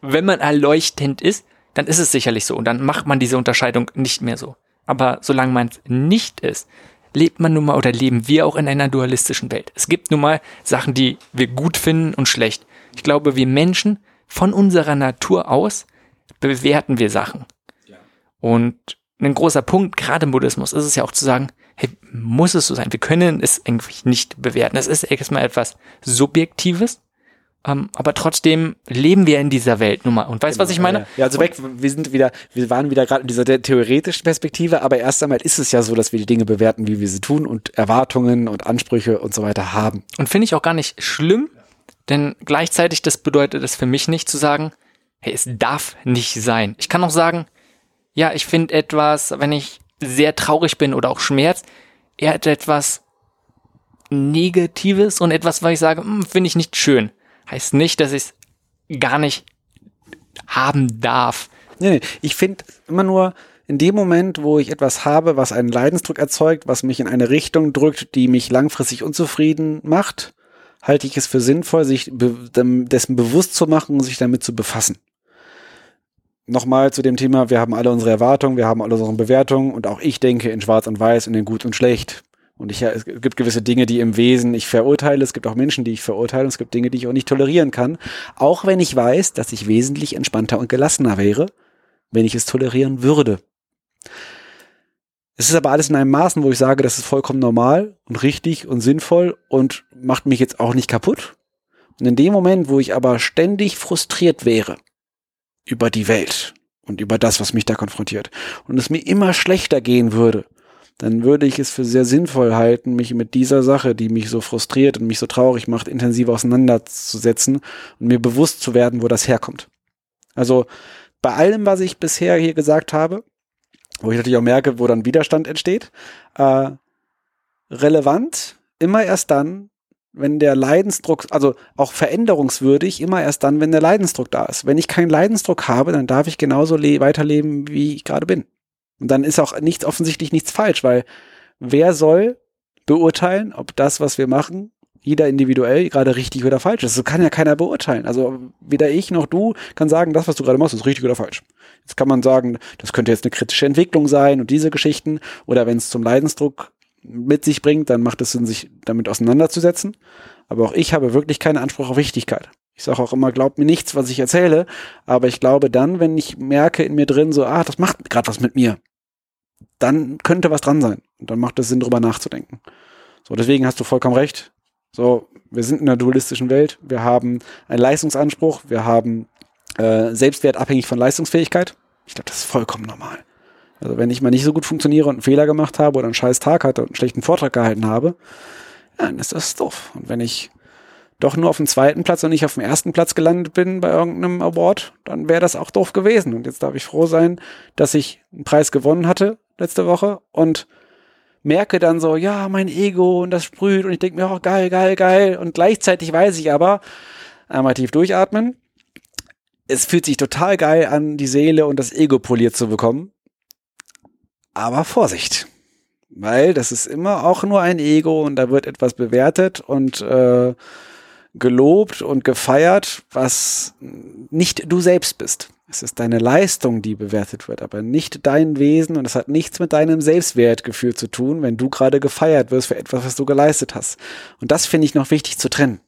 wenn man erleuchtend ist, dann ist es sicherlich so und dann macht man diese Unterscheidung nicht mehr so. Aber solange man es nicht ist, lebt man nun mal oder leben wir auch in einer dualistischen Welt. Es gibt nun mal Sachen, die wir gut finden und schlecht. Ich glaube, wir Menschen von unserer Natur aus bewerten wir Sachen. Und ein großer Punkt, gerade im Buddhismus, ist es ja auch zu sagen, hey, muss es so sein? Wir können es irgendwie nicht bewerten. Es ist erstmal etwas Subjektives, ähm, aber trotzdem leben wir in dieser Welt nun mal. Und weißt du, genau, was ich meine? Ja, also weg, wir sind wieder, wir waren wieder gerade in dieser theoretischen Perspektive, aber erst einmal ist es ja so, dass wir die Dinge bewerten, wie wir sie tun und Erwartungen und Ansprüche und so weiter haben. Und finde ich auch gar nicht schlimm, denn gleichzeitig das bedeutet es für mich nicht zu sagen, hey, es darf nicht sein. Ich kann auch sagen, ja, ich finde etwas, wenn ich sehr traurig bin oder auch Schmerz, eher etwas Negatives und etwas, was ich sage, hm, finde ich nicht schön. Heißt nicht, dass ich es gar nicht haben darf. Nee, nee. Ich finde immer nur, in dem Moment, wo ich etwas habe, was einen Leidensdruck erzeugt, was mich in eine Richtung drückt, die mich langfristig unzufrieden macht, halte ich es für sinnvoll, sich be dessen bewusst zu machen und sich damit zu befassen. Nochmal zu dem Thema, wir haben alle unsere Erwartungen, wir haben alle unsere Bewertungen und auch ich denke in Schwarz und Weiß und in Gut und Schlecht. Und ich, es gibt gewisse Dinge, die im Wesen ich verurteile. Es gibt auch Menschen, die ich verurteile. Und es gibt Dinge, die ich auch nicht tolerieren kann. Auch wenn ich weiß, dass ich wesentlich entspannter und gelassener wäre, wenn ich es tolerieren würde. Es ist aber alles in einem Maßen, wo ich sage, das ist vollkommen normal und richtig und sinnvoll und macht mich jetzt auch nicht kaputt. Und in dem Moment, wo ich aber ständig frustriert wäre über die Welt und über das, was mich da konfrontiert und es mir immer schlechter gehen würde, dann würde ich es für sehr sinnvoll halten, mich mit dieser Sache, die mich so frustriert und mich so traurig macht, intensiv auseinanderzusetzen und mir bewusst zu werden, wo das herkommt. Also bei allem, was ich bisher hier gesagt habe, wo ich natürlich auch merke, wo dann Widerstand entsteht. Äh, relevant immer erst dann, wenn der Leidensdruck, also auch veränderungswürdig, immer erst dann, wenn der Leidensdruck da ist. Wenn ich keinen Leidensdruck habe, dann darf ich genauso weiterleben, wie ich gerade bin. Und dann ist auch nichts, offensichtlich nichts falsch, weil wer soll beurteilen, ob das, was wir machen, jeder individuell gerade richtig oder falsch ist. So kann ja keiner beurteilen. Also weder ich noch du kann sagen, das, was du gerade machst, ist richtig oder falsch. Jetzt kann man sagen, das könnte jetzt eine kritische Entwicklung sein und diese Geschichten. Oder wenn es zum Leidensdruck mit sich bringt, dann macht es Sinn, sich damit auseinanderzusetzen. Aber auch ich habe wirklich keinen Anspruch auf Wichtigkeit. Ich sage auch immer, glaubt mir nichts, was ich erzähle. Aber ich glaube dann, wenn ich merke in mir drin, so, ah, das macht gerade was mit mir, dann könnte was dran sein. Und dann macht es Sinn, drüber nachzudenken. So, deswegen hast du vollkommen recht. So, wir sind in einer dualistischen Welt. Wir haben einen Leistungsanspruch. Wir haben äh, Selbstwert abhängig von Leistungsfähigkeit. Ich glaube, das ist vollkommen normal. Also wenn ich mal nicht so gut funktioniere und einen Fehler gemacht habe oder einen scheiß Tag hatte und einen schlechten Vortrag gehalten habe, dann ist das doof. Und wenn ich doch nur auf dem zweiten Platz und nicht auf dem ersten Platz gelandet bin bei irgendeinem Award, dann wäre das auch doof gewesen. Und jetzt darf ich froh sein, dass ich einen Preis gewonnen hatte letzte Woche und merke dann so, ja, mein Ego und das sprüht und ich denke mir, oh, geil, geil, geil. Und gleichzeitig weiß ich aber, einmal tief durchatmen. Es fühlt sich total geil an, die Seele und das Ego poliert zu bekommen. Aber Vorsicht. Weil das ist immer auch nur ein Ego und da wird etwas bewertet und äh, gelobt und gefeiert, was nicht du selbst bist. Es ist deine Leistung, die bewertet wird, aber nicht dein Wesen und es hat nichts mit deinem Selbstwertgefühl zu tun, wenn du gerade gefeiert wirst für etwas, was du geleistet hast. Und das finde ich noch wichtig zu trennen.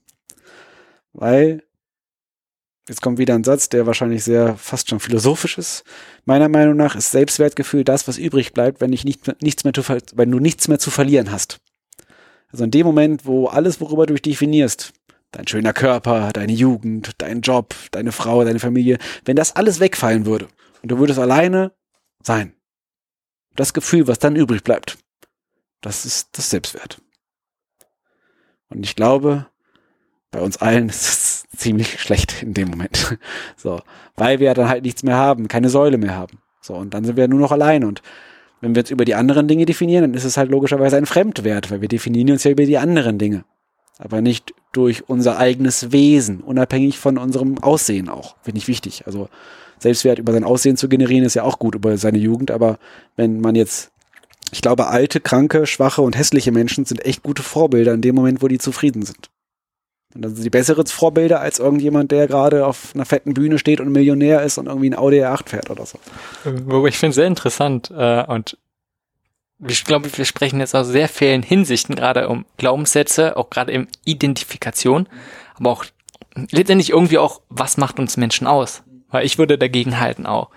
Weil, jetzt kommt wieder ein Satz, der wahrscheinlich sehr fast schon philosophisch ist. Meiner Meinung nach ist Selbstwertgefühl das, was übrig bleibt, wenn, ich nicht, nichts mehr zu, wenn du nichts mehr zu verlieren hast. Also in dem Moment, wo alles, worüber du dich definierst, dein schöner Körper, deine Jugend, dein Job, deine Frau, deine Familie, wenn das alles wegfallen würde und du würdest alleine sein, das Gefühl, was dann übrig bleibt, das ist das Selbstwert. Und ich glaube, bei uns allen ist es ziemlich schlecht in dem Moment. So, weil wir dann halt nichts mehr haben, keine Säule mehr haben. So, und dann sind wir nur noch allein und wenn wir jetzt über die anderen Dinge definieren, dann ist es halt logischerweise ein Fremdwert, weil wir definieren uns ja über die anderen Dinge aber nicht durch unser eigenes Wesen, unabhängig von unserem Aussehen auch. Finde ich wichtig. Also Selbstwert über sein Aussehen zu generieren, ist ja auch gut über seine Jugend, aber wenn man jetzt, ich glaube, alte, kranke, schwache und hässliche Menschen sind echt gute Vorbilder in dem Moment, wo die zufrieden sind. Und dann sind sie bessere Vorbilder als irgendjemand, der gerade auf einer fetten Bühne steht und Millionär ist und irgendwie ein Audi R8 fährt oder so. Ich finde es sehr interessant äh, und ich glaube, wir sprechen jetzt aus sehr vielen Hinsichten gerade um Glaubenssätze, auch gerade im Identifikation, aber auch letztendlich irgendwie auch, was macht uns Menschen aus? Weil ich würde dagegen halten auch.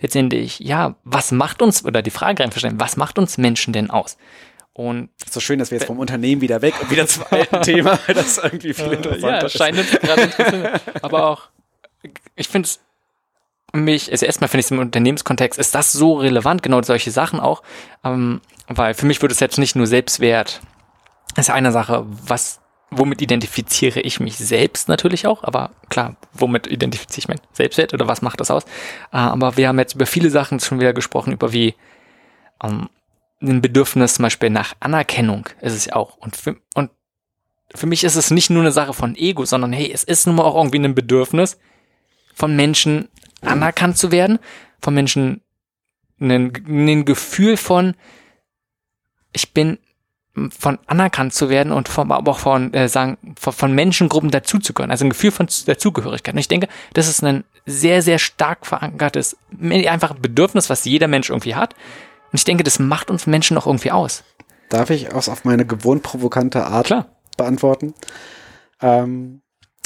Letztendlich, ja, was macht uns, oder die Frage stellen, was macht uns Menschen denn aus? Und ist so schön, dass wir jetzt vom Unternehmen wieder weg und wieder zum alten Thema, das irgendwie viel interessanter ja, das scheint uns gerade interessant. Aber auch, ich finde es mich, also erstmal finde ich es im Unternehmenskontext, ist das so relevant, genau solche Sachen auch, ähm, weil für mich würde es jetzt nicht nur Selbstwert, das ist eine Sache, was, womit identifiziere ich mich selbst natürlich auch, aber klar, womit identifiziere ich mein Selbstwert oder was macht das aus? Äh, aber wir haben jetzt über viele Sachen schon wieder gesprochen, über wie ähm, ein Bedürfnis zum Beispiel nach Anerkennung ist es auch und für, und für mich ist es nicht nur eine Sache von Ego, sondern hey, es ist nun mal auch irgendwie ein Bedürfnis von Menschen anerkannt zu werden. von Menschen ein, ein Gefühl von, ich bin von anerkannt zu werden und von, aber auch von, äh, sagen, von, von Menschengruppen dazuzugehören. Also ein Gefühl von Dazugehörigkeit. Und ich denke, das ist ein sehr, sehr stark verankertes, einfach Bedürfnis, was jeder Mensch irgendwie hat. Und ich denke, das macht uns Menschen noch irgendwie aus. Darf ich aus auf meine gewohnt provokante Art Klar. beantworten? Ähm,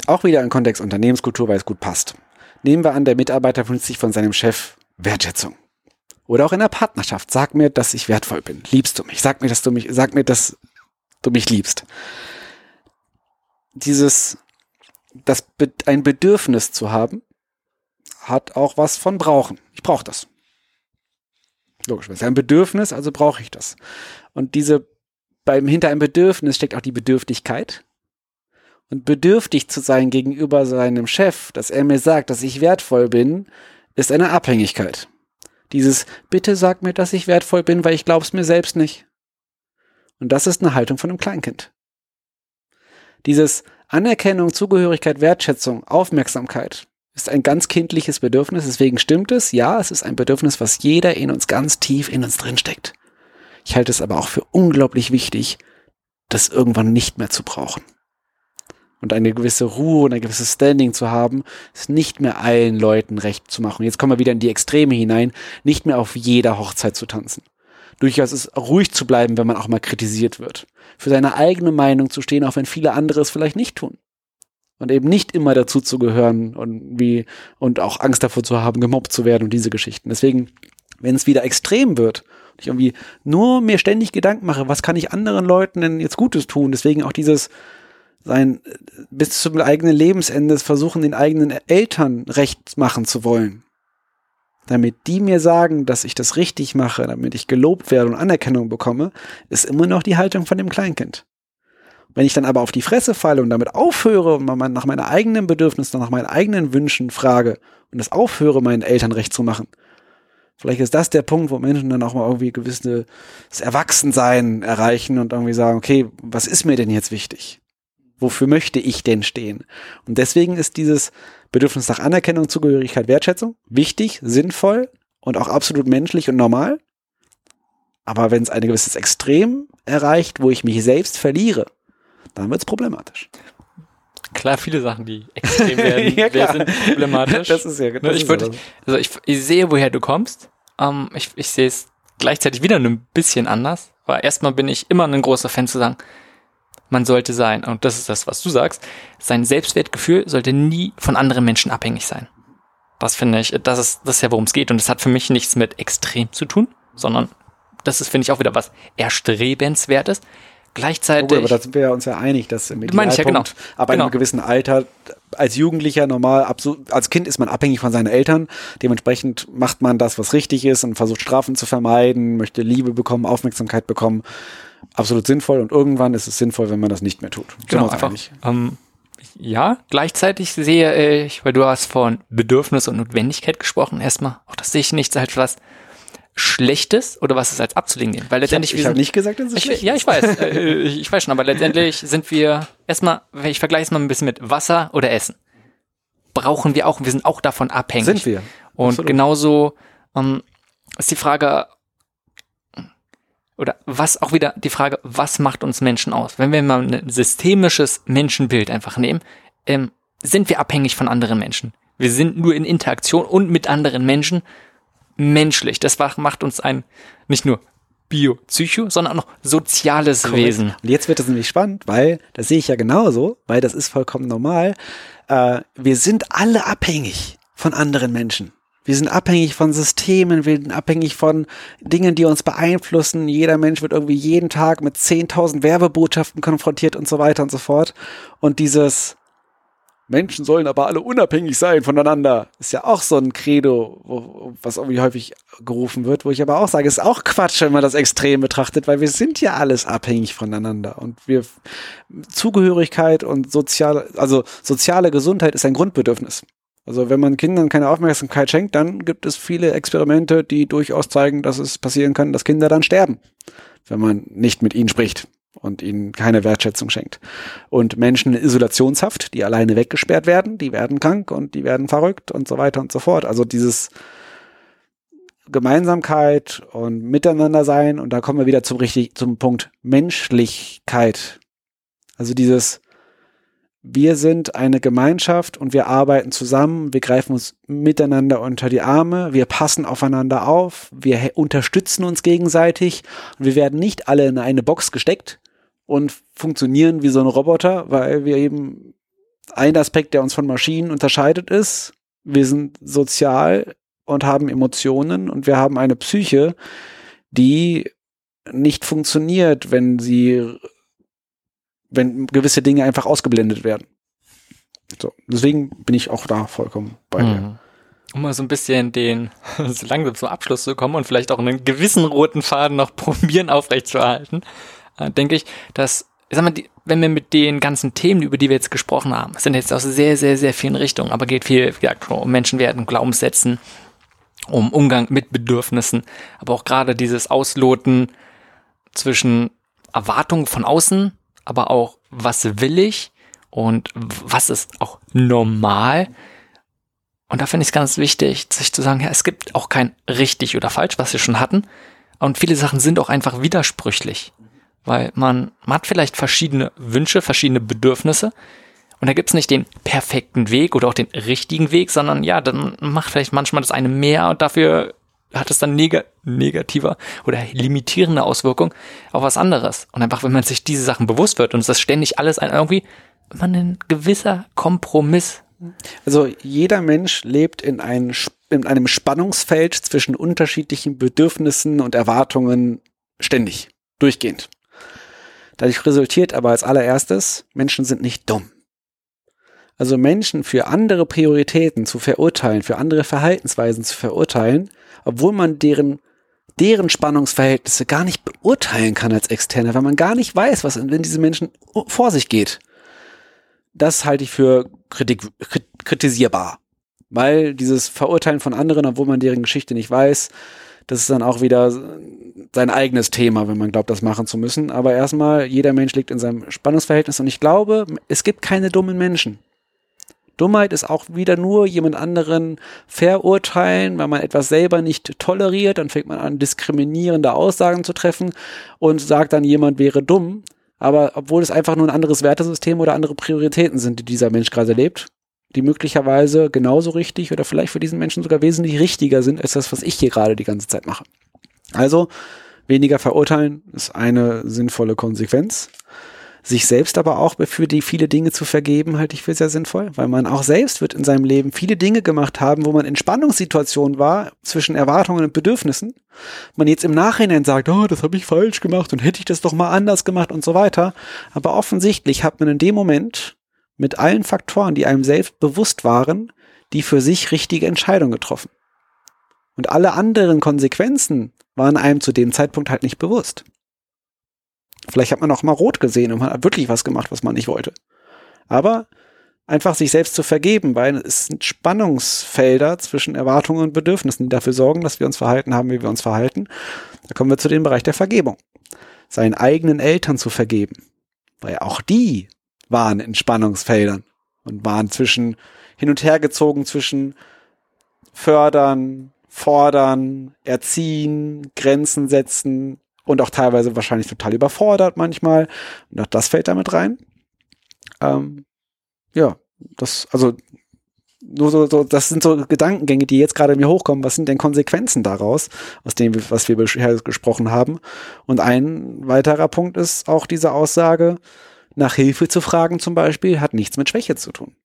auch wieder im Kontext Unternehmenskultur, weil es gut passt. Nehmen wir an, der Mitarbeiter wünscht sich von seinem Chef Wertschätzung. Oder auch in der Partnerschaft. Sag mir, dass ich wertvoll bin. Liebst du mich? Sag mir, dass du mich, sag mir, dass du mich liebst. Dieses, das, ein Bedürfnis zu haben, hat auch was von brauchen. Ich brauche das. Logisch, es ist ein Bedürfnis, also brauche ich das. Und diese, beim, hinter einem Bedürfnis steckt auch die Bedürftigkeit. Und bedürftig zu sein gegenüber seinem Chef, dass er mir sagt, dass ich wertvoll bin, ist eine Abhängigkeit. Dieses, bitte sag mir, dass ich wertvoll bin, weil ich glaube es mir selbst nicht. Und das ist eine Haltung von einem Kleinkind. Dieses Anerkennung, Zugehörigkeit, Wertschätzung, Aufmerksamkeit ist ein ganz kindliches Bedürfnis. Deswegen stimmt es. Ja, es ist ein Bedürfnis, was jeder in uns ganz tief in uns drin steckt. Ich halte es aber auch für unglaublich wichtig, das irgendwann nicht mehr zu brauchen und eine gewisse Ruhe und ein gewisses Standing zu haben, ist nicht mehr allen Leuten recht zu machen. Jetzt kommen wir wieder in die Extreme hinein, nicht mehr auf jeder Hochzeit zu tanzen. Durchaus ist ruhig zu bleiben, wenn man auch mal kritisiert wird. Für seine eigene Meinung zu stehen, auch wenn viele andere es vielleicht nicht tun. Und eben nicht immer dazu zu gehören und wie, und auch Angst davor zu haben, gemobbt zu werden und diese Geschichten. Deswegen, wenn es wieder extrem wird, ich irgendwie nur mir ständig Gedanken mache, was kann ich anderen Leuten denn jetzt Gutes tun? Deswegen auch dieses, sein bis zum eigenen Lebensende versuchen, den eigenen Eltern recht machen zu wollen. Damit die mir sagen, dass ich das richtig mache, damit ich gelobt werde und Anerkennung bekomme, ist immer noch die Haltung von dem Kleinkind. Wenn ich dann aber auf die Fresse falle und damit aufhöre und nach meinen eigenen Bedürfnissen, nach meinen eigenen Wünschen frage und das aufhöre, meinen Eltern recht zu machen, vielleicht ist das der Punkt, wo Menschen dann auch mal irgendwie gewisses Erwachsensein erreichen und irgendwie sagen, okay, was ist mir denn jetzt wichtig? wofür möchte ich denn stehen? Und deswegen ist dieses Bedürfnis nach Anerkennung, Zugehörigkeit, Wertschätzung wichtig, sinnvoll und auch absolut menschlich und normal. Aber wenn es ein gewisses Extrem erreicht, wo ich mich selbst verliere, dann wird es problematisch. Klar, viele Sachen, die extrem werden, ja, sind problematisch. Das ist ja das ich, würde, also ich, ich sehe, woher du kommst. Ähm, ich, ich sehe es gleichzeitig wieder ein bisschen anders. Weil erstmal bin ich immer ein großer Fan zu sagen, man sollte sein, und das ist das, was du sagst, sein Selbstwertgefühl sollte nie von anderen Menschen abhängig sein. Das finde ich, das ist, das ist ja, worum es geht. Und das hat für mich nichts mit extrem zu tun, sondern das ist, finde ich, auch wieder was Erstrebenswertes. Gleichzeitig. Oh, aber da sind wir uns ja einig, dass im Idealpunkt, ja, genau. aber genau. in einem gewissen Alter, als Jugendlicher normal, als Kind ist man abhängig von seinen Eltern. Dementsprechend macht man das, was richtig ist und versucht Strafen zu vermeiden, möchte Liebe bekommen, Aufmerksamkeit bekommen absolut sinnvoll und irgendwann ist es sinnvoll, wenn man das nicht mehr tut. Genau, einfach. Ähm, ja, gleichzeitig sehe ich, weil du hast von Bedürfnis und Notwendigkeit gesprochen, erstmal, auch das sehe ich nicht als was Schlechtes oder was es als abzulegen gibt. Weil letztendlich ich habe hab nicht gesagt, dass es ich, schlecht Ja, ich weiß, äh, ich weiß schon, aber letztendlich sind wir erstmal, ich vergleiche es mal ein bisschen mit Wasser oder Essen. Brauchen wir auch, wir sind auch davon abhängig. Sind wir. Und Absolut. genauso ähm, ist die Frage, oder was auch wieder die Frage, was macht uns Menschen aus? Wenn wir mal ein systemisches Menschenbild einfach nehmen, ähm, sind wir abhängig von anderen Menschen. Wir sind nur in Interaktion und mit anderen Menschen menschlich. Das macht uns ein nicht nur Bio, Psycho, sondern auch noch soziales Korrekt. Wesen. Und jetzt wird es nämlich spannend, weil das sehe ich ja genauso, weil das ist vollkommen normal. Äh, wir sind alle abhängig von anderen Menschen. Wir sind abhängig von Systemen, wir sind abhängig von Dingen, die uns beeinflussen. Jeder Mensch wird irgendwie jeden Tag mit 10.000 Werbebotschaften konfrontiert und so weiter und so fort. Und dieses Menschen sollen aber alle unabhängig sein voneinander, ist ja auch so ein Credo, wo, was irgendwie häufig gerufen wird, wo ich aber auch sage, ist auch Quatsch, wenn man das extrem betrachtet, weil wir sind ja alles abhängig voneinander. Und wir Zugehörigkeit und soziale, also soziale Gesundheit ist ein Grundbedürfnis. Also wenn man Kindern keine Aufmerksamkeit schenkt, dann gibt es viele Experimente, die durchaus zeigen, dass es passieren kann, dass Kinder dann sterben, wenn man nicht mit ihnen spricht und ihnen keine Wertschätzung schenkt. Und Menschen in Isolationshaft, die alleine weggesperrt werden, die werden krank und die werden verrückt und so weiter und so fort. Also dieses Gemeinsamkeit und Miteinander sein und da kommen wir wieder zum richtig zum Punkt Menschlichkeit. Also dieses wir sind eine Gemeinschaft und wir arbeiten zusammen, wir greifen uns miteinander unter die Arme, wir passen aufeinander auf, wir unterstützen uns gegenseitig und wir werden nicht alle in eine Box gesteckt und funktionieren wie so ein Roboter, weil wir eben ein Aspekt, der uns von Maschinen unterscheidet, ist, wir sind sozial und haben Emotionen und wir haben eine Psyche, die nicht funktioniert, wenn sie, wenn gewisse Dinge einfach ausgeblendet werden. So, deswegen bin ich auch da vollkommen bei dir. Mhm. Um mal so ein bisschen den, so langsam zum Abschluss zu kommen und vielleicht auch einen gewissen roten Faden noch probieren aufrechtzuerhalten, äh, denke ich, dass, ich sag mal, die, wenn wir mit den ganzen Themen, über die wir jetzt gesprochen haben, sind jetzt aus sehr, sehr, sehr vielen Richtungen, aber geht viel ja, um Menschenwerten, Glaubenssätzen, um Umgang mit Bedürfnissen, aber auch gerade dieses Ausloten zwischen Erwartungen von außen, aber auch was will ich und was ist auch normal. Und da finde ich es ganz wichtig, sich zu sagen, ja, es gibt auch kein richtig oder falsch, was wir schon hatten. Und viele Sachen sind auch einfach widersprüchlich, weil man, man hat vielleicht verschiedene Wünsche, verschiedene Bedürfnisse und da gibt's nicht den perfekten Weg oder auch den richtigen Weg, sondern ja, dann macht vielleicht manchmal das eine mehr und dafür hat es dann neg negativer oder limitierende Auswirkungen auf was anderes. Und einfach, wenn man sich diese Sachen bewusst wird und es ist ständig alles ein irgendwie immer ein gewisser Kompromiss. Also jeder Mensch lebt in, ein, in einem Spannungsfeld zwischen unterschiedlichen Bedürfnissen und Erwartungen ständig, durchgehend. Dadurch resultiert aber als allererstes, Menschen sind nicht dumm. Also Menschen für andere Prioritäten zu verurteilen, für andere Verhaltensweisen zu verurteilen, obwohl man deren deren Spannungsverhältnisse gar nicht beurteilen kann als Externer, weil man gar nicht weiß, was in diesen Menschen vor sich geht. Das halte ich für kritik, kritisierbar. Weil dieses Verurteilen von anderen, obwohl man deren Geschichte nicht weiß, das ist dann auch wieder sein eigenes Thema, wenn man glaubt, das machen zu müssen. Aber erstmal, jeder Mensch liegt in seinem Spannungsverhältnis und ich glaube, es gibt keine dummen Menschen. Dummheit ist auch wieder nur jemand anderen verurteilen, weil man etwas selber nicht toleriert, dann fängt man an, diskriminierende Aussagen zu treffen und sagt dann, jemand wäre dumm. Aber obwohl es einfach nur ein anderes Wertesystem oder andere Prioritäten sind, die dieser Mensch gerade lebt, die möglicherweise genauso richtig oder vielleicht für diesen Menschen sogar wesentlich richtiger sind als das, was ich hier gerade die ganze Zeit mache. Also weniger verurteilen ist eine sinnvolle Konsequenz sich selbst aber auch für die viele Dinge zu vergeben, halte ich für sehr sinnvoll, weil man auch selbst wird in seinem Leben viele Dinge gemacht haben, wo man in Spannungssituationen war zwischen Erwartungen und Bedürfnissen. Man jetzt im Nachhinein sagt, oh, das habe ich falsch gemacht und hätte ich das doch mal anders gemacht und so weiter. Aber offensichtlich hat man in dem Moment mit allen Faktoren, die einem selbst bewusst waren, die für sich richtige Entscheidung getroffen. Und alle anderen Konsequenzen waren einem zu dem Zeitpunkt halt nicht bewusst. Vielleicht hat man auch mal rot gesehen und man hat wirklich was gemacht, was man nicht wollte. Aber einfach sich selbst zu vergeben, weil es sind Spannungsfelder zwischen Erwartungen und Bedürfnissen, die dafür sorgen, dass wir uns verhalten haben, wie wir uns verhalten. Da kommen wir zu dem Bereich der Vergebung. Seinen eigenen Eltern zu vergeben. Weil auch die waren in Spannungsfeldern und waren zwischen hin und her gezogen zwischen fördern, fordern, erziehen, Grenzen setzen, und auch teilweise wahrscheinlich total überfordert manchmal. Und auch das fällt damit rein. Ähm, ja, das, also nur so, so, das sind so Gedankengänge, die jetzt gerade mir hochkommen. Was sind denn Konsequenzen daraus, aus dem, was wir bisher gesprochen haben? Und ein weiterer Punkt ist auch diese Aussage, nach Hilfe zu fragen zum Beispiel, hat nichts mit Schwäche zu tun.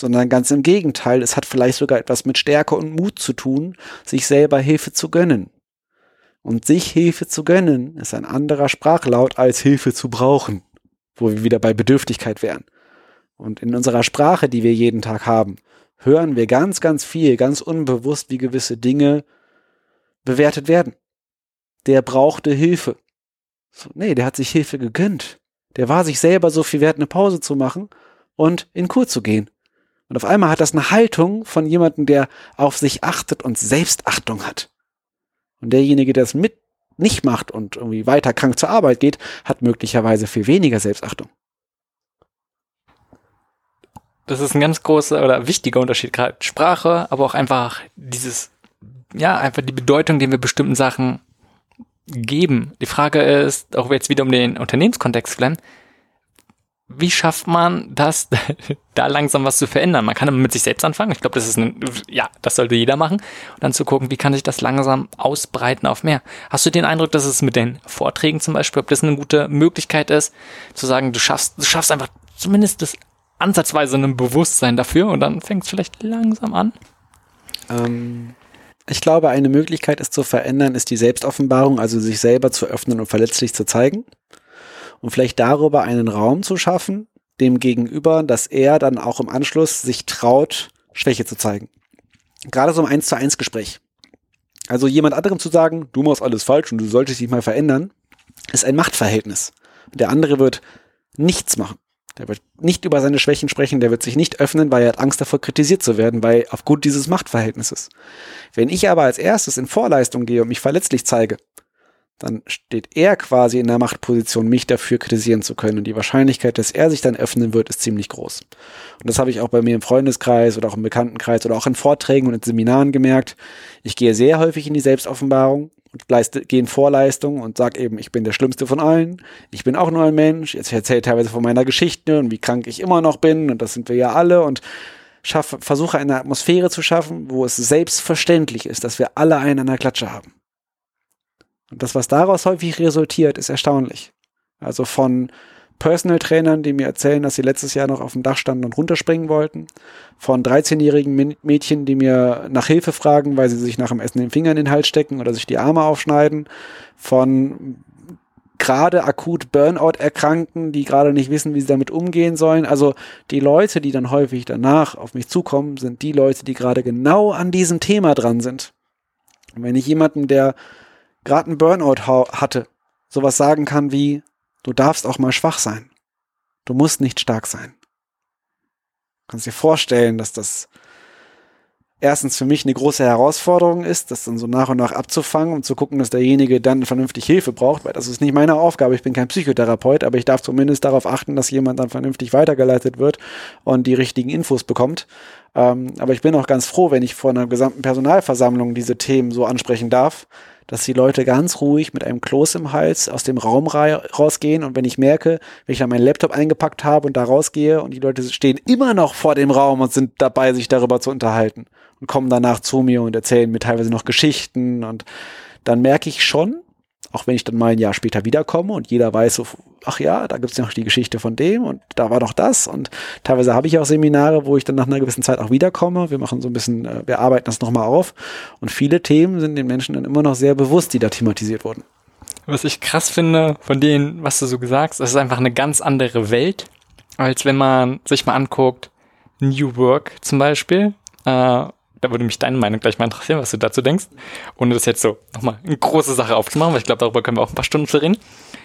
Sondern ganz im Gegenteil, es hat vielleicht sogar etwas mit Stärke und Mut zu tun, sich selber Hilfe zu gönnen. Und sich Hilfe zu gönnen ist ein anderer Sprachlaut als Hilfe zu brauchen, wo wir wieder bei Bedürftigkeit wären. Und in unserer Sprache, die wir jeden Tag haben, hören wir ganz, ganz viel, ganz unbewusst, wie gewisse Dinge bewertet werden. Der brauchte Hilfe. So, nee, der hat sich Hilfe gegönnt. Der war sich selber so viel wert, eine Pause zu machen und in Kur zu gehen. Und auf einmal hat das eine Haltung von jemandem, der auf sich achtet und Selbstachtung hat. Und derjenige, der es mit nicht macht und irgendwie weiter krank zur Arbeit geht, hat möglicherweise viel weniger Selbstachtung. Das ist ein ganz großer oder wichtiger Unterschied, gerade Sprache, aber auch einfach dieses ja, einfach die Bedeutung, die wir bestimmten Sachen geben. Die Frage ist, auch jetzt wieder um den Unternehmenskontext bleiben, wie schafft man das, da langsam was zu verändern? Man kann mit sich selbst anfangen. Ich glaube, das ist ein, ja, das sollte jeder machen. Und dann zu gucken, wie kann sich das langsam ausbreiten auf mehr. Hast du den Eindruck, dass es mit den Vorträgen zum Beispiel, ob das eine gute Möglichkeit ist, zu sagen, du schaffst, du schaffst einfach zumindest das ansatzweise ein Bewusstsein dafür und dann fängt es vielleicht langsam an? Ähm, ich glaube, eine Möglichkeit, es zu verändern, ist die Selbstoffenbarung, also sich selber zu öffnen und verletzlich zu zeigen und vielleicht darüber einen Raum zu schaffen, dem Gegenüber, dass er dann auch im Anschluss sich traut, Schwäche zu zeigen. Gerade so im Eins zu eins Gespräch. Also jemand anderem zu sagen, du machst alles falsch und du solltest dich mal verändern, ist ein Machtverhältnis. Der andere wird nichts machen. Der wird nicht über seine Schwächen sprechen, der wird sich nicht öffnen, weil er hat Angst davor, kritisiert zu werden, weil aufgrund dieses Machtverhältnisses. Wenn ich aber als erstes in Vorleistung gehe und mich verletzlich zeige, dann steht er quasi in der Machtposition, mich dafür kritisieren zu können. Und die Wahrscheinlichkeit, dass er sich dann öffnen wird, ist ziemlich groß. Und das habe ich auch bei mir im Freundeskreis oder auch im Bekanntenkreis oder auch in Vorträgen und in Seminaren gemerkt. Ich gehe sehr häufig in die Selbstoffenbarung und leiste, gehe in Vorleistung und sage eben, ich bin der Schlimmste von allen. Ich bin auch nur ein Mensch. Jetzt erzähle teilweise von meiner Geschichte und wie krank ich immer noch bin. Und das sind wir ja alle. Und schaffe, versuche eine Atmosphäre zu schaffen, wo es selbstverständlich ist, dass wir alle einen an der Klatsche haben. Und das, was daraus häufig resultiert, ist erstaunlich. Also von Personal Trainern, die mir erzählen, dass sie letztes Jahr noch auf dem Dach standen und runterspringen wollten. Von 13-jährigen Mädchen, die mir nach Hilfe fragen, weil sie sich nach dem Essen den Finger in den Hals stecken oder sich die Arme aufschneiden. Von gerade akut Burnout erkranken, die gerade nicht wissen, wie sie damit umgehen sollen. Also die Leute, die dann häufig danach auf mich zukommen, sind die Leute, die gerade genau an diesem Thema dran sind. Und wenn ich jemanden, der gerade einen Burnout hatte, sowas sagen kann wie, du darfst auch mal schwach sein. Du musst nicht stark sein. Du kannst dir vorstellen, dass das erstens für mich eine große Herausforderung ist, das dann so nach und nach abzufangen und zu gucken, dass derjenige dann vernünftig Hilfe braucht, weil das ist nicht meine Aufgabe. Ich bin kein Psychotherapeut, aber ich darf zumindest darauf achten, dass jemand dann vernünftig weitergeleitet wird und die richtigen Infos bekommt. Ähm, aber ich bin auch ganz froh, wenn ich vor einer gesamten Personalversammlung diese Themen so ansprechen darf, dass die Leute ganz ruhig mit einem Kloß im Hals aus dem Raum rausgehen. Und wenn ich merke, wenn ich dann meinen Laptop eingepackt habe und da rausgehe und die Leute stehen immer noch vor dem Raum und sind dabei, sich darüber zu unterhalten und kommen danach zu mir und erzählen mir teilweise noch Geschichten und dann merke ich schon, auch wenn ich dann mal ein Jahr später wiederkomme und jeder weiß so, ach ja, da gibt's noch die Geschichte von dem und da war doch das und teilweise habe ich auch Seminare, wo ich dann nach einer gewissen Zeit auch wiederkomme. Wir machen so ein bisschen, äh, wir arbeiten das nochmal auf und viele Themen sind den Menschen dann immer noch sehr bewusst, die da thematisiert wurden. Was ich krass finde von denen, was du so gesagt hast, ist einfach eine ganz andere Welt, als wenn man sich mal anguckt, New Work zum Beispiel. Äh, da würde mich deine Meinung gleich mal interessieren, was du dazu denkst. Ohne das jetzt so nochmal eine große Sache aufzumachen, weil ich glaube, darüber können wir auch ein paar Stunden reden.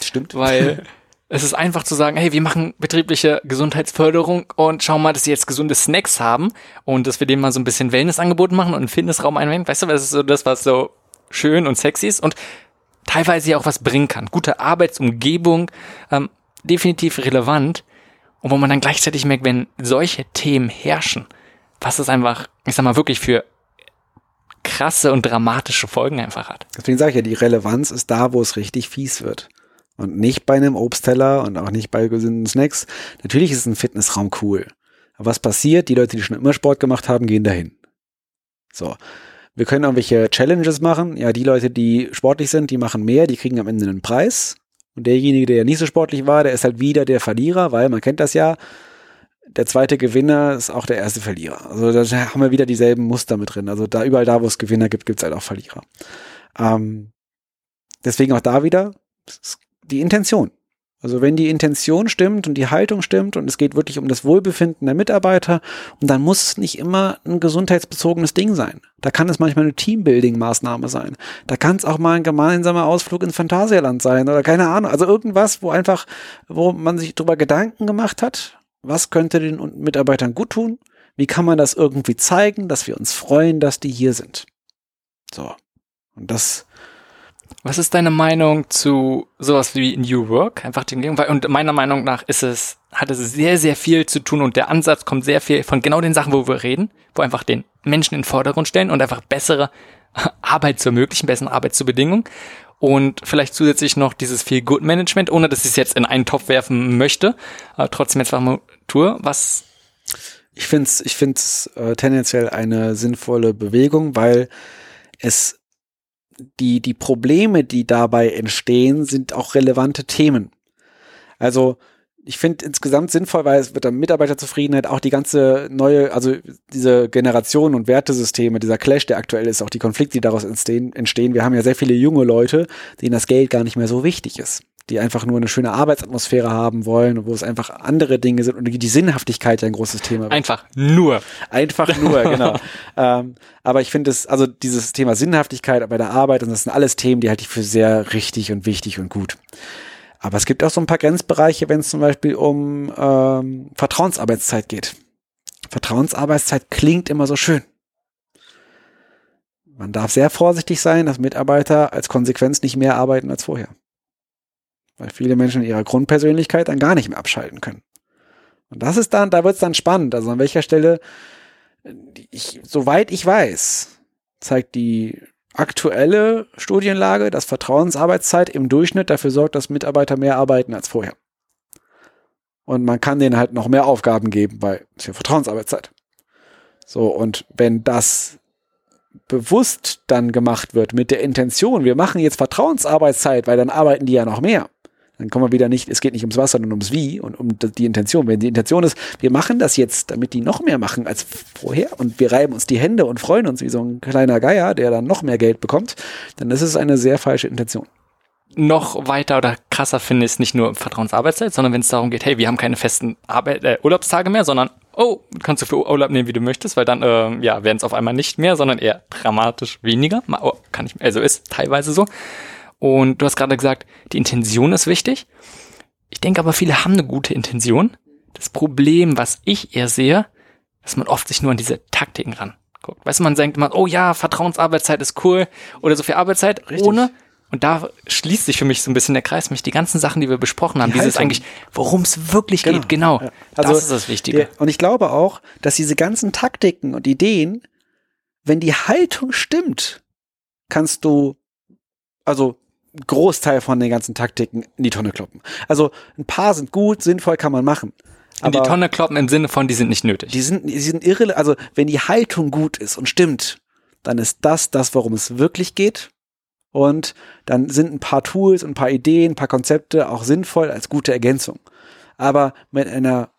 Stimmt. Weil es ist einfach zu sagen, hey, wir machen betriebliche Gesundheitsförderung und schauen mal, dass sie jetzt gesunde Snacks haben und dass wir denen mal so ein bisschen Wellnessangebot machen und einen Fitnessraum einwenden. Weißt du, das ist so das, was so schön und sexy ist und teilweise ja auch was bringen kann. Gute Arbeitsumgebung, ähm, definitiv relevant. Und wo man dann gleichzeitig merkt, wenn solche Themen herrschen, was es einfach, ich sag mal, wirklich für krasse und dramatische Folgen einfach hat. Deswegen sage ich ja, die Relevanz ist da, wo es richtig fies wird. Und nicht bei einem Obstteller und auch nicht bei gesunden Snacks. Natürlich ist ein Fitnessraum cool. Aber was passiert? Die Leute, die schon immer Sport gemacht haben, gehen dahin. So. Wir können irgendwelche Challenges machen. Ja, die Leute, die sportlich sind, die machen mehr, die kriegen am Ende einen Preis. Und derjenige, der nicht so sportlich war, der ist halt wieder der Verlierer, weil man kennt das ja. Der zweite Gewinner ist auch der erste Verlierer. Also da haben wir wieder dieselben Muster mit drin. Also da überall da, wo es Gewinner gibt, gibt es halt auch Verlierer. Ähm, deswegen auch da wieder, die Intention. Also wenn die Intention stimmt und die Haltung stimmt und es geht wirklich um das Wohlbefinden der Mitarbeiter, und dann muss es nicht immer ein gesundheitsbezogenes Ding sein. Da kann es manchmal eine Teambuilding-Maßnahme sein. Da kann es auch mal ein gemeinsamer Ausflug ins Phantasialand sein oder keine Ahnung. Also irgendwas, wo einfach, wo man sich darüber Gedanken gemacht hat, was könnte den Mitarbeitern gut tun? Wie kann man das irgendwie zeigen, dass wir uns freuen, dass die hier sind? So. Und das was ist deine Meinung zu sowas wie New Work? Einfach den Gegenteil. Und meiner Meinung nach ist es, hat es sehr, sehr viel zu tun und der Ansatz kommt sehr viel von genau den Sachen, wo wir reden, wo einfach den Menschen in den Vordergrund stellen und einfach bessere Arbeit zu ermöglichen, besseren Arbeitsbedingungen und vielleicht zusätzlich noch dieses Feel Good Management, ohne dass ich es jetzt in einen Topf werfen möchte, aber trotzdem jetzt mal Tour. Was? Ich finde es ich find's, äh, tendenziell eine sinnvolle Bewegung, weil es die, die Probleme, die dabei entstehen, sind auch relevante Themen. Also ich finde insgesamt sinnvoll, weil es wird dann Mitarbeiterzufriedenheit, auch die ganze neue, also diese Generation und Wertesysteme, dieser Clash, der aktuell ist, auch die Konflikte, die daraus entstehen, entstehen. Wir haben ja sehr viele junge Leute, denen das Geld gar nicht mehr so wichtig ist die einfach nur eine schöne Arbeitsatmosphäre haben wollen, wo es einfach andere Dinge sind und die Sinnhaftigkeit ja ein großes Thema. Wird. Einfach nur. Einfach nur, genau. ähm, aber ich finde es, also dieses Thema Sinnhaftigkeit bei der Arbeit, und das sind alles Themen, die halte ich für sehr richtig und wichtig und gut. Aber es gibt auch so ein paar Grenzbereiche, wenn es zum Beispiel um ähm, Vertrauensarbeitszeit geht. Vertrauensarbeitszeit klingt immer so schön. Man darf sehr vorsichtig sein, dass Mitarbeiter als Konsequenz nicht mehr arbeiten als vorher. Weil viele Menschen in ihrer Grundpersönlichkeit dann gar nicht mehr abschalten können. Und das ist dann, da wird es dann spannend. Also an welcher Stelle, ich, soweit ich weiß, zeigt die aktuelle Studienlage, dass Vertrauensarbeitszeit im Durchschnitt dafür sorgt, dass Mitarbeiter mehr arbeiten als vorher. Und man kann denen halt noch mehr Aufgaben geben, weil es ja Vertrauensarbeitszeit. So, und wenn das bewusst dann gemacht wird mit der Intention, wir machen jetzt Vertrauensarbeitszeit, weil dann arbeiten die ja noch mehr, dann kommen wir wieder nicht, es geht nicht ums Was, sondern ums Wie und um die Intention. Wenn die Intention ist, wir machen das jetzt, damit die noch mehr machen als vorher und wir reiben uns die Hände und freuen uns wie so ein kleiner Geier, der dann noch mehr Geld bekommt, dann ist es eine sehr falsche Intention noch weiter oder krasser finde ich es nicht nur Vertrauensarbeitszeit, sondern wenn es darum geht, hey, wir haben keine festen Arbeit, äh, Urlaubstage mehr, sondern oh, kannst du für Urlaub nehmen, wie du möchtest, weil dann äh, ja werden es auf einmal nicht mehr, sondern eher dramatisch weniger. Oh, kann ich, also ist teilweise so. Und du hast gerade gesagt, die Intention ist wichtig. Ich denke aber, viele haben eine gute Intention. Das Problem, was ich eher sehe, dass man oft sich nur an diese Taktiken ranguckt. Weißt du, man denkt immer, oh ja, Vertrauensarbeitszeit ist cool oder so viel Arbeitszeit, Richtig. ohne und da schließt sich für mich so ein bisschen der Kreis, mich die ganzen Sachen, die wir besprochen haben, die dieses eigentlich, worum es wirklich genau. geht, genau. Ja. Also, das ist das Wichtige. Der, und ich glaube auch, dass diese ganzen Taktiken und Ideen, wenn die Haltung stimmt, kannst du, also Großteil von den ganzen Taktiken in die Tonne kloppen. Also ein paar sind gut, sinnvoll kann man machen. In die Tonne kloppen im Sinne von, die sind nicht nötig. Die sind, die sind irre, also wenn die Haltung gut ist und stimmt, dann ist das das, worum es wirklich geht. Und dann sind ein paar Tools und ein paar Ideen, ein paar Konzepte auch sinnvoll als gute Ergänzung. Aber mit einer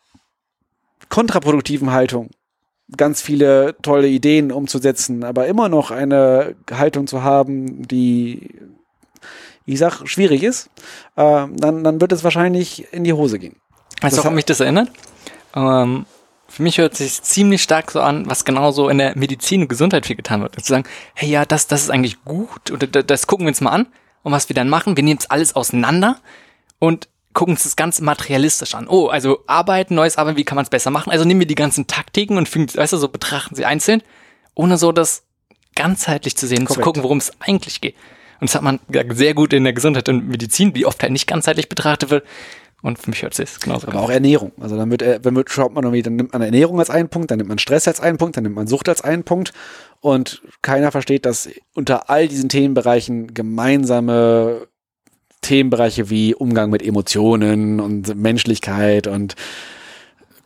kontraproduktiven Haltung, ganz viele tolle Ideen umzusetzen, aber immer noch eine Haltung zu haben, die ich sag, schwierig ist, äh, dann, dann wird es wahrscheinlich in die Hose gehen. Weißt du, woran mich das erinnert? Ähm, für mich hört sich ziemlich stark so an, was genauso in der Medizin und Gesundheit viel getan wird. Zu sagen, hey ja, das, das ist eigentlich gut und das, das gucken wir uns mal an. Und was wir dann machen, wir nehmen es alles auseinander und gucken uns das ganz materialistisch an. Oh, also arbeiten, neues Arbeiten, wie kann man es besser machen? Also nehmen wir die ganzen Taktiken und fügen, weißt du, so betrachten sie einzeln, ohne so das ganzheitlich zu sehen, Korrekt. zu gucken, worum es eigentlich geht. Und das hat man sehr gut in der Gesundheit und Medizin, die oft halt nicht ganzheitlich betrachtet wird. Und für mich hört es genauso. Aber auch Ernährung. Also dann wird, wenn wird, schaut man irgendwie, dann nimmt man Ernährung als einen Punkt, dann nimmt man Stress als einen Punkt, dann nimmt man Sucht als einen Punkt. Und keiner versteht, dass unter all diesen Themenbereichen gemeinsame Themenbereiche wie Umgang mit Emotionen und Menschlichkeit und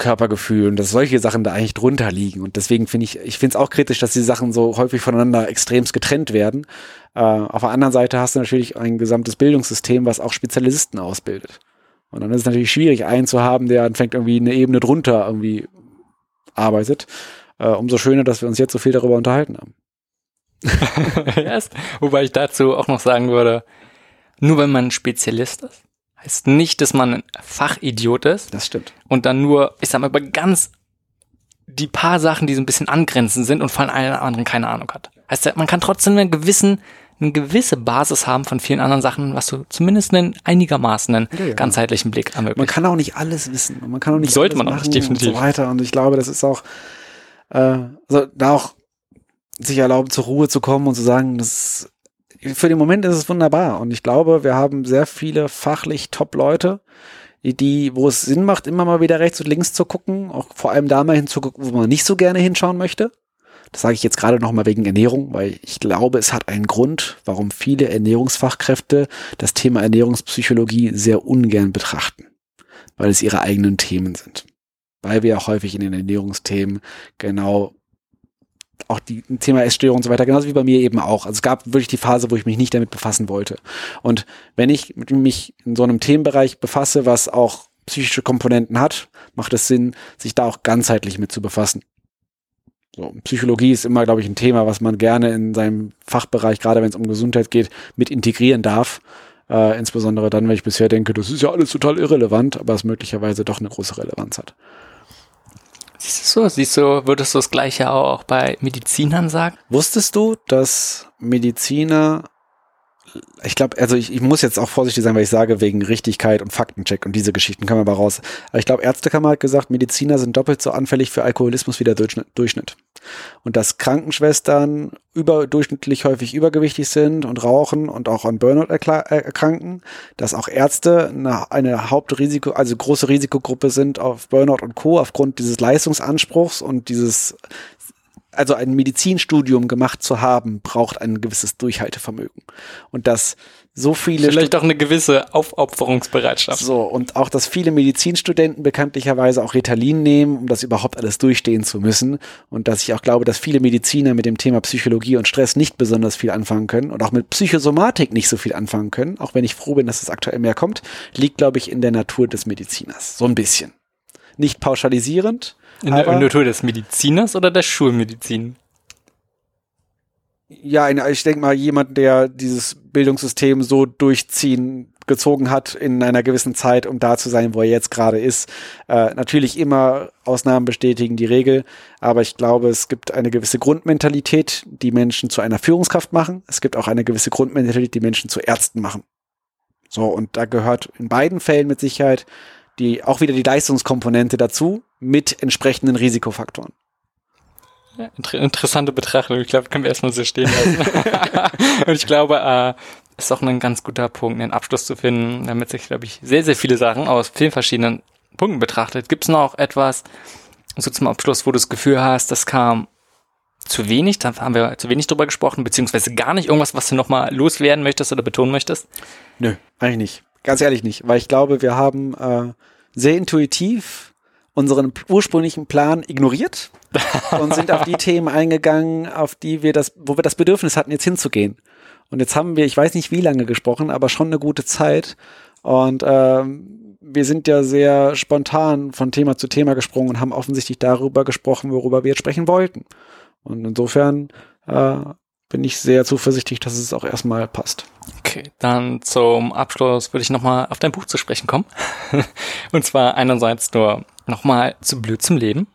Körpergefühl und dass solche Sachen da eigentlich drunter liegen. Und deswegen finde ich, ich finde es auch kritisch, dass die Sachen so häufig voneinander extremst getrennt werden. Äh, auf der anderen Seite hast du natürlich ein gesamtes Bildungssystem, was auch Spezialisten ausbildet. Und dann ist es natürlich schwierig, einen zu haben, der anfängt irgendwie eine Ebene drunter irgendwie arbeitet. Äh, umso schöner, dass wir uns jetzt so viel darüber unterhalten haben. yes. Wobei ich dazu auch noch sagen würde, nur wenn man Spezialist ist, Heißt nicht, dass man ein Fachidiot ist. Das stimmt. Und dann nur, ich sag mal, über ganz die paar Sachen, die so ein bisschen angrenzend sind und von allen anderen keine Ahnung hat. Heißt, man kann trotzdem einen gewissen, eine gewisse Basis haben von vielen anderen Sachen, was du zumindest einen einigermaßen einen ja, ja. ganzheitlichen Blick ermöglicht. Man kann auch nicht alles wissen. Man kann auch nicht Sollte man auch nicht, definitiv. Und so weiter. Und ich glaube, das ist auch, äh, also da auch sich erlauben, zur Ruhe zu kommen und zu sagen, das für den Moment ist es wunderbar. Und ich glaube, wir haben sehr viele fachlich Top-Leute, die, wo es Sinn macht, immer mal wieder rechts und links zu gucken, auch vor allem da mal hinzugucken, wo man nicht so gerne hinschauen möchte. Das sage ich jetzt gerade nochmal wegen Ernährung, weil ich glaube, es hat einen Grund, warum viele Ernährungsfachkräfte das Thema Ernährungspsychologie sehr ungern betrachten, weil es ihre eigenen Themen sind. Weil wir auch häufig in den Ernährungsthemen genau auch die Thema Essstörung und so weiter, genauso wie bei mir eben auch. Also es gab wirklich die Phase, wo ich mich nicht damit befassen wollte. Und wenn ich mich in so einem Themenbereich befasse, was auch psychische Komponenten hat, macht es Sinn, sich da auch ganzheitlich mit zu befassen. So, Psychologie ist immer, glaube ich, ein Thema, was man gerne in seinem Fachbereich, gerade wenn es um Gesundheit geht, mit integrieren darf. Äh, insbesondere dann, wenn ich bisher denke, das ist ja alles total irrelevant, aber es möglicherweise doch eine große Relevanz hat. Siehst du so? Siehst du, würdest du das Gleiche auch bei Medizinern sagen? Wusstest du, dass Mediziner ich glaube, also ich, ich muss jetzt auch vorsichtig sein, weil ich sage, wegen Richtigkeit und Faktencheck und diese Geschichten können wir mal raus. Aber ich glaube, Ärztekammer hat gesagt, Mediziner sind doppelt so anfällig für Alkoholismus wie der Durchschnitt. Und dass Krankenschwestern überdurchschnittlich häufig übergewichtig sind und rauchen und auch an Burnout erkranken, dass auch Ärzte eine, eine Hauptrisiko, also große Risikogruppe sind auf Burnout und Co. aufgrund dieses Leistungsanspruchs und dieses also ein Medizinstudium gemacht zu haben, braucht ein gewisses Durchhaltevermögen. Und dass so viele. Vielleicht auch eine gewisse Aufopferungsbereitschaft. So, und auch, dass viele Medizinstudenten bekanntlicherweise auch Ritalin nehmen, um das überhaupt alles durchstehen zu müssen. Und dass ich auch glaube, dass viele Mediziner mit dem Thema Psychologie und Stress nicht besonders viel anfangen können und auch mit Psychosomatik nicht so viel anfangen können, auch wenn ich froh bin, dass es aktuell mehr kommt, liegt, glaube ich, in der Natur des Mediziners. So ein bisschen. Nicht pauschalisierend, in der Natur des Mediziners oder der Schulmedizin? Ja, ich denke mal, jemand, der dieses Bildungssystem so durchziehen gezogen hat in einer gewissen Zeit, um da zu sein, wo er jetzt gerade ist. Äh, natürlich immer Ausnahmen bestätigen die Regel, aber ich glaube, es gibt eine gewisse Grundmentalität, die Menschen zu einer Führungskraft machen. Es gibt auch eine gewisse Grundmentalität, die Menschen zu Ärzten machen. So, und da gehört in beiden Fällen mit Sicherheit die, auch wieder die Leistungskomponente dazu mit entsprechenden Risikofaktoren. Ja, inter interessante Betrachtung. Ich glaube, können wir erstmal so stehen lassen. und ich glaube, äh, ist auch ein ganz guter Punkt, einen Abschluss zu finden, damit sich, glaube ich, sehr, sehr viele Sachen aus vielen verschiedenen Punkten betrachtet. Gibt es noch etwas, so zum Abschluss, wo du das Gefühl hast, das kam zu wenig, da haben wir zu wenig drüber gesprochen, beziehungsweise gar nicht irgendwas, was du nochmal loswerden möchtest oder betonen möchtest? Nö, eigentlich nicht. Ganz ehrlich nicht, weil ich glaube, wir haben äh, sehr intuitiv unseren ursprünglichen Plan ignoriert und sind auf die Themen eingegangen, auf die wir das, wo wir das Bedürfnis hatten, jetzt hinzugehen. Und jetzt haben wir, ich weiß nicht wie lange gesprochen, aber schon eine gute Zeit. Und ähm, wir sind ja sehr spontan von Thema zu Thema gesprungen und haben offensichtlich darüber gesprochen, worüber wir jetzt sprechen wollten. Und insofern äh, bin ich sehr zuversichtlich, dass es auch erstmal passt. Okay, dann zum Abschluss würde ich nochmal auf dein Buch zu sprechen kommen. Und zwar einerseits nur nochmal zu blöd zum Leben.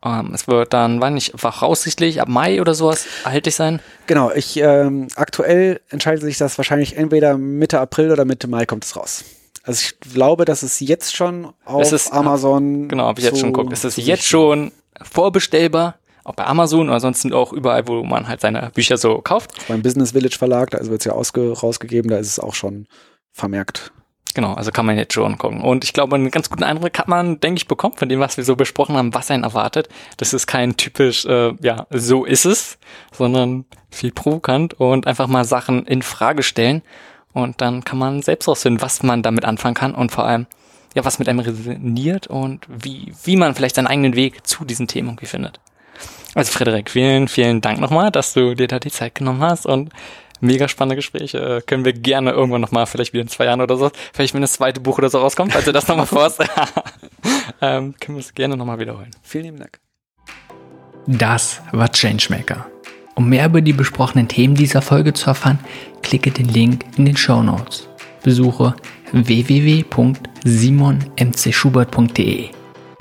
Um, ähm, es wird dann, wann nicht, voraussichtlich ab Mai oder sowas erhältlich sein? Genau, ich ähm, aktuell entscheidet sich das wahrscheinlich entweder Mitte April oder Mitte Mai kommt es raus. Also ich glaube, dass es jetzt schon auf ist, Amazon. Genau, habe ich jetzt schon geguckt. Es ist jetzt schon vorbestellbar auch bei Amazon oder sonst auch überall, wo man halt seine Bücher so kauft. Beim Business Village Verlag, da wird es ja ausge rausgegeben, da ist es auch schon vermerkt. Genau, also kann man jetzt schon gucken. Und ich glaube, einen ganz guten Eindruck hat man, denke ich, bekommen von dem, was wir so besprochen haben, was einen erwartet. Das ist kein typisch, äh, ja, so ist es, sondern viel provokant und einfach mal Sachen in Frage stellen. Und dann kann man selbst rausfinden, was man damit anfangen kann und vor allem, ja, was mit einem resoniert und wie, wie man vielleicht seinen eigenen Weg zu diesen Themen irgendwie findet. Also Frederik, vielen, vielen Dank nochmal, dass du dir da die Zeit genommen hast und mega spannende Gespräche. Können wir gerne irgendwann nochmal, vielleicht wieder in zwei Jahren oder so, vielleicht wenn das zweite Buch oder so rauskommt, falls du das nochmal vorhast, ähm, können wir es gerne nochmal wiederholen. Vielen lieben Dank. Das war Changemaker. Um mehr über die besprochenen Themen dieser Folge zu erfahren, klicke den Link in den Show Notes. Besuche www.simonmcschubert.de.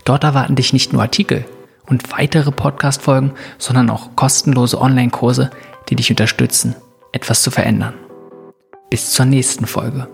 Dort erwarten dich nicht nur Artikel, und weitere Podcast-Folgen, sondern auch kostenlose Online-Kurse, die dich unterstützen, etwas zu verändern. Bis zur nächsten Folge.